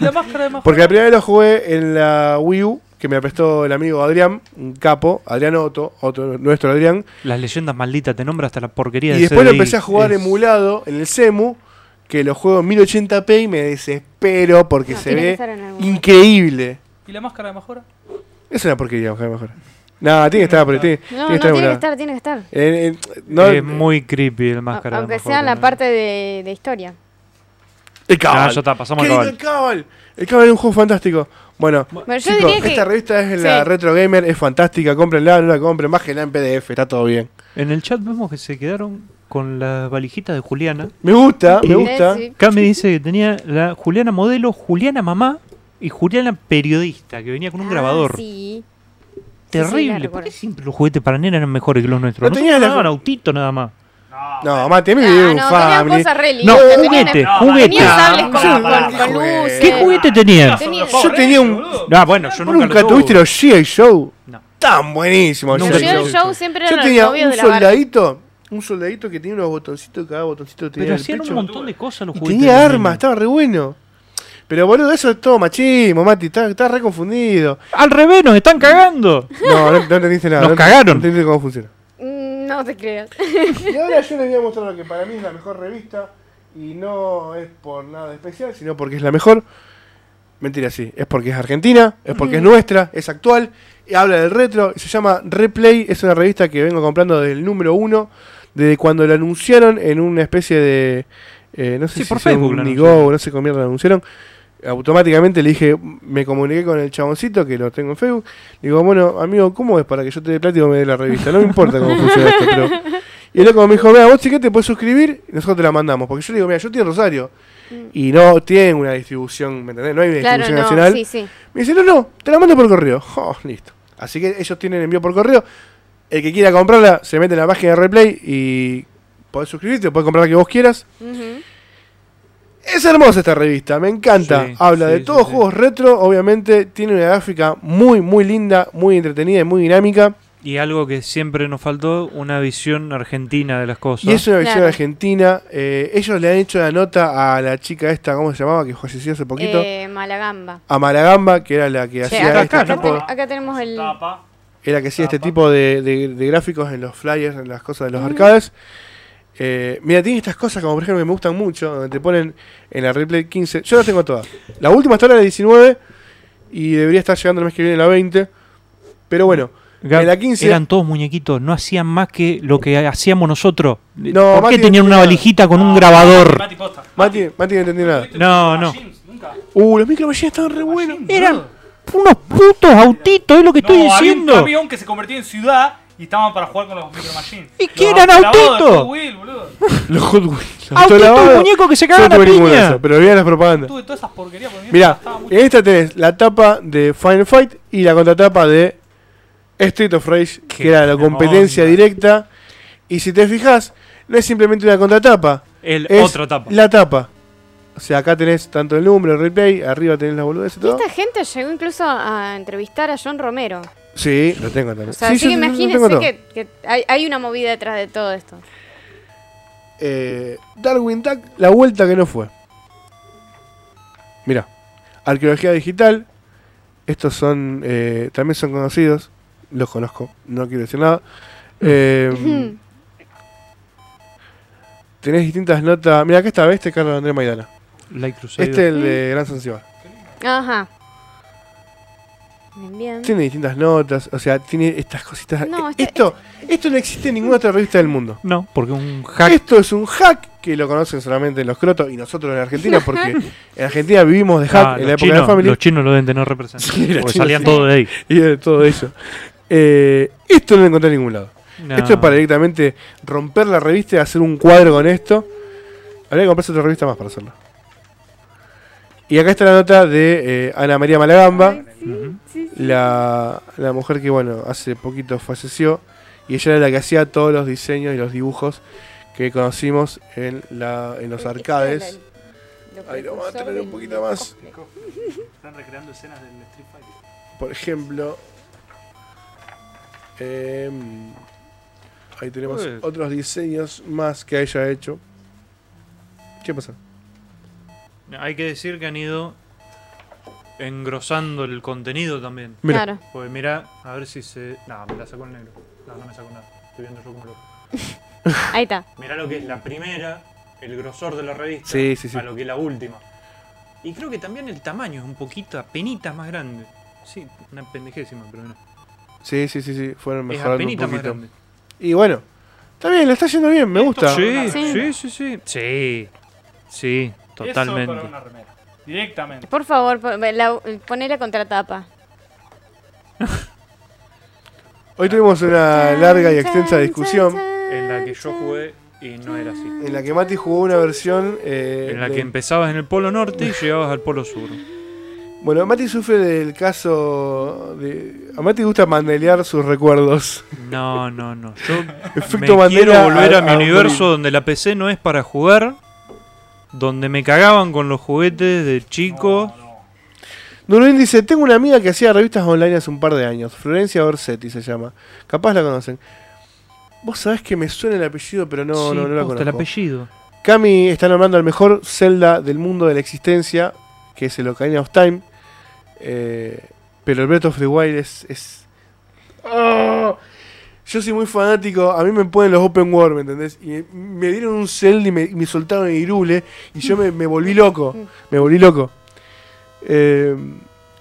¿Y la máscara de más Porque la primera vez lo jugué en la Wii U, que me prestó el amigo Adrián, un capo, Adrián Otto, otro, nuestro Adrián. Las leyendas malditas, te nombra hasta la porquería Y de después lo empecé a jugar Es- emulado en el CEMU, que lo juego en 1080p y me desespero porque No, se que ve en increíble. ¿Y la máscara de mejora? Es una porquería, ojalá mejor. Nada, tiene que estar, pero tiene, No, tiene no, que estar tiene que estar, tiene que estar. Eh, eh, no, es muy creepy el máscara. de Aunque sea en la parte de, de historia. El Ah, Cabal. ya está, pasamos ¡Qué al el cabal. El Cabal es un juego fantástico. Bueno, yo que. esta revista es la sí. Retro Gamer, es fantástica, cómprenla, no la compren, bájenla en PDF, está todo bien. En el chat vemos que se quedaron con las valijitas de Juliana. Me gusta, me gusta. Sí, Acá me dice que tenía la Juliana modelo, Juliana mamá y Juliana periodista, que venía con un Ah, grabador. Sí. Terrible. Sí, sí, ¿Por qué siempre los juguetes para nena eran mejores que los nuestros? No nos daban autito nada más. No, Mate, a mí me Ah, no, un tenían family. cosas re No, tenían- juguete, no, juguete. Tenían sables con, con- con ¿qué luces. ¿Qué juguete tenían? Tenía- Yo tenía un- Ah, bueno, yo ¿Vos nunca, nunca lo tuviste los G.I. Show? No. Tan buenísimos. Nunca Los G.I. Joe siempre Yo eran los tenía un de la Barbie. soldadito, un soldadito que tenía unos botoncitos, cada botoncito tenía Pero hacían un montón de cosas los Y juguetes. tenía armas, estaba re bueno. Pero boludo, eso es todo machismo, Mati, estás está re confundido. Al revés, nos están cagando. No, no, no entendiste nada. Nos no, cagaron. No entendiste cómo funciona. Mm, No te creas. Y ahora yo les voy a mostrar lo que para mí es la mejor revista. Y no es por nada especial, sino porque es la mejor. Mentira, sí. Es porque es argentina, es porque es nuestra, es actual. y habla del retro. y Se llama Replay. Es una revista que vengo comprando desde el número uno. Desde cuando la anunciaron en una especie de. eh, no sé Sí, si por Facebook un la Nigo no sé cómo mierda la anunciaron. Automáticamente le dije, me comuniqué con el chaboncito que lo tengo en Facebook. Digo, bueno, amigo, ¿cómo es para que yo te dé vos me dé la revista? No me importa cómo funciona esto, pero. Y el loco me dijo, mira, vos si querés te puedes suscribir y nosotros te la mandamos. Porque yo le digo, mira, yo estoy en Rosario y no tienen una distribución, ¿me entendés? No hay una. Claro, distribución no, nacional. sí, sí. Me dice, no, no, te la mando por correo. Oh, listo. Así que ellos tienen envío por correo. El que quiera comprarla, se mete en la página de Replay y podés suscribirte, podés comprar la que vos quieras. Es hermosa esta revista, me encanta. Sí, Habla sí, de todos sí. juegos retro, obviamente tiene una gráfica muy, muy linda, muy entretenida y muy dinámica. Y algo que siempre nos faltó, una visión argentina de las cosas. Y es una versión Claro. argentina. Eh, ellos le han hecho la nota a la chica esta, ¿cómo se llamaba? Que falleció hace poquito. Eh, Malagamba. A Malagamba, que era la que hacía acá, este acá tipo, acá tenemos el. Tapa. era que hacía este tipo de, de- de gráficos en los flyers, en las cosas de los Mm. arcades. Eh, mira, tiene estas cosas como por ejemplo que me gustan mucho, donde te ponen en la replay 15. Yo las tengo todas. La última hasta ahora es la 19 y debería estar llegando el mes que viene la 20. Pero bueno, Gab, en la 15 Eran todos muñequitos, no hacían más que lo que hacíamos nosotros. No, ¿Por Mati qué no tenían una tenía- valijita con un No, grabador? Mati, posta. Mati, Mati no entendió nada. ¿Tuviste No, no. Uh, los micro machines estaban re buenos. Eran unos putos autitos, es lo que estoy No, había un diciendo. camión que se convertía en ciudad y estaban para jugar con los Micro Machines. ¿Y Los eran autitos? Hot Wheels, boludo. Los Hot Wheels. Autitos autolavados. muñecos que se cagan a piña. esos, pero veía las propagandas. Tuve todas esas porquerías porque Mirá, esta tenés la tapa de Final Fight y la contratapa de Street of Rage, que era la competencia onda. directa. Y si te fijas, no es simplemente una contratapa, El es otra tapa. la tapa. O sea, acá tenés tanto el número, el replay, arriba tenés la boludez y Y todo. esta gente llegó incluso a entrevistar a John Romero. Sí, lo tengo también. O sea, Sí, así sí, que imagínense que, que hay, hay una movida detrás de todo esto. Eh, Darwin Duck, la vuelta que no fue. Mira, arqueología digital. Estos son, eh, también son conocidos. Los conozco, no quiero decir nada. Eh, tenés distintas notas. Mira, acá está, ¿ves? Este es Carlos Andrés Maidana. Light Crusader. Este es el de Gran Zanzibar. Ajá. Bien, bien. Tiene distintas notas, o sea, tiene estas cositas. No, Eh, este- esto, esto no existe en ninguna otra revista del mundo. No, porque un hack. Esto es un hack que lo conocen solamente los crotos y nosotros en Argentina, porque en Argentina vivimos de hack Ah, en los, la época de chinos, la Family los chinos lo deben tener representados. Sí, los porque chinos salían sí. todos de ahí. y de todo eso. Eh, esto no lo encontré en ningún lado. No. Esto es para directamente romper la revista y hacer un cuadro con esto. Habría que comprarse otra revista más para hacerlo. Y acá está la nota de eh, Ana María Malagamba, la, la mujer que, bueno, hace poquito falleció. Y ella era la que hacía todos los diseños y los dibujos que conocimos en, la, en los arcades. Ahí lo vamos a tener un poquito más. Están recreando escenas del Street Fighter. Por ejemplo, em, ahí tenemos Uy. otros diseños más que ella ha hecho. ¿Qué pasa? Hay que decir que han ido engrosando el contenido también. Mira, Claro. Pues mira, a ver si se. No, me la sacó el negro. No, no me sacó nada. Estoy viendo yo como loco. Ahí está. Mirá lo que es la primera, el grosor de la revista, Sí, sí, sí. a lo que es la última. Y creo que también el tamaño es un poquito, apenitas más grande. Sí, una pendejésima, pero no. sí, sí, sí, sí, fueron Es mejorando un apenitas más poquito. grande. Y bueno, está bien, le está yendo bien, me gusta. Sí, Sí. sí, sí, sí. Sí, Eso totalmente. para una remera. Directamente. Por favor, la, poné la contratapa. Hoy tuvimos una larga y extensa discusión En la que yo jugué y no era así. en la que Mati jugó una versión. eh, En la de- que empezabas en el polo norte y llegabas al polo sur. Bueno, Mati sufre del caso de. A Mati gusta mandelear sus recuerdos. No, no, no. Yo me quiero volver a, mi a universo donde la PC no es para jugar, donde me cagaban con los juguetes de chico. Nuruín dice, tengo una amiga que hacía revistas online hace un par de años, Florencia Orsetti se llama. Capaz la conocen. Vos sabés que me suena el apellido, pero no, Sí, no, no la el apellido. Cami está nombrando al mejor Zelda del mundo de la existencia, que es el Ocarina of Time. Eh, pero el Breath of the Wild es... es- ¡Ah! Yo soy muy fanático, a mí me ponen los open world, ¿me entendés? Y me, dieron un Zelda y me, soltaron el Irule y yo me, me volví loco, me volví loco. Eh,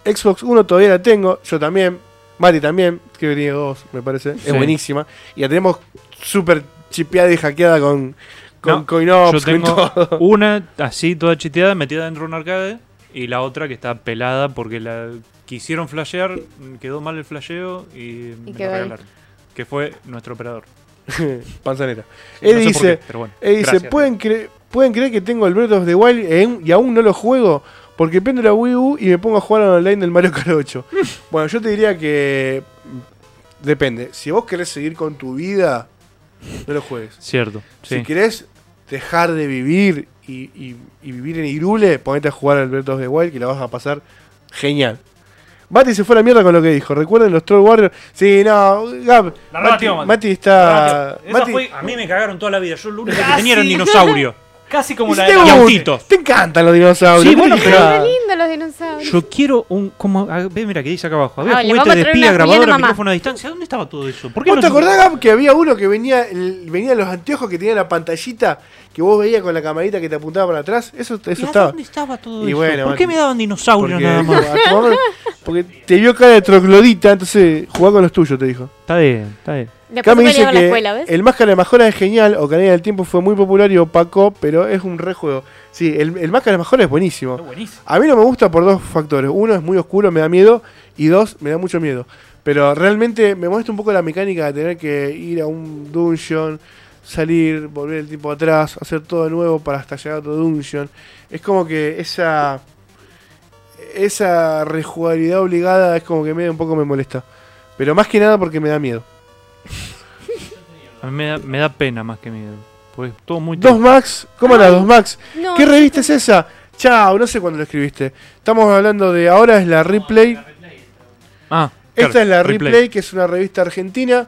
Xbox 1 todavía la tengo, yo también, Mati también, que venía dos, me parece, Sí. es buenísima. Y la tenemos súper chipeada y hackeada con, con No, CoinOps, Yo tengo con todo. una así toda chiteada metida dentro de un arcade y la otra que está pelada porque la quisieron flashear, quedó mal el flasheo y, me la ahí. Que fue nuestro operador. Panzanera. No Él sé dice, qué, pero bueno, él dice. ¿pueden, cre- ¿pueden creer que tengo el Breath of the Wild y aún- y aún no lo juego? Porque prendo la Wii U y me pongo a jugar al online del Mario Kart 8. bueno, yo te diría que... mm, Depende. Si vos querés seguir con tu vida, no lo juegues. Cierto, sí. Si querés dejar de vivir y, y- y vivir en Irule, ponete a jugar al Breath of the Wild que la vas a pasar genial. Mati se fue a la mierda con lo que dijo. ¿Recuerden los Troll Warriors? Sí, no, Gab. La Mati, rebatió, Mati. Mati está. Mati, fue- A mí me cagaron toda la vida. Yo lo único que Casi. tenía era un dinosaurio. Casi como la de gusta, autitos. Te encantan los dinosaurios. Sí, ¿qué bueno, pero- quejas? Qué lindo los dinosaurios. Yo quiero un. Como, a- ve, mira que dice acá abajo. Había Ah, le vamos juguete a de traer espía, grabadora, micrófono a distancia. ¿Dónde estaba todo eso? ¿Por qué ¿Vos no te acordás, Gab, que había uno que venía, el- venía los anteojos que tenía la pantallita que vos veías con la camarita que te apuntaba para atrás? Eso, ¿Y eso estaba. ¿Dónde estaba todo Y eso? bueno, ¿Por qué me daban dinosaurios nada más? a tu mamá- porque te vio cara de troglodita, entonces jugá con los tuyos, te dijo. Está bien, está bien. Después Cami se dice en la que escuela, ¿ves? el Máscara de Majora es genial, Ocarina del Tiempo fue muy popular y opacó, pero es un rejuego. Sí, el, el Máscara de Majora es buenísimo. Es buenísimo. A mí no me gusta por dos factores. Uno es muy oscuro, me da miedo. Y dos, me da mucho miedo. Pero realmente me molesta un poco la mecánica de tener que ir a un dungeon, salir, volver el tiempo atrás, hacer todo de nuevo para hasta llegar a otro dungeon. Es como que esa esa rejugabilidad obligada es como que me un poco me molesta. Pero más que nada porque me da miedo. A mí me da, me da pena más que miedo. Pues todo muy Dos Max, ¿cómo Ay. Dos Max? No, ¿Qué revista es esa? Chao, no sé cuándo lo escribiste. Estamos hablando de ahora es la Replay. Ah, Esta es la Replay, que es una revista argentina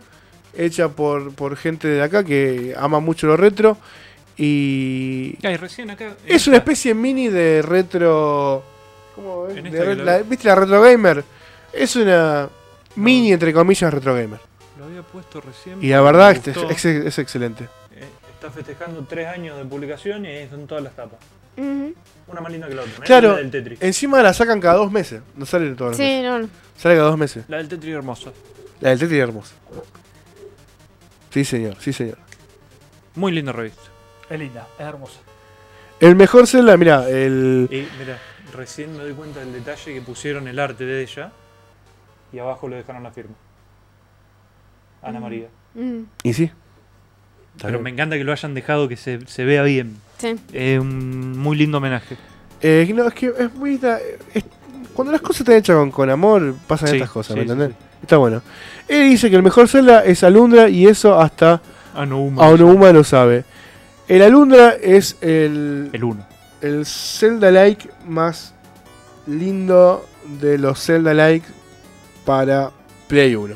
hecha por, por gente de acá que ama mucho lo retro. Y Ay, recién acá. es una especie mini de retro. ¿Cómo es? De la- ¿Viste la retro gamer? Es una mini, entre comillas, retro gamer. Lo había puesto recién. Y la verdad me es, es- es excelente. Eh, Está festejando tres años de publicación y ahí son todas las tapas. Una más linda que la otra. Mirá Claro, La del Tetris. encima la sacan cada dos meses. No sale todos los Sí, meses. no, no. Sale cada dos meses. La del Tetris hermosa. La del Tetris hermosa. Sí, señor, sí, señor. Muy linda revista. Es linda, es hermosa. El mejor Zelda, mira, el. Y mira, recién me doy cuenta del detalle que pusieron el arte de ella y abajo le dejaron la firma. Ana María. Mm, Y sí. Pero me encanta que lo hayan dejado que se, se vea bien. sí. Es un muy lindo homenaje. Eh, no, es que es muy. da- es- cuando las cosas están hechas con, con amor, pasan Sí, estas cosas, sí, ¿me sí, entendés? sí. Está bueno. Él dice que el mejor Zelda es Alundra y eso hasta Ah, no, Uma. Aonuma lo sabe. El Alundra es el, El 1. el Zelda-like más lindo de los Zelda-like para Play 1.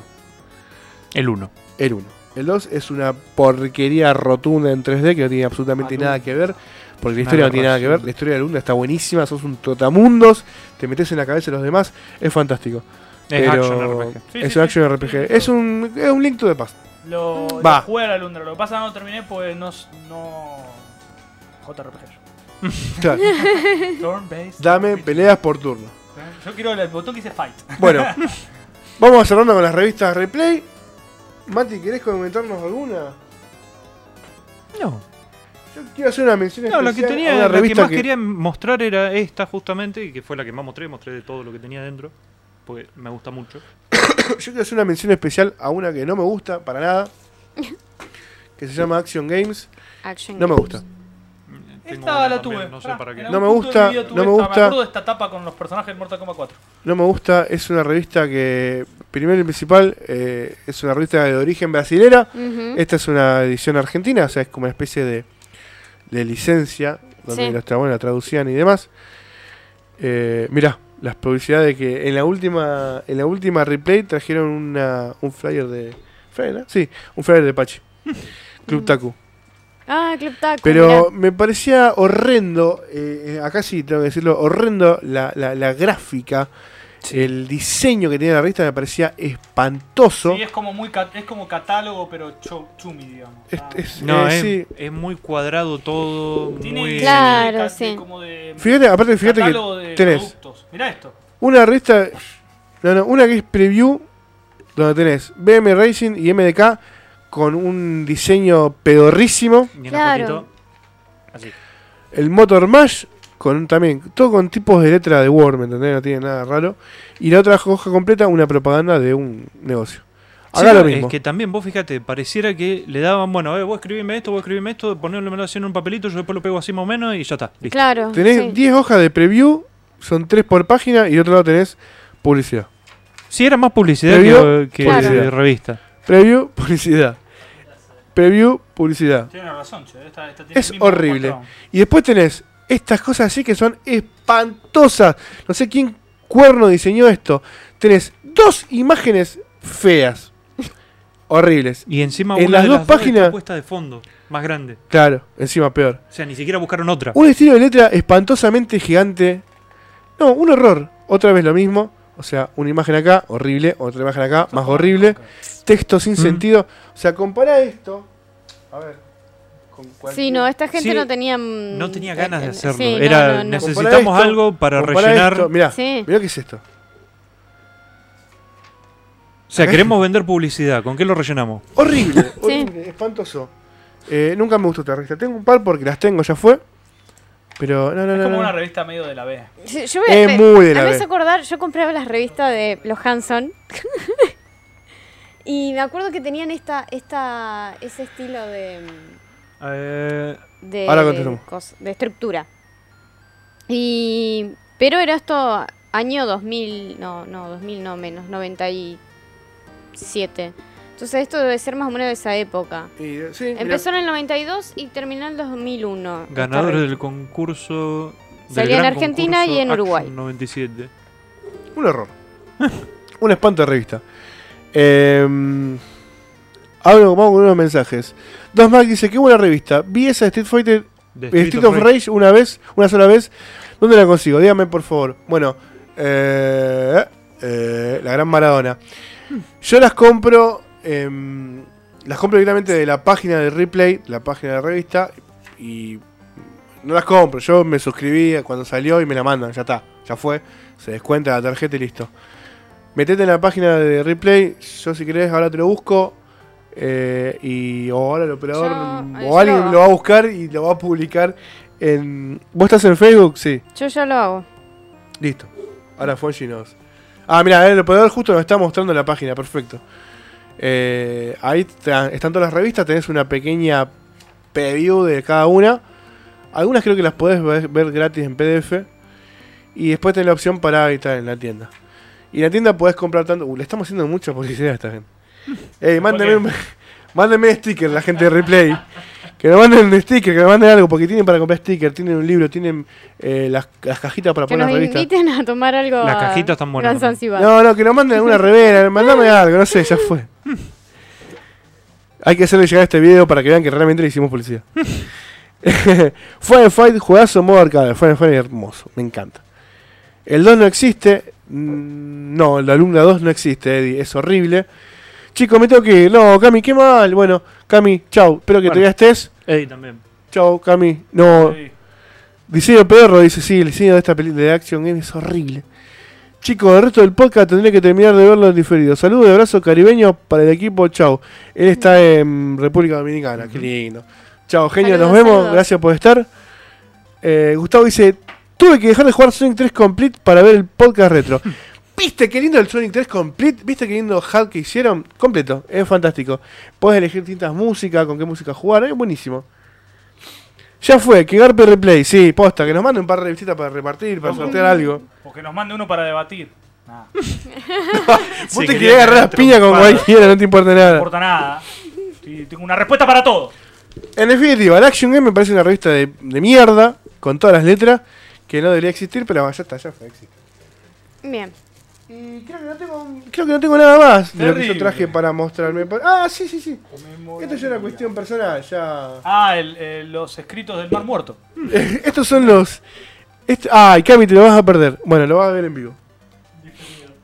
El 1. El 1. El 2 es una porquería rotunda en 3D que no tiene absolutamente Ah, nada que ver. Porque la historia no tiene nada que ver. La historia de Lunda está buenísima. Sos un trotamundos. Te metes en la cabeza de los demás. Es fantástico. Es Pero action RPG. Sí, es sí, un sí. action RPG. Es un, es un Link to the Past. Lo, lo Va. jugué a la Lundra, lo que pasa que no terminé pues no. no... JRPG. Claro. Dame peleas por turno. Yo quiero el botón que dice fight. Bueno, vamos cerrando con las revistas Replay. Mati, ¿querés comentarnos alguna? No. Yo quiero hacer una mención No, especial la que a tenía, la que más que, quería mostrar era esta justamente, y que fue la que más mostré, mostré de todo lo que tenía dentro, porque me gusta mucho. Yo quiero hacer una mención especial a una que no me gusta para nada. Que se llama Action Games. Action No me games. gusta. Tengo Esta la también, tuve. No sé Pará, para qué. en No me punto gusta, de mi vida tuve no me esta- gusta. Me acuerdo de esta tapa con los personajes del Mortal Kombat 4. No me gusta, es una revista que, primero y principal, eh, es una revista de origen brasilera. Ujú. Esta es una edición argentina, o sea, es como una especie de, de licencia, donde Sí. los chabones la traducían y demás. Eh, mirá, las publicidades que en la última en la última replay trajeron una, un flyer de... ¿Flyer, no? Sí, un flyer de Pachi. Club. Taku. Ah, Club Taco. Pero me parecía horrendo, eh, eh, acá sí tengo que decirlo, horrendo la, la, la gráfica, el diseño que tenía la revista me parecía espantoso. Sí, es como muy es como catálogo, pero chumi, digamos. Es- Ah, es- No, eh, es, sí. es muy cuadrado todo, tiene muy... Claro, de- sí. como de Fíjate, aparte fíjate catálogo que de tenés productos. Mirá esto. una revista, no, no, una que es preview, donde tenés BM Racing y MDK con un diseño pedorrísimo, Claro. así. el Motor Mash con también, todo con tipos de letra de Word, ¿me entendés? No tiene nada raro. Y la otra hoja completa, una propaganda de un negocio. Haga Sí, lo mismo. Es que también vos fíjate, pareciera que le daban, bueno, eh, vos escribime esto, vos escribime esto, ponérmelo así en un papelito, yo después lo pego así más o menos y ya está. Listo. Claro. Tenés sí. 10 hojas de preview, son 3 por página y de otro lado tenés publicidad. Sí, era más publicidad que, revista. Preview, publicidad. Preview, publicidad. Tiene razón, che. Esta, esta tiene Es horrible. patrón. Y después tenés estas cosas así que son espantosas. No sé quién cuerno diseñó esto. Tenés dos imágenes feas. Horribles. Y encima En una las de dos las páginas- está puesta de fondo, más grande. Claro, encima peor. O sea, ni siquiera buscaron otra. Un estilo de letra espantosamente gigante. No, un horror. Otra vez lo mismo. O sea, una imagen acá, horrible. Otra imagen acá, más horrible. Texto sin Mm. sentido. O sea, compara esto. A ver. Con Sí, no, esta gente Sí, no tenía. mm, No tenía ganas de eh, hacerlo. sí, Era, no, no. Compara necesitamos esto, algo para rellenar. esto. Mirá, Sí. mirá qué es esto. O sea, queremos vender publicidad. ¿Con qué lo rellenamos? Horrible, horrible, espantoso. Eh, nunca me gustó esta revista. Tengo un par porque las tengo, ya fue. Pero no, no, Es no. como no. una revista medio de la B. Sí, Yo voy a- Es me- muy de la me B. hace acordar, yo compraba las revistas de los Hanson. y me acuerdo que tenían esta, esta, ese estilo de. Eh, de, Ahora contestamos. cos- de estructura. Y. Pero era esto año 2000, no, no, 2000 no menos, 97. Entonces esto debe ser más o menos de esa época. Y, eh, sí. Empezó en el 92 y terminó en el 2001. esta Ganadores revista. del concurso. Salía en Argentina y en Uruguay. Action 97. Un error. un espanto de revista. Eh, hablo, vamos con unos mensajes. Dos Mac dice, qué buena revista. Vi esa de Street Fighter, eh, Street of Rage una vez, una sola vez. ¿Dónde la consigo? Dígame por favor. Bueno, eh, eh, la gran Maradona. Yo las compro, em, las compro directamente de la página de Replay, la página de la revista, y no las compro. Yo me suscribí cuando salió y me la mandan, ya está, ya fue. Se descuenta la tarjeta y listo. Metete en la página de Replay, yo si querés ahora te lo busco. Eh, y ahora el operador Yo- o yo alguien lo lo va a buscar y lo va a publicar en... ¿Vos estás en Facebook? Sí. Yo ya lo hago. Listo. Ahora Fonji nos. Ah, mira, el operador justo nos está mostrando la página, perfecto. Eh, ahí está- están todas las revistas, tenés una pequeña preview de cada una. Algunas creo que las podés ver, ver gratis en PDF. Y después tenés la opción para estar en la tienda. Y en la tienda podés comprar tanto. Uh, le estamos haciendo mucha publicidad a esta gente. Ey, un- mándenme sticker la gente de Replay. Que me manden un sticker, que me manden algo, porque tienen para comprar sticker, tienen un libro, tienen eh, las, las cajitas para Que poner nos las revistas. inviten a tomar algo. Las a cajitas están buenas. No, no, que nos manden una revera, mandame algo, no sé, ya fue. Hay que hacerle llegar este video para que vean que realmente le hicimos publicidad. Final Fight, juegazo modo arcade. Final Fight hermoso, me encanta. El 2 no existe. mm, No, la alumna 2 no existe, Eddie, es horrible. Chicos, me tengo que ir. No, Cami, qué mal. Bueno, Cami, chau. Espero que Bueno. todavía estés. Eddie también. Chau, Cami. No, Sí. Diseño perro, dice, sí, el diseño de esta película de Action Game es horrible. Chicos, el resto del podcast tendré que terminar de verlo en diferido. Saludos y abrazo caribeño para el equipo, chau. Él está en República Dominicana, qué lindo. Chau, genio, nos vemos, saludos. gracias por estar. Eh, Gustavo dice, tuve que dejar de jugar Sonic 3 Complete para ver el podcast retro. ¿Viste qué lindo el Sonic 3 Complete? ¿Viste qué lindo hack que hicieron? Completo, es fantástico. Puedes elegir distintas músicas, con qué música jugar, es buenísimo. Ya fue, que Garpe Replay, sí, posta, que nos mande un par de revistitas para repartir, para sortear algo. Porque nos mande uno para debatir. Nah, Vos Sí, te querés agarrar las piñas con cualquiera, no te importa no nada. importa nada. Sí, tengo una respuesta para todo. En definitiva, el Action Game me parece una revista de, de mierda, con todas las letras, que no debería existir, pero ya está, ya fue, existe. Bien. Y creo que no tengo, creo que no tengo nada más de lo que yo traje para mostrarme. Ah, sí, sí, sí. Esto ya es una cuestión personal, ya... Ah, el- eh, los escritos del Mar Muerto. Estos son los... Este, ay, Cami, te lo vas a perder. Bueno, lo vas a ver en vivo.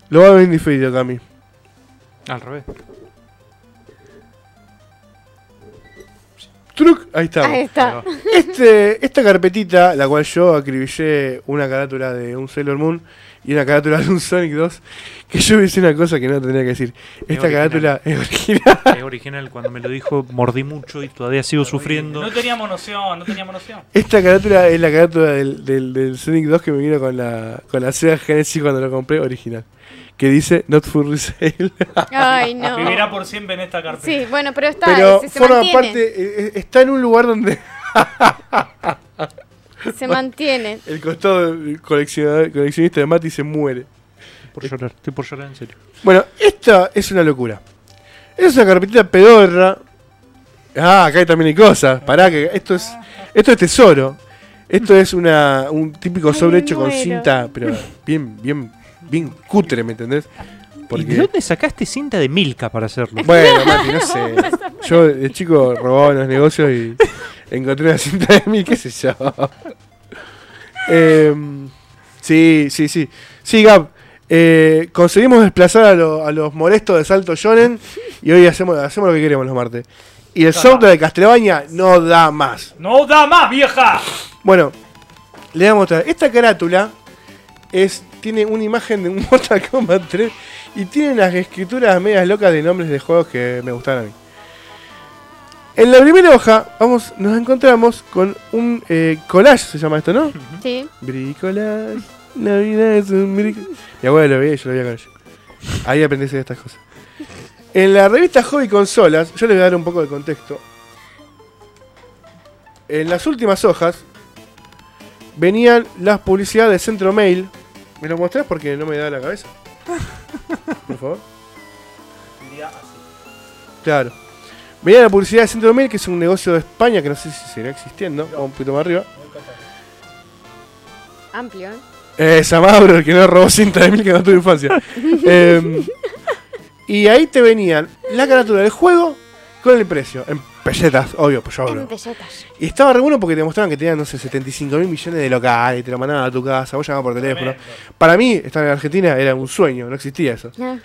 Lo vas a ver en diferido, Cami. Al revés. Truc, ahí está. Ahí está. Este, esta carpetita, la cual yo acribillé una carátula de un Sailor Moon y una carátula de un Sonic 2, que yo hice una cosa que no tendría que decir. Esta original. carátula es original. Es original. Cuando me lo dijo, mordí mucho y todavía sigo sufriendo. No teníamos noción, no teníamos noción. Esta carátula es la carátula del, del, del Sonic 2 que me vino con la, con la Sega Genesis cuando lo compré original. Que dice Not for Resale. Ay, no. Vivirá por siempre en esta carpeta. Sí, bueno, pero está. Pero se, se forma mantiene. parte, eh, eh, está en un lugar donde Se mantiene. el costado del coleccionista de Mati se muere. Por llorar. Estoy por llorar en serio. Bueno, esta es una locura. Es una carpetita pedorra. Ah, acá hay también hay cosas. Pará, que esto es, esto es tesoro. Esto es una, un típico sobre hecho con cinta, pero bien, bien, bien cutre, ¿me entendés? ¿Y de Porque, dónde sacaste cinta de Milka para hacerlo? bueno, Mati, no sé. Yo de chico robaba en los negocios y encontré una cinta de mí, qué sé yo. Em, sí, sí, sí. Sí, Gab. eh, conseguimos desplazar a, lo- a los molestos de Salto Shonen y hoy hacemos, hacemos lo que queremos los martes. Y el está. de Castlevania no da más. ¡No da más, vieja! Bueno, le voy a mostrar. Esta carátula es, tiene una imagen de un Mortal Kombat 3 y tiene unas escrituras medias locas de nombres de juegos que me gustaron a mí. En la primera hoja vamos, nos encontramos con un eh, collage, se llama esto, ¿no? Sí. Bricolage, la vida es un bricolage. Mi abuelo lo veía y yo lo veía con ella. Ahí aprendí hacer estas cosas. En la revista Hobby Consolas, yo les voy a dar un poco de contexto. En las últimas hojas venían las publicidades de Centro Mail. ¿Me lo mostrás porque no me da la cabeza? Por favor. Diría así. Claro. Venía la publicidad de Centro 2000, que es un negocio de España que no sé si seguirá existiendo, o un poquito más arriba. Amplio, ¿eh? Eh, Samauro, el que no robó cinta de mil que no tuvo infancia. Eh, y ahí te venían la carátula del juego con el precio. En pesetas, obvio, pues yo En hablo. pesetas. Y estaba re bueno porque te mostraban que tenían, no sé, 75 mil millones de locales, te lo mandaban a tu casa, vos llamabas por teléfono. Para mí, estar en Argentina era un sueño, no existía eso. Ah,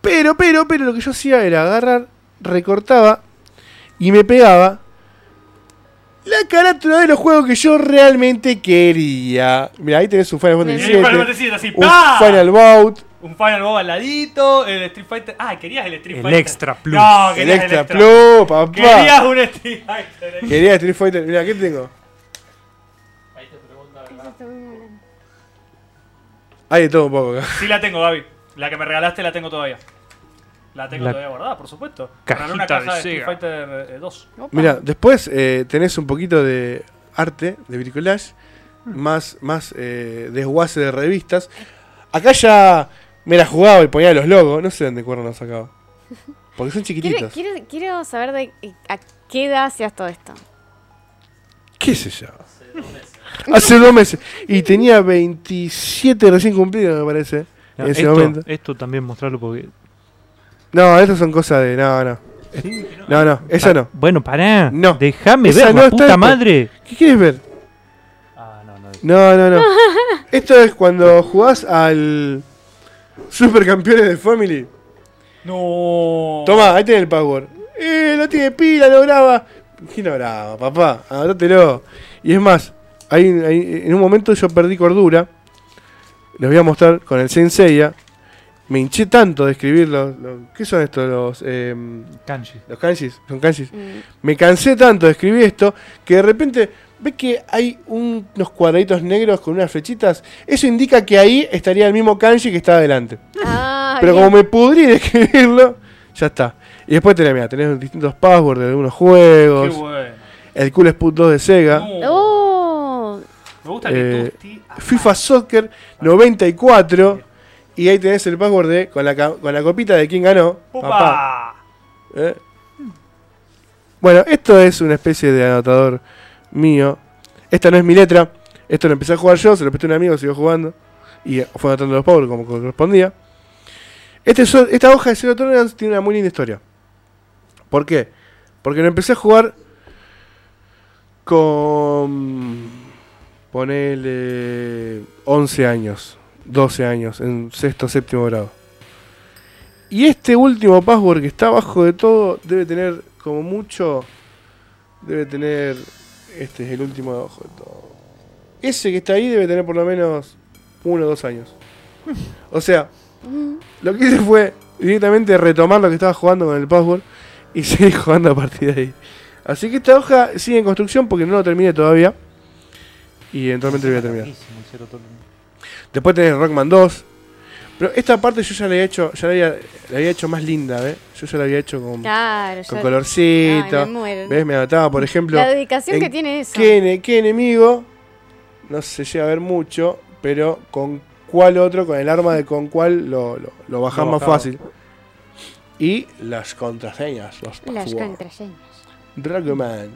Pero, pero, pero lo que yo hacía era agarrar, recortaba y me pegaba la carátula de los juegos que yo realmente quería. Mira, ahí tenés un Final. Fantasy VII, un. Final Bout, Un Final Bob al ladito, el Street Fighter. Ah, querías el Street El Fighter. Extra Plus. No, el querías Extra el Extra Plus, papá. Querías un Street Fighter. Quería Street Fighter. Mira, ¿qué tengo? Ahí te pregunta, ¿verdad? Hay de todo un poco acá. Sí la tengo, Gaby. La que me regalaste la tengo todavía. La tengo La todavía guardada, por supuesto. cajita una caja de de Street. Fighter eh, 2. Opa. Mira, después eh, tenés un poquito de arte, de bricolage, más, más eh, desguace de revistas. Acá ya me la jugaba y ponía los logos, no sé dónde cuerno los sacaba. Porque son chiquititos. quiero, quiero saber de a qué edad hacías todo esto. ¿Qué sé yo? Hace dos meses. Y tenía 27 recién cumplidos, me parece. No, en ese esto, momento. esto también mostrarlo porque. No, estas son cosas de. No, no. No, no, esa no. Bueno, pará. No. Déjame ver, no puta esta. madre. ¿Qué quieres ver? Ah, no, no. No, no, no. Esto es cuando jugás al Supercampeones de Family. No. Toma, ahí tenés el password. Eh, no tiene pila, no graba. ¿Qué no graba, papá? Anótatelo. Y es más, ahí, ahí- en un momento yo perdí cordura. Les voy a mostrar con el Senseiya. Me hinché tanto de escribir los. los- ¿Qué son estos? Los, Kanji. los kanjis. Son kanjis. Mm. Me cansé tanto de escribir esto que de repente ves que hay un- unos cuadraditos negros con unas flechitas. Eso indica que ahí estaría el mismo kanji que está adelante. Ah, Pero bien. como me pudrí de escribirlo, ya está. Y después tenés, mira, tenés distintos passwords de algunos Qué juegos. bueno. El Cool Sput 2 de Sega. No. Oh, Me gusta Eh, que tú estés FIFA Soccer 94. Y ahí tenés el password de con la, con la copita de quién ganó. Papá. ¿Eh? Bueno, esto es una especie de anotador mío. Esta no es mi letra. Esto lo empecé a jugar yo, se lo presté a un amigo, siguió jugando. Y fue anotando los powers como correspondía. Este esta hoja de Zero Tolerance tiene una muy linda historia. ¿Por qué? Porque lo empecé a jugar con. Ponele. 11 años, 12 años, en sexto séptimo grado. Y este último password que está abajo de todo debe tener como mucho. Debe tener. Este es el último de abajo de todo. Ese que está ahí debe tener por lo menos uno o dos años. O sea, lo que hice fue directamente retomar lo que estaba jugando con el password y seguir jugando a partir de ahí. Así que esta hoja sigue en construcción porque no lo terminé todavía. Y eventualmente lo voy a terminar. Después tenés Rockman 2. Pero esta parte yo ya la había hecho, ya la había, la había hecho más linda, ¿ves? Yo ya la había hecho con, claro. con colorcito. Ay, me muero. ¿Ves? Me anotaba, por ejemplo, La dedicación en que tiene eso. qué, ene- qué enemigo, no se llega a ver mucho, pero con cuál otro, con el arma de con cuál lo, lo, lo más fácil. Y las contraseñas, los Las contraseñas. Dragoman.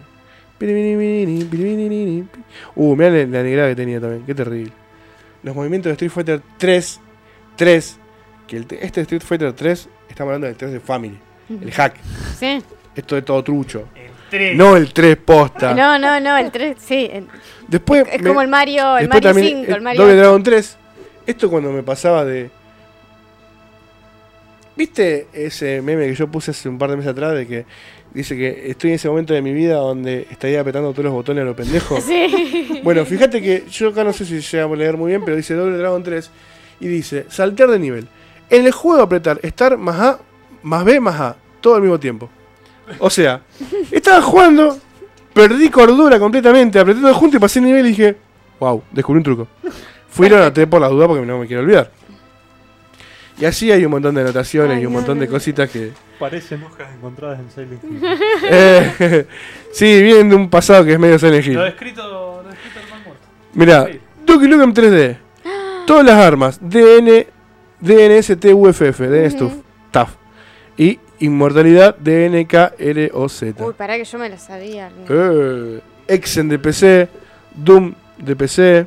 Uh, mirá la, la negrada que tenía también, qué terrible. Los movimientos de Street Fighter 3, 3, que el te- este Street Fighter 3, estamos hablando del 3 de Family, el hack. Sí. Esto es todo trucho. El 3. No el 3 posta. No, no, no, el 3, sí. el- Después es me- como el Mario, el Mario también 5, el el Mario Double 8. Dragon 3. Esto cuando me pasaba de. ¿Viste ese meme que yo puse hace un par de meses atrás de que dice que estoy en ese momento de mi vida donde estaría apretando todos los botones a lo pendejo? Sí. Bueno, fíjate que yo acá no sé si llegamos a leer muy bien, pero dice Double Dragon 3 y dice saltear de nivel. En el juego apretar estar más A, más B, más A, todo al mismo tiempo. O sea, estaba jugando, perdí cordura completamente, apreté todo junto y pasé el nivel y dije, wow, descubrí un truco. Fui y lo anoté por la duda porque no me quiero olvidar. Y así hay un montón de anotaciones Ay, y un montón de cositas que... Parecen hojas encontradas en Silent Hill. Eh, sí, vienen de un pasado que es medio Silent Hill. Lo he escrito, lo he escrito el mal muerto. Mirá, Sí. Duke Nukem 3D. Todas las armas. DN, DNSTUFF, DNSTUF, TAF. Y, Inmortalidad de NKROZ. Uy, pará que yo me lo sabía. Eh, Exen de PC, Doom de PC.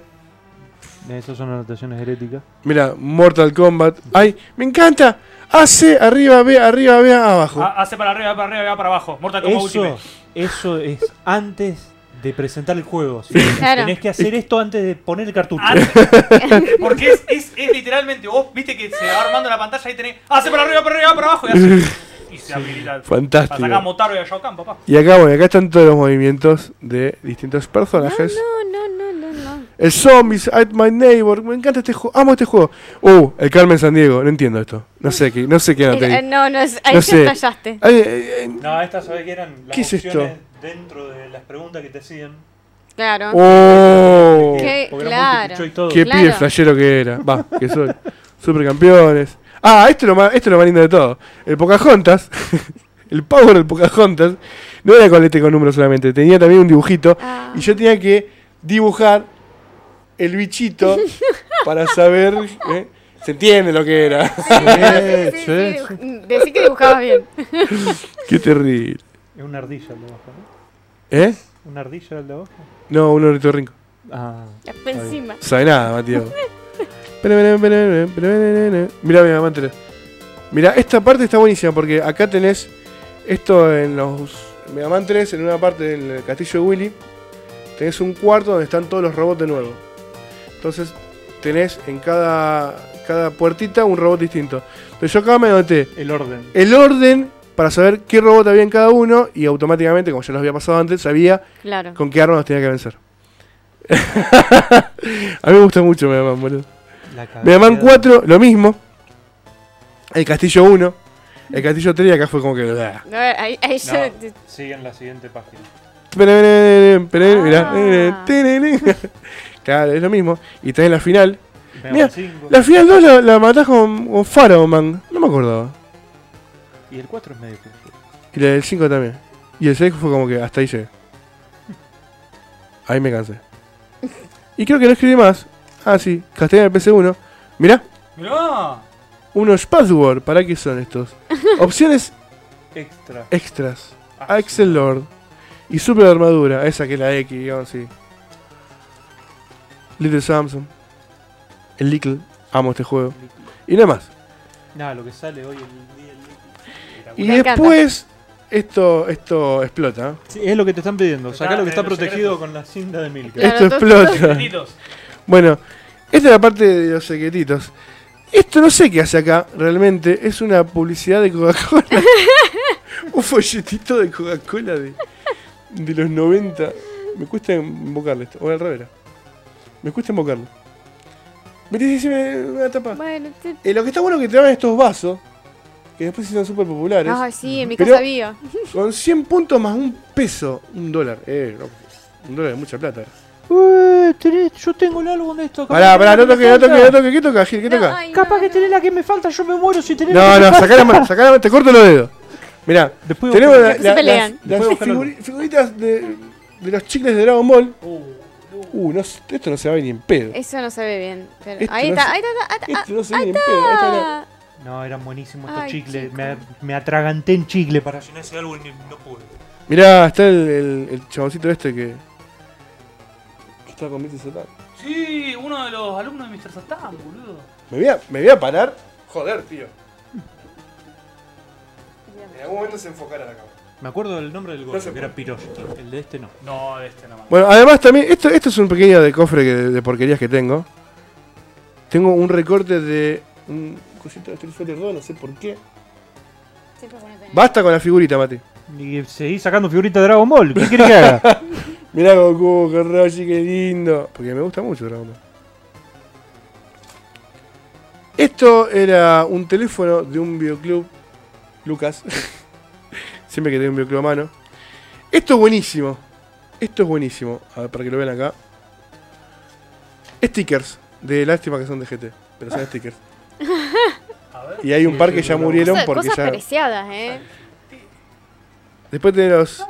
Esas son anotaciones heréticas. Mira, Mortal Kombat. ¡Ay! ¡Me encanta! AC, arriba, B, arriba, B, abajo. Hace para arriba, para arriba, para abajo. Mortal Kombat Eso, Ultimate. eso es antes de presentar el juego. ¿sí? Claro. Tenés que hacer esto antes de poner el cartucho. Ah, Porque es, es, es literalmente, vos viste que se va armando la pantalla y tenés. Hace para arriba, para arriba, para abajo. Y, hace, y se habilita. Para Fantástico. sacar a Motaro y a Shao Kahn, papá. Y acá, bueno, acá están todos los movimientos de distintos personajes. No, no, no, no, no. El Zombies, At My Neighbor. Me encanta este juego. Amo este juego. Uh, el Carmen San Diego. No entiendo esto. No sé qué, no sé qué Eh, ahí. no, no, es- ahí No sé. estallaste. Ay, ay, ay. No, estas sabés que eran las ¿Qué es esto? Dentro de las preguntas que te hacían. Claro. Oh, Qué- claro. qué Claro. pibe flashero que era. Va, que soy. Supercampeones. Ah, esto es lo más, esto es lo más lindo de todo. El Pocahontas, el Power del Pocahontas, no era y con números solamente, tenía también un dibujito. Ah. Y yo tenía que dibujar el bichito para saber. ¿eh? Se entiende lo que era. Sí, sí, sí, sí, sí. Decí que dibujabas bien. Qué terrible. Es una ardilla el de abajo, ¿Eh? ¿no? ¿Una ardilla el de abajo? No, un ornitorrinco. Ah. Encima. No sabe nada, Mateo. Mirá, mi mamá entera. Mirá, esta parte está buenísima porque acá tenés esto en los Mega Man 3, en una parte del castillo de Willy, tenés un cuarto donde están todos los robots de nuevo. Entonces tenés en cada, cada puertita un robot distinto. Entonces yo acá me anoté El orden. el orden para saber qué robot había en cada uno y automáticamente, como ya los había pasado antes, sabía Claro. con qué arma los tenía que vencer. A mí me gusta mucho Mega Man, boludo. Mega Man capacidad- 4, lo mismo. El Castillo 1. El Castillo 3 acá fue como que... No, ahí, ahí yo. No, sigue en la siguiente página. Mirá. Ah. Claro, es lo mismo. Y tenés la final. Mira, Man 5. La final 2 la, la matás con, con Pharaoh Man. No me acordaba. Y el 4 es medio confuso. Y la del 5 también. Y el 6 fue como que hasta ahí llegué. Ahí me cansé. Y creo que no escribí más. Ah, sí. Castellano del PC1. Mirá. Mirá. Unos password. ¿Para qué son estos? Opciones Extra. extras. Axel Lord. Y super armadura. Esa que es la X, digamos así. Little Samson. El Little. Amo este juego. Y nada más. Nada, lo que sale hoy el día. Y después. Esto, esto explota. Sí, es lo que te están pidiendo. Sacá lo que está protegido secretos. con la cinta de Milka. Claro, esto todo- explota. Bueno, esta es la parte de los secretitos. Esto no sé qué hace acá, realmente. Es una publicidad de Coca-Cola. Un folletito de Coca-Cola de, de los 90. Me cuesta invocarle esto. O al revés. Me cuesta invocarlo. Me dice si me me da tapa. Bueno, te- Eh, lo que está bueno es que te dan estos vasos. Que después se hicieron súper populares. Ay, sí, en mi casa había. Con 100 puntos más un peso. Un dólar. Eh, no, un dólar es mucha plata. Ué, tenés- yo tengo el álbum de esto. Pará, que pará, no la que toque, no me toque, no falta. toque. ¿Qué toca, Gil? ¿Qué No, toca? ay, Capaz no, que no. tenés la que me falta, yo me muero si tenés la No, que me no, falta. sacá la mano, sacá la mano, te corto los dedos. Mirá, Después tenemos la- Se la- pelean. las, las figuri- figuritas de, de los chicles de Dragon Ball. Uh, no, se- esto no se va a ver ni en pedo. Eso no se ve bien. pero- ahí, no está, se- ahí está, ahí está, Esto no se ve ni en pedo. Ahí está la- ah, No, eran buenísimos estos Ay, chicles. chico. Me, me atraganté en chicle para llenar ese álbum y no pude. Mirá, está el, el, el chaboncito este que. que está con Mr. Satan. Sí, uno de los alumnos de Mr. Satan, boludo. Me voy, a, me voy a parar. Joder, tío. En algún momento se enfocará la cámara. Me acuerdo del nombre del No gordo, se que era Piroshki. El de este no. No, de este no más. Bueno, además también, esto, esto es un pequeño de cofre que- de, porquerías que tengo. Tengo un recorte de un cosito de Street Fighter 2, no sé por qué. Basta con la figurita, Mati. Y seguí sacando figuritas de Dragon Ball. ¿Qué querés que haga? Mirá Goku, qué Roshi, qué lindo. Porque me gusta mucho Dragon Ball. Esto era un teléfono de un videoclub, Lucas. Siempre que tenía un videoclub a mano. Esto es buenísimo. Esto es buenísimo. A ver, para que lo vean acá. Stickers. De lástima que son de GT. Pero son stickers. Y hay un par que ya murieron Cosas, porque cosas ya. preciadas, eh. Después tenemos.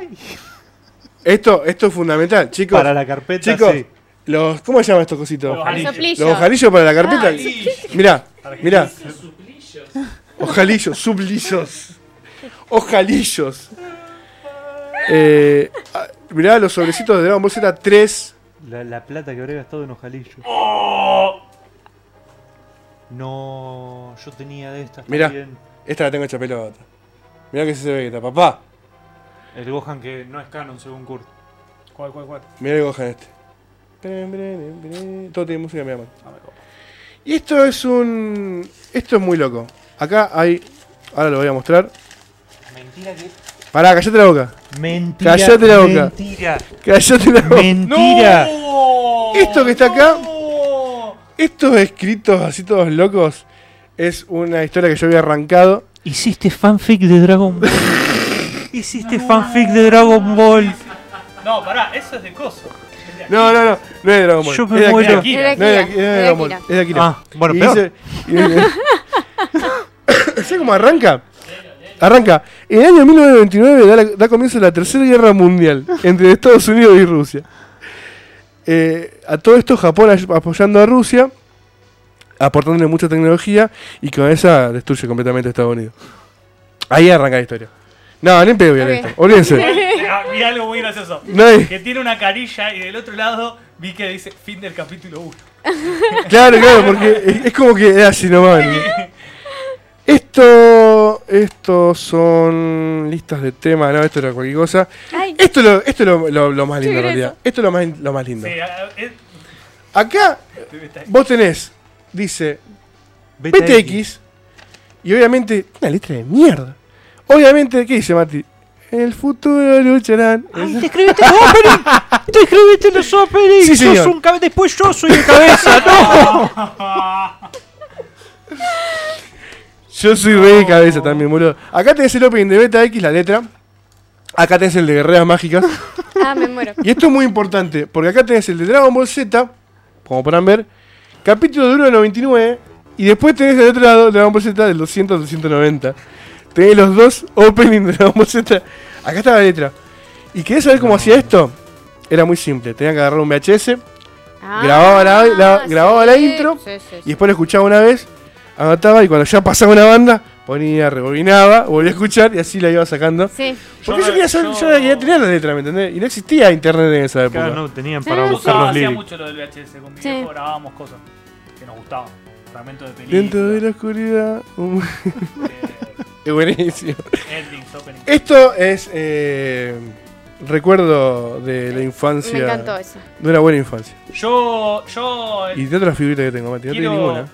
Esto, esto es fundamental, chicos. Para la carpeta, Chicos, sí. los, ¿cómo se llama estos cositos? Los Ojalillo. Soplillo. Los ojalillos para la carpeta. Ay, Mirá, mirá. Ojalillos, sublillos. Ojalillos. Eh, mirá los sobrecitos de Dragon Ball Z 3. La, la plata que habré gastado en ojalillo. No, yo tenía de estas Mirá. también. Esta la tengo hecha pelota. Mirá que se ve Vegeta, papá. El Gohan que no es canon según Kurt. ¿Cuál, cuál, cuál? Mirá el Gohan este. Todo tiene música, mira, man. Y esto es un. Esto es muy loco. Acá hay. Ahora lo voy a mostrar. Mentira que. Pará, callate la boca. Mentira. Cállate la boca. Mentira. Callate la boca. Mentira. Esto que está acá- Estos escritos así todos locos es una historia que yo había arrancado. Hiciste fanfic de Dragon Ball. Hiciste fanfic de Dragon Ball. No, pará, eso es de coso. No, no, no, no es de Dragon Ball. Yo me es de muero. No es de, es Dragon Ball, es de Akira. Ah, bueno, Y peor. dice- y- ¿Sabes cómo arranca? Arranca. En el año 1929 da, la- da comienzo la Tercera Guerra Mundial entre Estados Unidos y Rusia. Eh, a todo esto Japón apoyando a Rusia, aportándole mucha tecnología y con esa destruye completamente a Estados Unidos. Ahí arranca la historia. No, ni en pedo voy a leer Ok. esto. Olvídense. Mirá algo muy gracioso. No hay- Que tiene una carilla y del otro lado vi que dice fin del capítulo 1. Claro, claro, porque es, es como que es así nomás. ¿no? Esto, estos son listas de temas, no, esto era cualquier cosa. Ay, Esto, es lo, esto es lo, lo- lo más lindo en realidad. Esto es lo más, lo más lindo. Sí, es- Acá vos tenés, dice BTX, y obviamente una letra de mierda. Obviamente, ¿qué dice Mati? En el futuro lucharán. Ay, te escribiste los openings. Te escribiste los openings. Sí, Sos un cabe- Después yo soy el cabeza. No. Yo soy re de cabeza también, boludo. Acá tenés el opening de Beta X, la letra. Acá tenés el de Guerreras Mágicas. ah, me muero. Y esto es muy importante, porque acá tenés el de Dragon Ball Z, como podrán ver, capítulo de 1 de 99, y después tenés el otro lado Dragon Ball Z del 200 al 290. Tenés los dos openings de Dragon Ball Z. Acá está la letra. ¿Y querés saber cómo hacía esto? Era muy simple, tenía que agarrar un VHS Ah, Grababa la- la- grababa la intro sí, sí, sí. y después lo escuchaba una vez, anotaba y cuando ya pasaba una banda, ponía, rebobinaba, volvía a escuchar y así la iba sacando. Sí. Porque yo, Yo- quería saber, yo- yo quería tener la letra, ¿me entendés? Y no existía internet en esa época. Claro, no tenían para buscar los hacía mucho lo del VHS. Con mi Sí. viejo grabábamos cosas que nos gustaban. Fragmentos de películas. Dentro de la oscuridad. eh, es buenísimo. endings, openings. Esto es eh, recuerdo de la infancia. Me encantó eso. De una buena infancia. Yo, yo, Y de otras figuritas que tengo, Mati. No tengo Quiero- ninguna.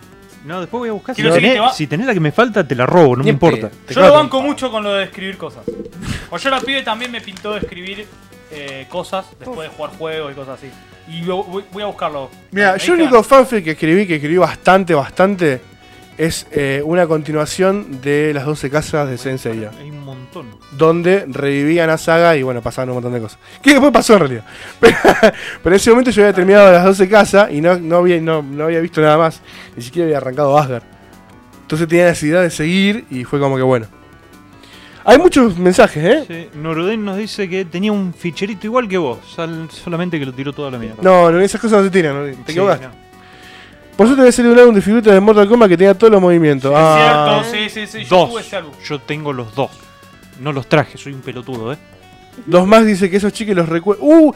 No, después voy a buscar. Si tenés, va- si tenés la que me falta, te la robo, no me importa. yo lo banco mucho con lo de escribir cosas. O yo la pibe también me pintó de escribir eh, cosas después de jugar juegos y cosas así. Y voy, voy a buscarlo. Mira, yo el único fanfic que escribí, que escribí bastante, bastante, es eh, una continuación de las 12 casas de Sensei. Hay un montón. donde revivían a Saga y bueno, pasaban un montón de cosas. Que después pasó en realidad. Pero, pero en ese momento yo había terminado las 12 casas y no, no, había, no, no había visto nada más. Ni siquiera había arrancado Asgard. Entonces tenía necesidad de seguir y fue como que bueno. Hay muchos mensajes, ¿eh? Sí, Noruden nos dice que tenía un ficherito igual que vos, sal- solamente que lo tiró toda la mierda. No, no, esas cosas no se tiran, te Sí, equivocaste. no. Por eso tenés el un álbum de figuritas de Mortal Kombat que tenía todos los movimientos. Es Ah, cierto, sí, sí, sí. Yo Dos. tuve ese álbum. Yo tengo los dos. No los traje, soy un pelotudo, ¿eh? Dos más dice que esos chiques los recuerdan. ¡Uh!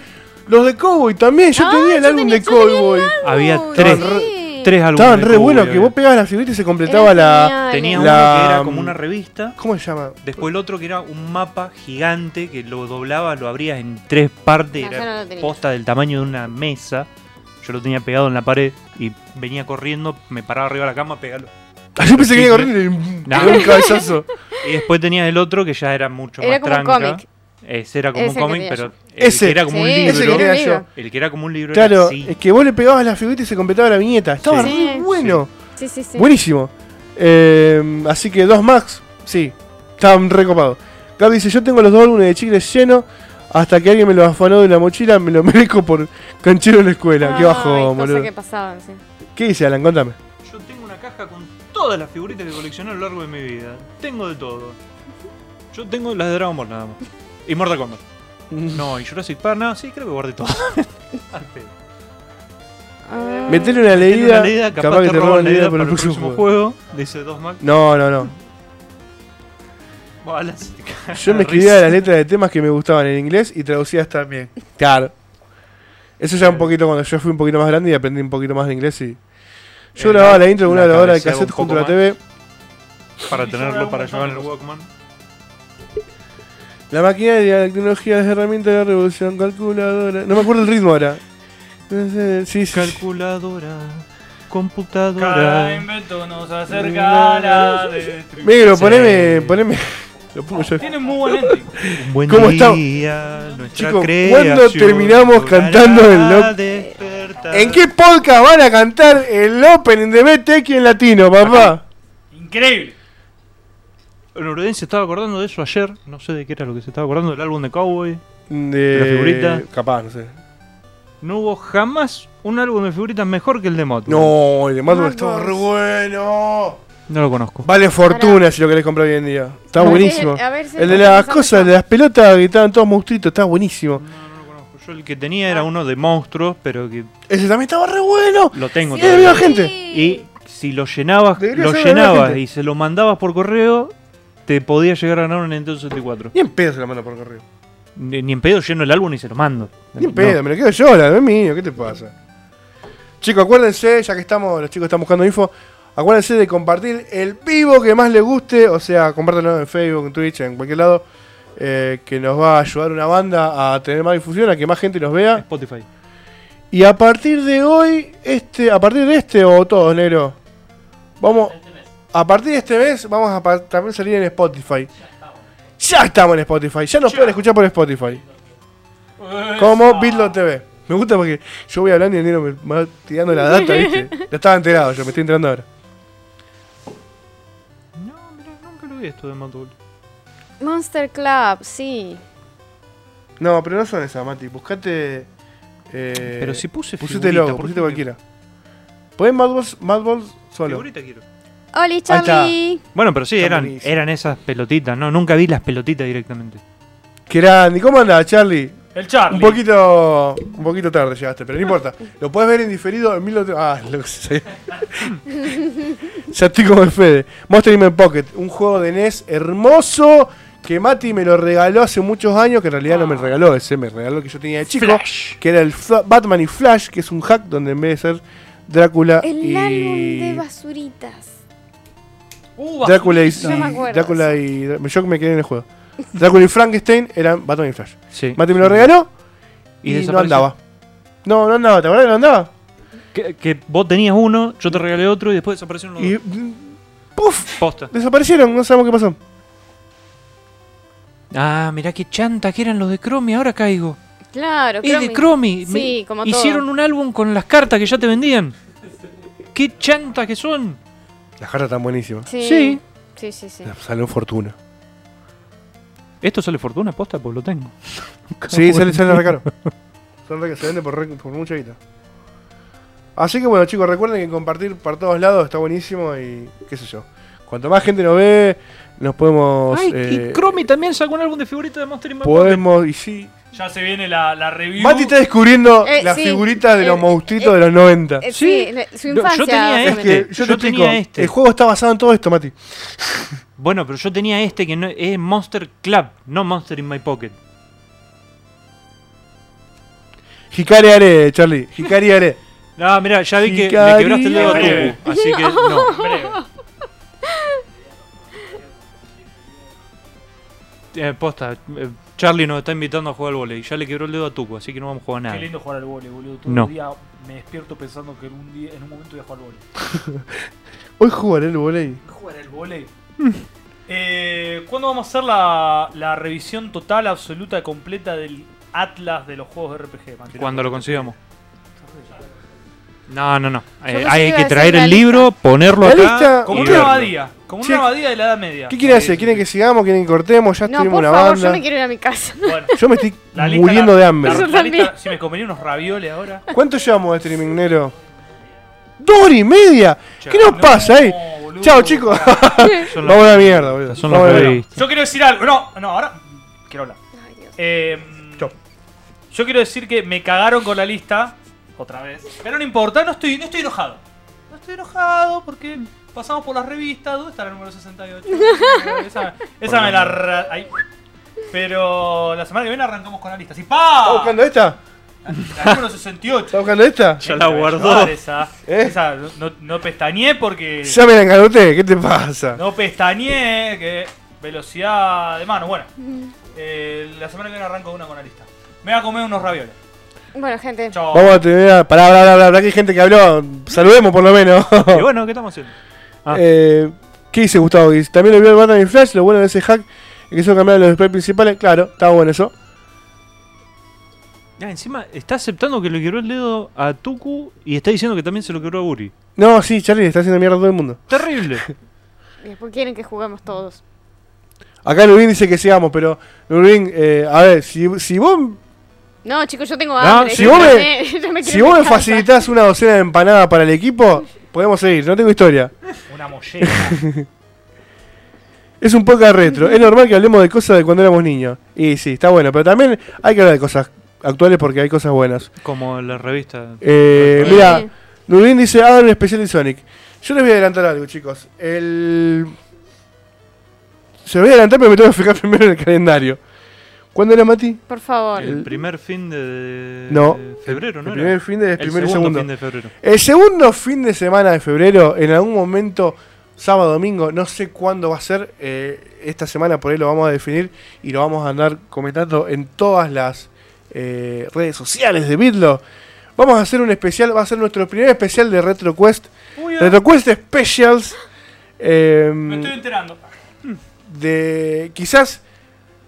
Los de Cowboy también. Yo Ah, tenía el yo álbum tenía- de Cowboy. Había tres, sí. tres álbumes. Estaban re buenos que había. vos pegabas la figurita y se completaba Era la. genial. Tenía uno La- que era como una revista. ¿Cómo se llama? Después el otro que era un mapa gigante que lo doblabas, lo abrías en tres partes, No, era no posta del tamaño de una mesa. Yo lo tenía pegado en la pared y venía corriendo, me paraba arriba de la cama, pegalo. Ah, yo pensé que iba corriendo y pegó un cabezazo. Y después tenías el otro que ya era mucho Era más como un tranca. cómic. Ese era como Ese un cómic, pero el Ese. que era como un Sí, libro. ese que era tenía un yo. libro. El que era como un libro Claro, era así. es que vos le pegabas la figurita y se completaba la viñeta. Estaba Sí. re bueno. Sí, sí, sí. Buenísimo. Eh, así que dos Max, sí, estaban recopados. Gaby dice, yo tengo los dos álbumes de chicles llenos. Hasta que alguien me los afanó de la mochila, me lo merezco por canchero en la escuela. Qué bajo, boludo. que pasaban, sí. ¿Qué dice Alan? Contame. Yo tengo una caja con todas las figuritas que coleccioné a lo largo de mi vida. Tengo de todo. Yo tengo las de Dragon Ball nada más. Y Mortal Kombat. No, y Jurassic Park, no, sí, creo que guardé todo. Al pedo. Ah. Metele una leída, una leída, capaz, que te roban la idea para por el próximo juego. juego. Dice dos Mac. No, no, no. Yo me escribía las letras de temas que me gustaban en inglés y traducías también. Claro. Eso ya un poquito cuando yo fui un poquito más grande y aprendí un poquito más de inglés y. Yo Eh, grababa la intro de una la grabadora de cassette un junto a la TV. Para tenerlo, para llevar en el Walkman. La maquinaria, la tecnología, las herramientas de la revolución, calculadora. No me acuerdo el ritmo ahora. Sí, sí. Calculadora, Cada computadora. invento nos acerca a la destrucción. Negro, poneme. poneme. Lo pongo yo. Tiene muy buen ending. Un buen ¿Cómo está? día, Chicos, ¿cuándo terminamos cantando el. ¿En qué podcast van a cantar el opening de BTX en latino, papá? Increíble. Uruguay se estaba acordando de eso ayer. No sé de qué era lo que se estaba acordando, del álbum de Cowboy. De ¿La figurita? Capaz, no sé. No hubo jamás un álbum de figuritas mejor que el de Moto. No, el de Madball estaba re bueno. No lo conozco. Vale fortuna si lo querés comprar hoy en día. Está buenísimo. a ver si El de lo las cosas, de las pelotas que estaban todos monstruitos, está buenísimo. No, no lo conozco. Yo el que tenía era uno de monstruos, pero que Ese también estaba re bueno. lo tengo Sí, es de la todavía. misma gente. Y si lo llenabas, Debería lo llenabas y se lo mandabas por correo, te podía llegar a ganar un Nintendo 64. Ni en pedo se la manda por correo. Ni, ni en pedo lleno el álbum y se lo mando. Ni en No. pedo, me lo quedo yo, la no es mío, ¿qué te pasa? Chicos, acuérdense, ya que estamos, los chicos están buscando info, acuérdense de compartir el vivo que más les guste, o sea, compártanlo en Facebook, en Twitch, en cualquier lado, eh, que nos va a ayudar una banda a tener más difusión, a que más gente nos vea. Spotify. Y a partir de hoy, este, a partir de este o todos, negro, vamos, a partir de este mes vamos a también salir en Spotify. Ya estamos en Spotify, ya nos pueden escuchar por Spotify. Como Bitlo TV. Me gusta porque yo voy hablando y el negro me va tirando la data, ¿viste? Ya estaba enterado, yo me estoy enterando ahora. Vi esto de Motul. Monster Club, sí. No, pero no son esas, Mati. Buscate. Eh, Pero si puse Pusiste figurita, logo, ¿por pusiste cualquiera. Poné Mad Balls, Mad Balls solo. Figurita quiero. Oli. Charlie. Bueno, pero sí, eran, buenísimos. eran esas pelotitas, ¿no? Nunca vi las pelotitas directamente. Qué grande. ¿Cómo anda, Charlie? El Charlie. Un poquito, un poquito tarde llegaste, pero no importa. Lo puedes ver en diferido en mil Ah, lo que sé. ya estoy como el Fede. Monster in My Pocket, un juego de NES hermoso que Mati me lo regaló hace muchos años, que en realidad no me regaló ese, me regaló el que yo tenía de chico, Flash. que era el Fla- Batman y Flash, que es un hack donde en vez de ser Drácula El y álbum de basuritas. Uh, Drácula y, No me acuerdo. Drácula y yo me quedé en el juego. Drácula y Frankenstein eran Batman y Flash. Sí. Mati me lo regaló Y y, no andaba. No, no andaba, ¿te acuerdas que no andaba? Que, que vos tenías uno, yo te regalé otro y después desaparecieron los Y. dos. mm, ¡Puf! Posta. Desaparecieron, no sabemos qué pasó. Ah, mirá qué chanta que eran los de Chromie, ahora caigo. Claro, Es de Chromie. Sí, Hicieron todo. un álbum con las cartas que ya te vendían. Qué chanta que son. Las cartas están buenísimas. Sí. Sí. Sí, sí, sí. Salió fortuna. Esto sale fortuna, posta, pues lo tengo. Sí, sale, sale re caro. Sale re- se vende por, re- por mucha guita. Así que bueno, chicos, recuerden que compartir por todos lados está buenísimo y qué sé yo. Cuanto más gente nos ve, nos podemos. Ay, eh, y Chromie también sacó un álbum de figuritas de Monster podemos. Y sí. Ya se viene la, la review. Mati está descubriendo Eh, las sí. figuritas de los Eh, monstruitos eh, de los 90. Eh, Sí. sí, su yo infancia. es que yo, Yo te tenía explico, este. el juego está basado en todo esto, Mati. Bueno, pero yo tenía este que no, es Monster Club, no Monster in My Pocket. Hikari Are, Charlie. Hikari Are. No, mira, ya vi que le quebraste el dedo a así que no. Breve. Eh, posta, eh, Charlie nos está invitando a jugar al volei. Ya le quebró el dedo a Tuco, así que no vamos a jugar Qué nada. lindo jugar al vole, boludo. Todo No. el día me despierto pensando que en un, día, en un momento voy a jugar al vole. Hoy jugaré el volei. ¿Jugar al vole? eh, ¿Cuándo vamos a hacer la, la revisión total, absoluta, completa del Atlas de los juegos de RPG? man? Cuando lo consigamos. No, no, no. Eh, hay que traer el lista. libro, ponerlo La acá. lista- Como una verlo. abadía. Como Sí. una abadía de la Edad Media. ¿Qué quieren hacer? ¿Quieren que sigamos? ¿Quieren que cortemos? Ya No, por una favor, banda. yo me quiero ir a mi casa. Bueno, Yo me estoy muriendo la- de hambre. la- Yo la lista- si me comería unos ravioles ahora. ¿Cuánto llevamos de streaming, negro? ¡Dos horas y media! ¿Qué nos No, pasa ahí? boludo. Chao, chicos. Vamos a la mierda, boludo. Son los. Yo quiero decir algo. No, no, ahora quiero hablar. Ay, Dios. Eh, yo quiero decir que me cagaron con la lista. Otra vez. Pero no importa, no estoy, no estoy enojado. No estoy enojado porque pasamos por las revistas. ¿Dónde está la número 68? esa esa me la. ahí. Pero la semana que viene arrancamos con la lista. ¡Sí, ¿Está pa! buscando esta? La número 68. ¿Está buscando esta? Ya la guardó. Esa, ¿Eh? esa no, no pestañé porque. Ya me la encaroté, ¿qué te pasa? No pestañé, que velocidad de mano. Bueno, eh, la semana que viene arranco una con la lista. Me voy a comer unos ravioles. Bueno, gente. Vamos a terminar. Pará, pará, pará, pará, que hay gente que habló. Saludemos por lo menos. Y bueno, ¿qué estamos haciendo? Ah. Eh, ¿Qué dice Gustavo? También lo vio el Batman y Flash. Lo bueno de ese hack es que se cambiaron los displays principales. Claro, está bueno eso. Ya, encima está aceptando que le quebró el dedo a Tuku y está diciendo que también se lo quebró a Uri. No, sí, Charlie le está haciendo mierda a todo el mundo. Terrible. Y después quieren que juguemos todos. Acá Lubin dice que sigamos, pero Lubin, eh, a ver, si, si vos, No, chicos, yo tengo No, hambre. si yo vos me- si vos me facilitas una docena de empanadas para el equipo, podemos seguir. No tengo historia. Una mollera. Es un poco retro. Es normal que hablemos de cosas de cuando éramos niños. Y sí, está bueno, pero también hay que hablar de cosas actuales porque hay cosas buenas. Como la revista. Eh, Sí. mira, Lubin dice, hagan un especial de Sonic. Yo les voy a adelantar algo, chicos. El... Se lo voy a adelantar, pero me tengo que fijar primero en el calendario. ¿Cuándo era Mati? Por favor. El primer fin de No. de febrero, ¿no? el era? primer fin de, el El primero y segundo segundo. fin de febrero. El segundo fin de semana de febrero, en algún momento, sábado, domingo, no sé cuándo va a ser. eh, esta semana por ahí lo vamos a definir y lo vamos a andar comentando en todas las eh, redes sociales de Bitlo. Vamos a hacer un especial, va a ser nuestro primer especial de RetroQuest. Ah, RetroQuest Specials. eh, me estoy enterando. de quizás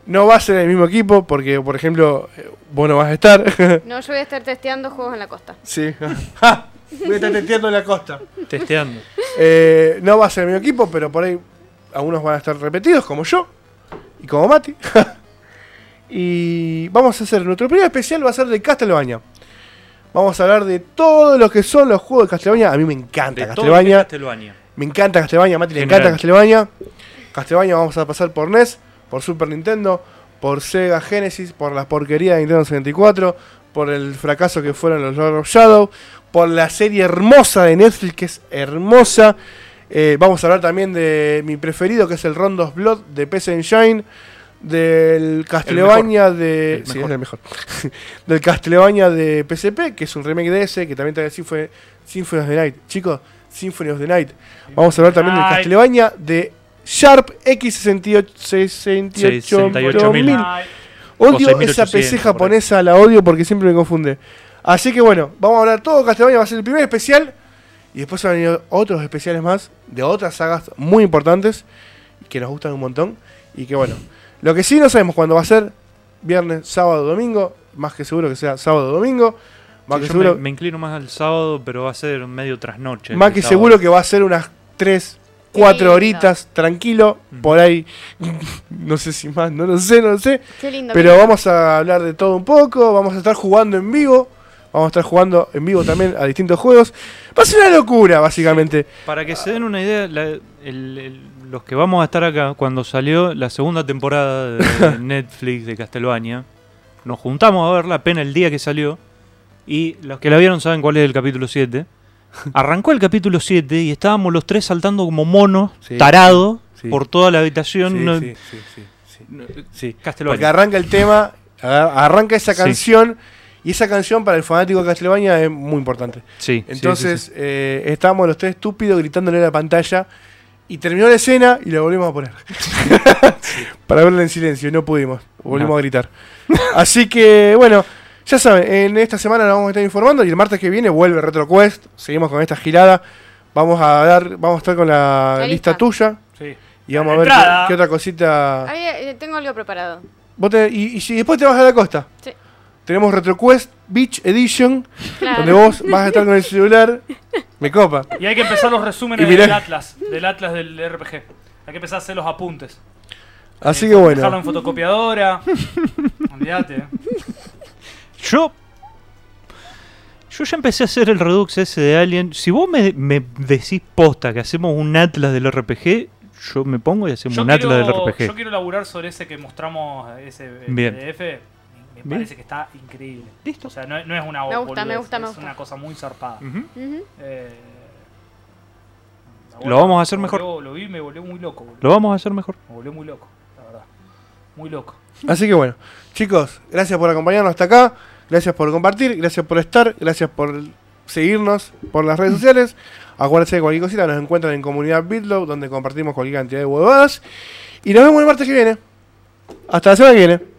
no va a ser el mismo equipo porque por ejemplo eh, vos no vas a estar. No, yo voy a estar testeando juegos en la costa. sí. Voy a estar testeando en la costa. Testeando. Eh, no va a ser el mismo equipo pero por ahí algunos van a estar repetidos como yo y como Mati. Y vamos a hacer nuestro primer especial va a ser de Castlevania. Vamos a hablar de todo lo que son los juegos de Castlevania. A mí me encanta Castlevania. Castlevania. me encanta Castlevania, Mati le encanta Castlevania. Castlevania vamos a pasar por NES, por Super Nintendo, por Sega Genesis, por las porquerías de Nintendo 64, por el fracaso que fueron los Lord of Shadow, por la serie hermosa de Netflix que es hermosa. Eh, vamos a hablar también de mi preferido que es el Rondos Blood de PC Engine, del Castlevania de... Sí, es el mejor. del Castlevania de PSP, que es un remake de ese, que también trae Symphony, Symphony of the Night. Chicos, Symphony of the Night. Vamos a hablar también del. Castlevania de Sharp X68 68000. Ay, Odio O 6800, esa PC japonesa, la odio porque siempre me confunde. Así que bueno, vamos a hablar todo Castlevania, va a ser el primer especial. Y después van a venir otros especiales más de otras sagas muy importantes que nos gustan un montón. Y que bueno, lo que sí no sabemos cuándo va a ser, viernes, sábado, domingo. Más que seguro que sea sábado o domingo. Más Sí, que yo seguro, me, me inclino más al sábado, pero va a ser medio trasnoche. más que sábado. seguro que va a ser unas 3, 4 lindo. horitas, tranquilo, por ahí. no sé si más, no lo sé, no lo sé. Qué lindo. Pero lindo. vamos a hablar de todo un poco, vamos a estar jugando en vivo, vamos a estar jugando en vivo también a distintos juegos. Va a ser una locura, básicamente. Para que se den una idea, la- el- el- los que vamos a estar acá, cuando salió la segunda temporada de Netflix de Castlevania, nos juntamos a verla apenas el día que salió. Y los que la vieron saben cuál es el capítulo 7. Arrancó el capítulo 7 y estábamos los tres saltando como monos, Sí, tarados, sí. por toda la habitación. no- sí, sí, sí, sí. no- Sí, Porque arranca el tema, arranca esa Sí. canción, y esa canción para el fanático de Castlevania es muy importante. Sí, sí, Entonces, sí, sí. eh, estábamos los tres estúpidos gritándole a la pantalla, y terminó la escena y la volvimos a poner. para verla en silencio, y no pudimos, volvimos No. a gritar. Así que, bueno, ya saben, en esta semana nos vamos a estar informando, y el martes que viene vuelve RetroQuest, seguimos con esta girada. Vamos a dar, vamos a estar con la, La lista lista. tuya sí. y vamos a ver qué, qué otra cosita. Ahí, eh, tengo algo preparado. Vos tenés- y, y si después te vas a la costa. Sí. Tenemos RetroQuest Beach Edition, Claro. donde vos vas a estar con el celular. Me copa. Y hay que empezar los resúmenes del Atlas, del Atlas del RPG. Hay que empezar a hacer los apuntes. Así Eh, que Dejarlo bueno. en fotocopiadora. Olvídate. Yo. Yo ya empecé a hacer el Redux ese de Alien. Si vos me, me decís posta que hacemos un Atlas del RPG, yo me pongo y hacemos Yo un Atlas del RPG. yo quiero laburar sobre ese que mostramos, ese Bien. PDF. Me, Bien. parece que está increíble. Listo. O sea, no, no es una Me gusta, me boludez, gusta, me es una cosa muy zarpada. Eh, Lo vamos a hacer me mejor. volvió- Lo vi y me volvió muy loco. boludo. Lo vamos a hacer mejor. Me volvió muy loco, la verdad. Muy loco. Así que bueno, chicos, gracias por acompañarnos hasta acá, gracias por compartir, gracias por estar, gracias por seguirnos por las redes sociales. Acuérdense de cualquier cosita, nos encuentran en comunidad Bitlow, donde compartimos cualquier cantidad de huevadas. Y nos vemos el martes que viene. Hasta la semana que viene.